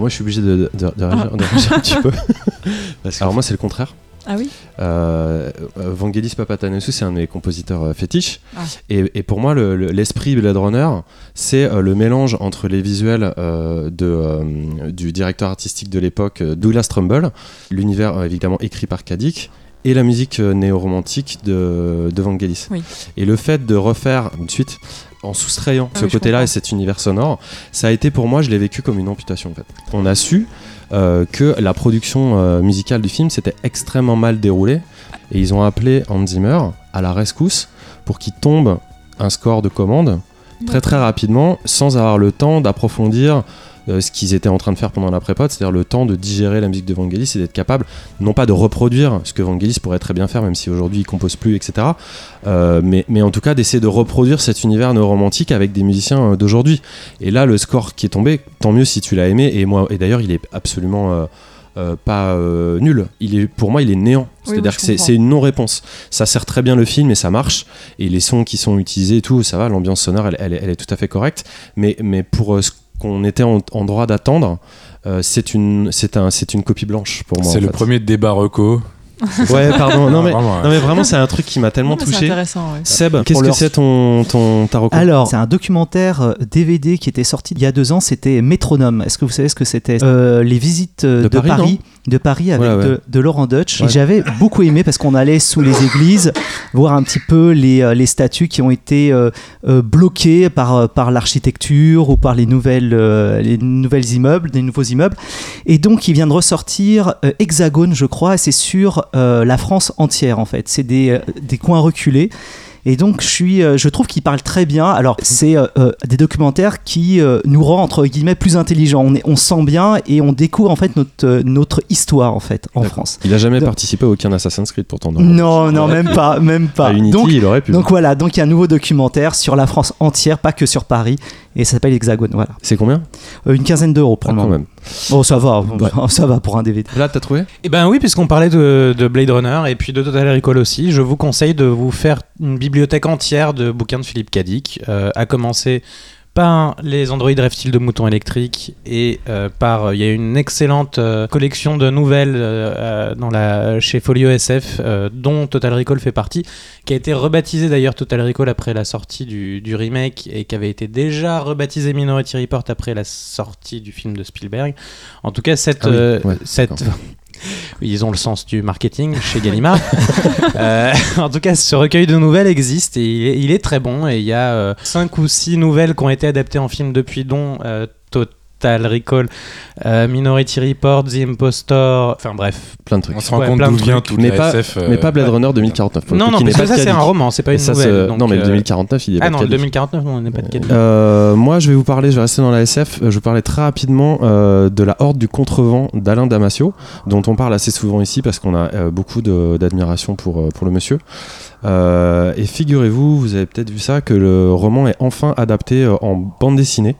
moi je suis obligé de, de- de réagir, de réagir un petit peu. *laughs* Parce que- alors moi c'est le contraire. Ah oui Euh, euh, Vangelis Papatanassou, c'est un de mes compositeurs euh, fétiches. Ah. Et, et pour moi, le- le- l'esprit Blade Runner, c'est le mélange entre les visuels de, du directeur artistique de l'époque, Douglas Trumbull, l'univers évidemment écrit par Kadik, et la musique néo-romantique de, de Vangelis. Oui. Et le fait de refaire une suite en soustrayant Ah ce oui, côté-là et cet univers sonore, ça a été pour moi, je l'ai vécu comme une amputation en fait. On a su euh, que la production euh, musicale du film s'était extrêmement mal déroulée et ils ont appelé Hans Zimmer à la rescousse pour qu'il tombe un score de commande très très rapidement sans avoir le temps d'approfondir euh, ce qu'ils étaient en train de faire pendant la pré-pod, c'est-à-dire le temps de digérer la musique de Vangelis et d'être capable non pas de reproduire ce que Vangelis pourrait très bien faire même si aujourd'hui il compose plus etc euh, mais, mais en tout cas d'essayer de reproduire cet univers néo-romantique avec des musiciens euh, d'aujourd'hui et là le score qui est tombé tant mieux si tu l'as aimé et moi et d'ailleurs il est absolument euh, pas euh, nul. Il est, pour moi, il est néant. Oui, C'est-à-dire que c'est une non-réponse. Ça sert très bien le film et ça marche. Et les sons qui sont utilisés et tout, ça va. L'ambiance sonore, elle, elle est- elle est tout à fait correcte. Mais, mais pour euh, qu'on était en, en droit d'attendre, euh, c'est une, c'est un, c'est une copie blanche pour moi. C'est le fait. premier débat reco. *laughs* Ouais, pardon. Non, mais, Vraiment, ouais. non, mais vraiment, c'est un truc qui m'a tellement Non, touché. intéressant, ouais. Seb, qu'est-ce que leur- c'est ton, ton ta reco Alors, c'est un documentaire euh, DVD qui était sorti il y a deux ans, c'était Métronome. Est-ce que vous savez ce que c'était? Euh, Les visites euh, De de, Paris, Paris, de Paris avec Ouais, ouais. De, de Laurent Dutch. Ouais. Et j'avais beaucoup aimé parce qu'on allait sous les églises voir un petit peu les, euh, les statues qui ont été euh, euh, bloquées par, par l'architecture ou par les nouvelles, euh, les nouvelles immeubles, des nouveaux immeubles. Et donc, il vient de ressortir euh, Hexagone, je crois, et c'est sur la France entière en fait. C'est des, des coins reculés. Et donc, je, suis, euh, je trouve qu'il parle très bien. Alors, c'est euh, euh, des documentaires qui euh, nous rend, entre guillemets, plus intelligents. On, est, on sent bien et on découvre, en fait, notre, notre histoire, en fait, en. France. Il a jamais Donc- participé à aucun Assassin's Creed pourtant. non. Non, non, même pas, même pas. À Unity, donc, il aurait pu. donc voilà, donc il y a un nouveau documentaire sur la France entière, pas que sur Paris, et ça s'appelle Hexagone, voilà. c'est combien? Euh, une quinzaine d'euros pour Ah, le quand même. Bon, ça va, ça va pour un DVD. Là, t'as trouvé? Eh ben oui, puisqu'on parlait de, de Blade Runner et puis de Total Recall aussi, je vous conseille de vous faire une bibliothèque entière de bouquins de Philippe Cadic, euh, à commencer par les androïdes reptiles de moutons électriques et euh, par il y a une excellente euh, collection de nouvelles euh, dans la chez Folio SF dont Total Recall fait partie qui a été rebaptisé d'ailleurs Total Recall après la sortie du, du remake et qui avait été déjà rebaptisé Minority Report après la sortie du film de Spielberg en tout cas cette, Ah oui, ouais, cette d'accord. oui, ils ont le sens du marketing *laughs* chez Gallimard. *laughs* Euh, en tout cas, ce recueil de nouvelles existe et il est, il est très bon. Et il y a euh, cinq ou six nouvelles qui ont été adaptées en film depuis, dont euh, Total Recall, euh, Minority Report, The Impostor. Enfin bref. Plein de trucs. On se rend Ouais, compte plein de d'où vient toute Mais pas- SF. euh, Mais pas Blade Runner 2049. pour le Non, non, que ça, c'est un roman, c'est pas une ça nouvelle. donc, Non, mais euh, 2049, il est Ah pas non, de le Kadik. 2049, non, on n'est pas de. Euh, moi, je vais vous parler, je vais rester dans la SF, euh, je vais vous parler très rapidement euh, de la Horde du Contrevent d'Alain Damasio, dont on parle assez souvent ici parce qu'on a euh, beaucoup d'admiration pour, euh, pour le monsieur. Euh, et figurez-vous, vous avez peut-être vu ça, que le roman est enfin adapté euh, en bande dessinée.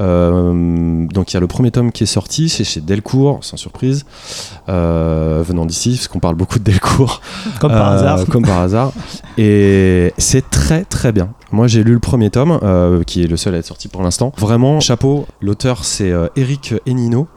Euh, donc il y a le premier tome qui est sorti, c'est chez Delcourt, sans surprise, euh, venant d'ici, parce qu'on parle beaucoup de Delcourt. *laughs* Comme par Euh, hasard. Comme par hasard. Et c'est très très bien. Moi j'ai lu le premier tome, qui est le seul à être sorti pour l'instant. Vraiment, chapeau. L'auteur c'est Eric Enino.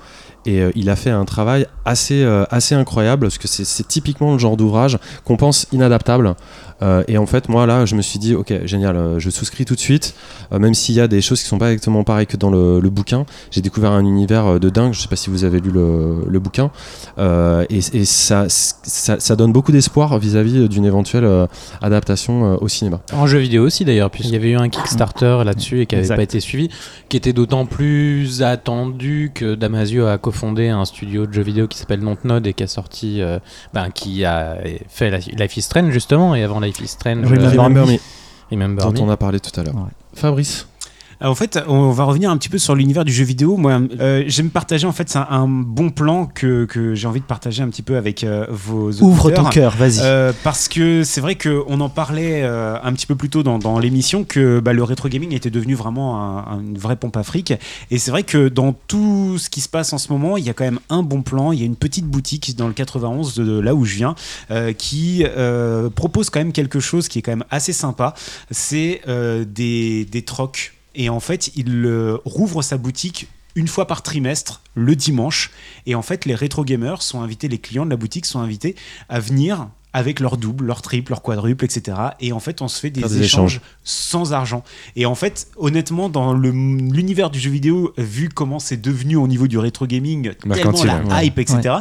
Et euh, il a fait un travail assez, euh, assez incroyable parce que c'est typiquement le genre d'ouvrage qu'on pense inadaptable. Euh, et en fait, moi là, je me suis dit, ok, génial, euh, je souscris tout de suite, Euh, même s'il y a des choses qui sont pas exactement pareilles que dans le, le bouquin. J'ai découvert un univers de dingue. Je sais pas si vous avez lu le, le bouquin, Euh, et, et ça, ça, ça donne beaucoup d'espoir vis-à-vis d'une éventuelle euh, adaptation euh, au cinéma. En jeu vidéo aussi d'ailleurs, puisqu'il y avait eu un Kickstarter là-dessus et qui n'avait pas été suivi, qui était d'autant plus attendu que Damasio a cofondé un studio de jeux vidéo qui s'appelle Dontnod et qui a sorti, euh, ben, qui a fait Life is Strange justement, et avant Life is Strange, Remember Remember Me, Remember dont Me. on a parlé tout à l'heure. Ouais. Fabrice, en fait, on va revenir un petit peu sur l'univers du jeu vidéo. Moi, euh, j'aime partager en fait c'est un, un bon plan que, que j'ai envie de partager un petit peu avec euh, vos Ouvre auditeurs. ton cœur, vas-y. Euh, parce que c'est vrai qu'on en parlait un petit peu plus tôt dans, dans l'émission que bah, le rétro gaming était devenu vraiment un- un- une vraie pompe à fric. Et c'est vrai que dans tout ce qui se passe en ce moment, il y a quand même un bon plan. Il y a une petite boutique dans le 91 de, de là où je viens qui propose quand même quelque chose qui est quand même assez sympa. C'est des, des trocs. Et en fait, il euh, rouvre sa boutique une fois par trimestre, le dimanche. Et en fait, les rétro gamers sont invités, les clients de la boutique sont invités à venir avec leur double, leur triple, leur quadruple, etc. Et en fait, on se fait des, échanges échanges. sans argent. Et en fait, honnêtement, dans l'univers du jeu vidéo, vu comment c'est devenu au niveau du rétro gaming, tellement la ouais. hype, etc.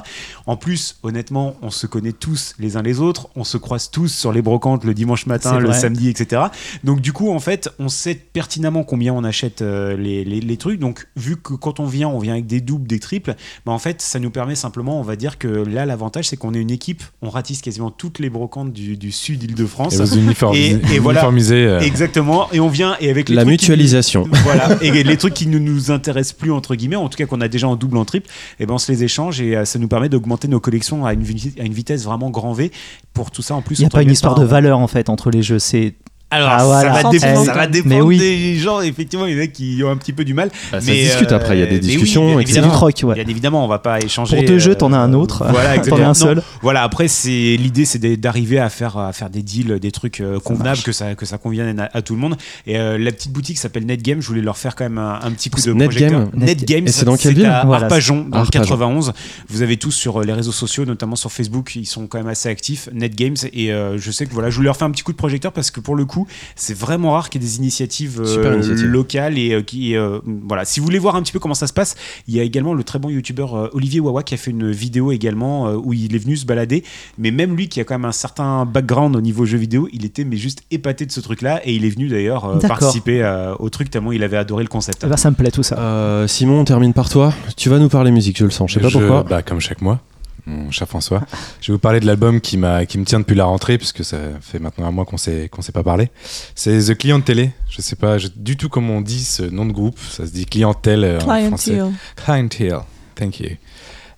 En plus, honnêtement, on se connaît tous les uns les autres, on se croise tous sur les brocantes le dimanche matin, le samedi, etc. Donc du coup, en fait, on sait pertinemment combien on achète euh, les, les- les trucs. Donc vu que quand on vient, on vient avec des doubles, des triples, bah, en fait, ça nous permet simplement, on va dire que là, l'avantage, c'est qu'on est une équipe, on ratisse quasiment toutes les brocantes du, du sud Île-de-France. Et vous uniform- Et- et voilà. uniformisez, euh, Exactement, et on vient et avec les la nous- mutualisation. *laughs* voilà, et les trucs qui ne nous intéressent plus, entre guillemets, en tout cas qu'on a déjà en double, en triple, et ben on se les échange et euh, ça nous permet d'augmenter nos collections à une, à une vitesse vraiment grand V. Pour tout ça, en plus, Il n'y a pas une histoire de valeur en fait entre les jeux. C'est Alors, Ah, ça, voilà. va dépendre, Sentiment. ça va Mais dépendre oui. des gens. Effectivement, il y en a qui ont un petit peu du mal. Bah, ça mais, se discute après, il y a des mais oui, discussions, bien etc. c'est du troc, ouais. Bien évidemment, on va pas échanger. Pour deux jeux, euh, t'en as un autre. Voilà, *laughs* T'en exactement. as un Non, seul. Voilà, après, c'est l'idée, c'est d'arriver à faire, à faire des deals, des trucs euh, convenables, que ça, que ça convienne à, à tout le monde. Et euh, la petite boutique s'appelle Netgame. Je voulais leur faire quand même un, un petit coup de Netgame projecteur. Netgame, Et c'est dans quelle ville à Voilà, Arpajon, dans le Arpajon. 91. Vous avez tous sur euh, les réseaux sociaux, notamment sur Facebook, ils sont quand même assez actifs. Netgames. Et euh, je sais que voilà, je voulais leur faire un petit coup de projecteur parce que pour le coup, c'est vraiment rare qu'il y ait des initiatives, euh, initiative. locales et euh, qui euh, voilà. Si vous voulez voir un petit peu comment ça se passe, il y a également le très bon youtubeur euh, Olivier Wawa qui a fait une vidéo également euh, où il est venu se balader. Mais même lui qui a quand même un certain background au niveau jeux vidéo, il était mais juste épaté de ce truc-là et il est venu d'ailleurs euh, participer euh, au truc tellement il avait adoré le concept. Eh ben, ça me plaît tout ça. Euh, Simon, on termine par toi. Tu vas nous parler musique, je le sens. Je sais pas pourquoi. bah, comme chaque mois, mon cher François. Je vais vous parler de l'album qui, qui me tient depuis la rentrée, puisque ça fait maintenant un mois qu'on s'est, qu'on s'est pas parlé. C'est The Clientele. Je sais pas je- du tout comment on dit ce nom de groupe. Ça se dit clientèle euh, en français. Clientele. Clientele. Thank you.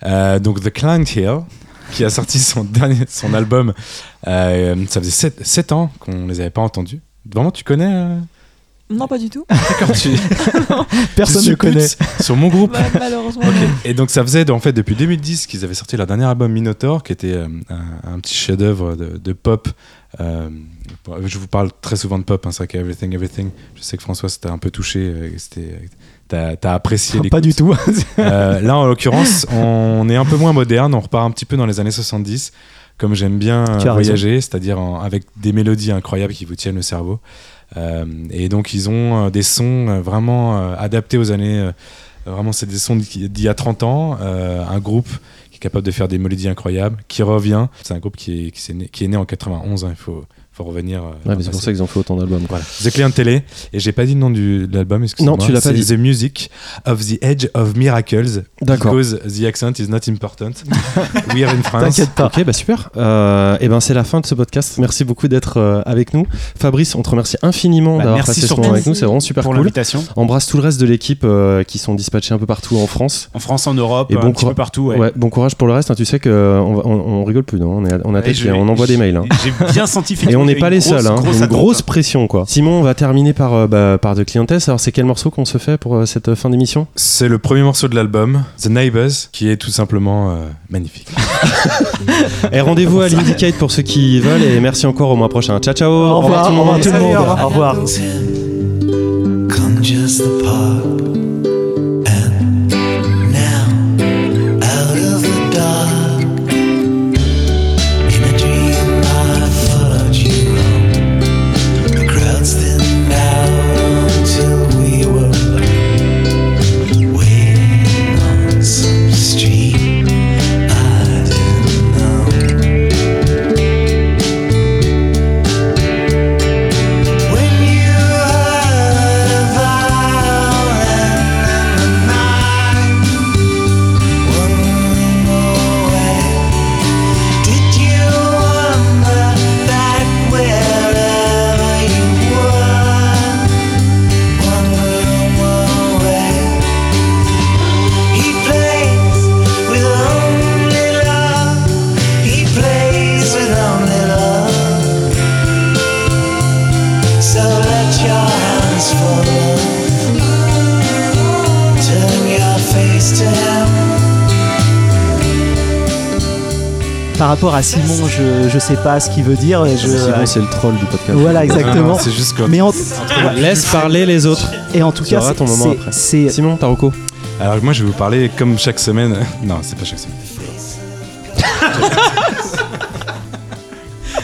Euh, donc The Clientele, qui a sorti son *laughs* dernier, son album. euh, ça faisait 7, ans qu'on les avait pas entendus. Vraiment, tu connais euh, Non, pas du tout. *laughs* D'accord, tu, *laughs* Personne ne connaît. sur mon groupe. Bah, malheureusement. Et donc ça faisait en fait depuis 2010 qu'ils avaient sorti leur dernier album Minotaur, qui était euh, un, un petit chef-d'œuvre de, de pop. Euh, je vous parle très souvent de pop, hein, c'est vrai qu'Everything Everything. Je sais que François, t'a un peu touché, euh, c'était, t'as, apprécié les Pas du tout. euh, là, en l'occurrence, on est un peu moins moderne, on repart un petit peu dans les années 70, comme j'aime bien voyager, c'est-à-dire avec des mélodies incroyables qui vous tiennent le cerveau. Euh, et donc, ils ont euh, des sons euh, vraiment adaptés aux années. vraiment, c'est des sons d'il y a 30 ans. un groupe qui est capable de faire des mélodies incroyables, qui revient. C'est un groupe qui est, qui, est né en 91, hein, faut, faut revenir. euh, Ouais, c'est pour ça qu'ils ont fait autant d'albums. Voilà. The Clientele. Et j'ai pas dit le nom du, de l'album, excusez-moi. Non, tu l'as pas C'est dit. The Music of the Edge of Miracles. D'accord. Because the accent is not important. *laughs* We are in France. T'inquiète pas. Ok, bah super. Euh, et ben c'est la fin de ce podcast. Merci beaucoup d'être euh, avec nous. Fabrice, on te remercie infiniment Bah, d'avoir passé ce moment avec nous. C'est vraiment super pour cool. l'invitation. Embrasse tout le reste de l'équipe euh, qui sont dispatchés un peu partout en France. En France, en Europe, Et un bon petit coura- peu partout. ouais. Ouais. bon courage pour le reste. hein. Tu sais euh, on, rigole plus, non? On, est, on, a Et on envoie des mails. hein. J'ai bien senti *laughs* Et effectivement on n'est pas les grosse, seuls, hein. grosse une grosse pression quoi. Simon, on va terminer par, euh, bah, par de clientèle. Alors c'est quel morceau qu'on se fait pour euh, cette euh, fin d'émission? C'est le premier morceau de l'album, The Neighbors, qui est tout simplement euh, magnifique. *laughs* Et rendez-vous à l'Indicate pour ceux qui veulent. Et merci encore au mois prochain. Ciao ciao. Au revoir, tout le au revoir monde. tout le monde. Au revoir. Rapport à Simon, je, je sais pas ce qu'il veut dire. Je, Simon, c'est le troll du podcast. voilà, exactement. c'est juste quand. Mais en, Laisse parler les autres. et en tout Tu cas, ton moment c'est- après. c'est Simon, Taroko. Alors moi, je vais vous parler comme chaque semaine. *laughs* Non, c'est pas chaque semaine. *laughs*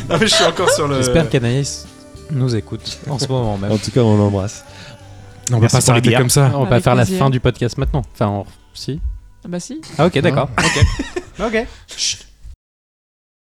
non, mais je suis encore sur le. J'espère qu'Anaïs nous écoute en ce moment même. En tout cas, on l'embrasse. On va pas s'arrêter comme ça. On va pas faire la fin du podcast maintenant. Enfin, on- si. Ah Bah si. Ah ok, d'accord. ok. *laughs* Ok.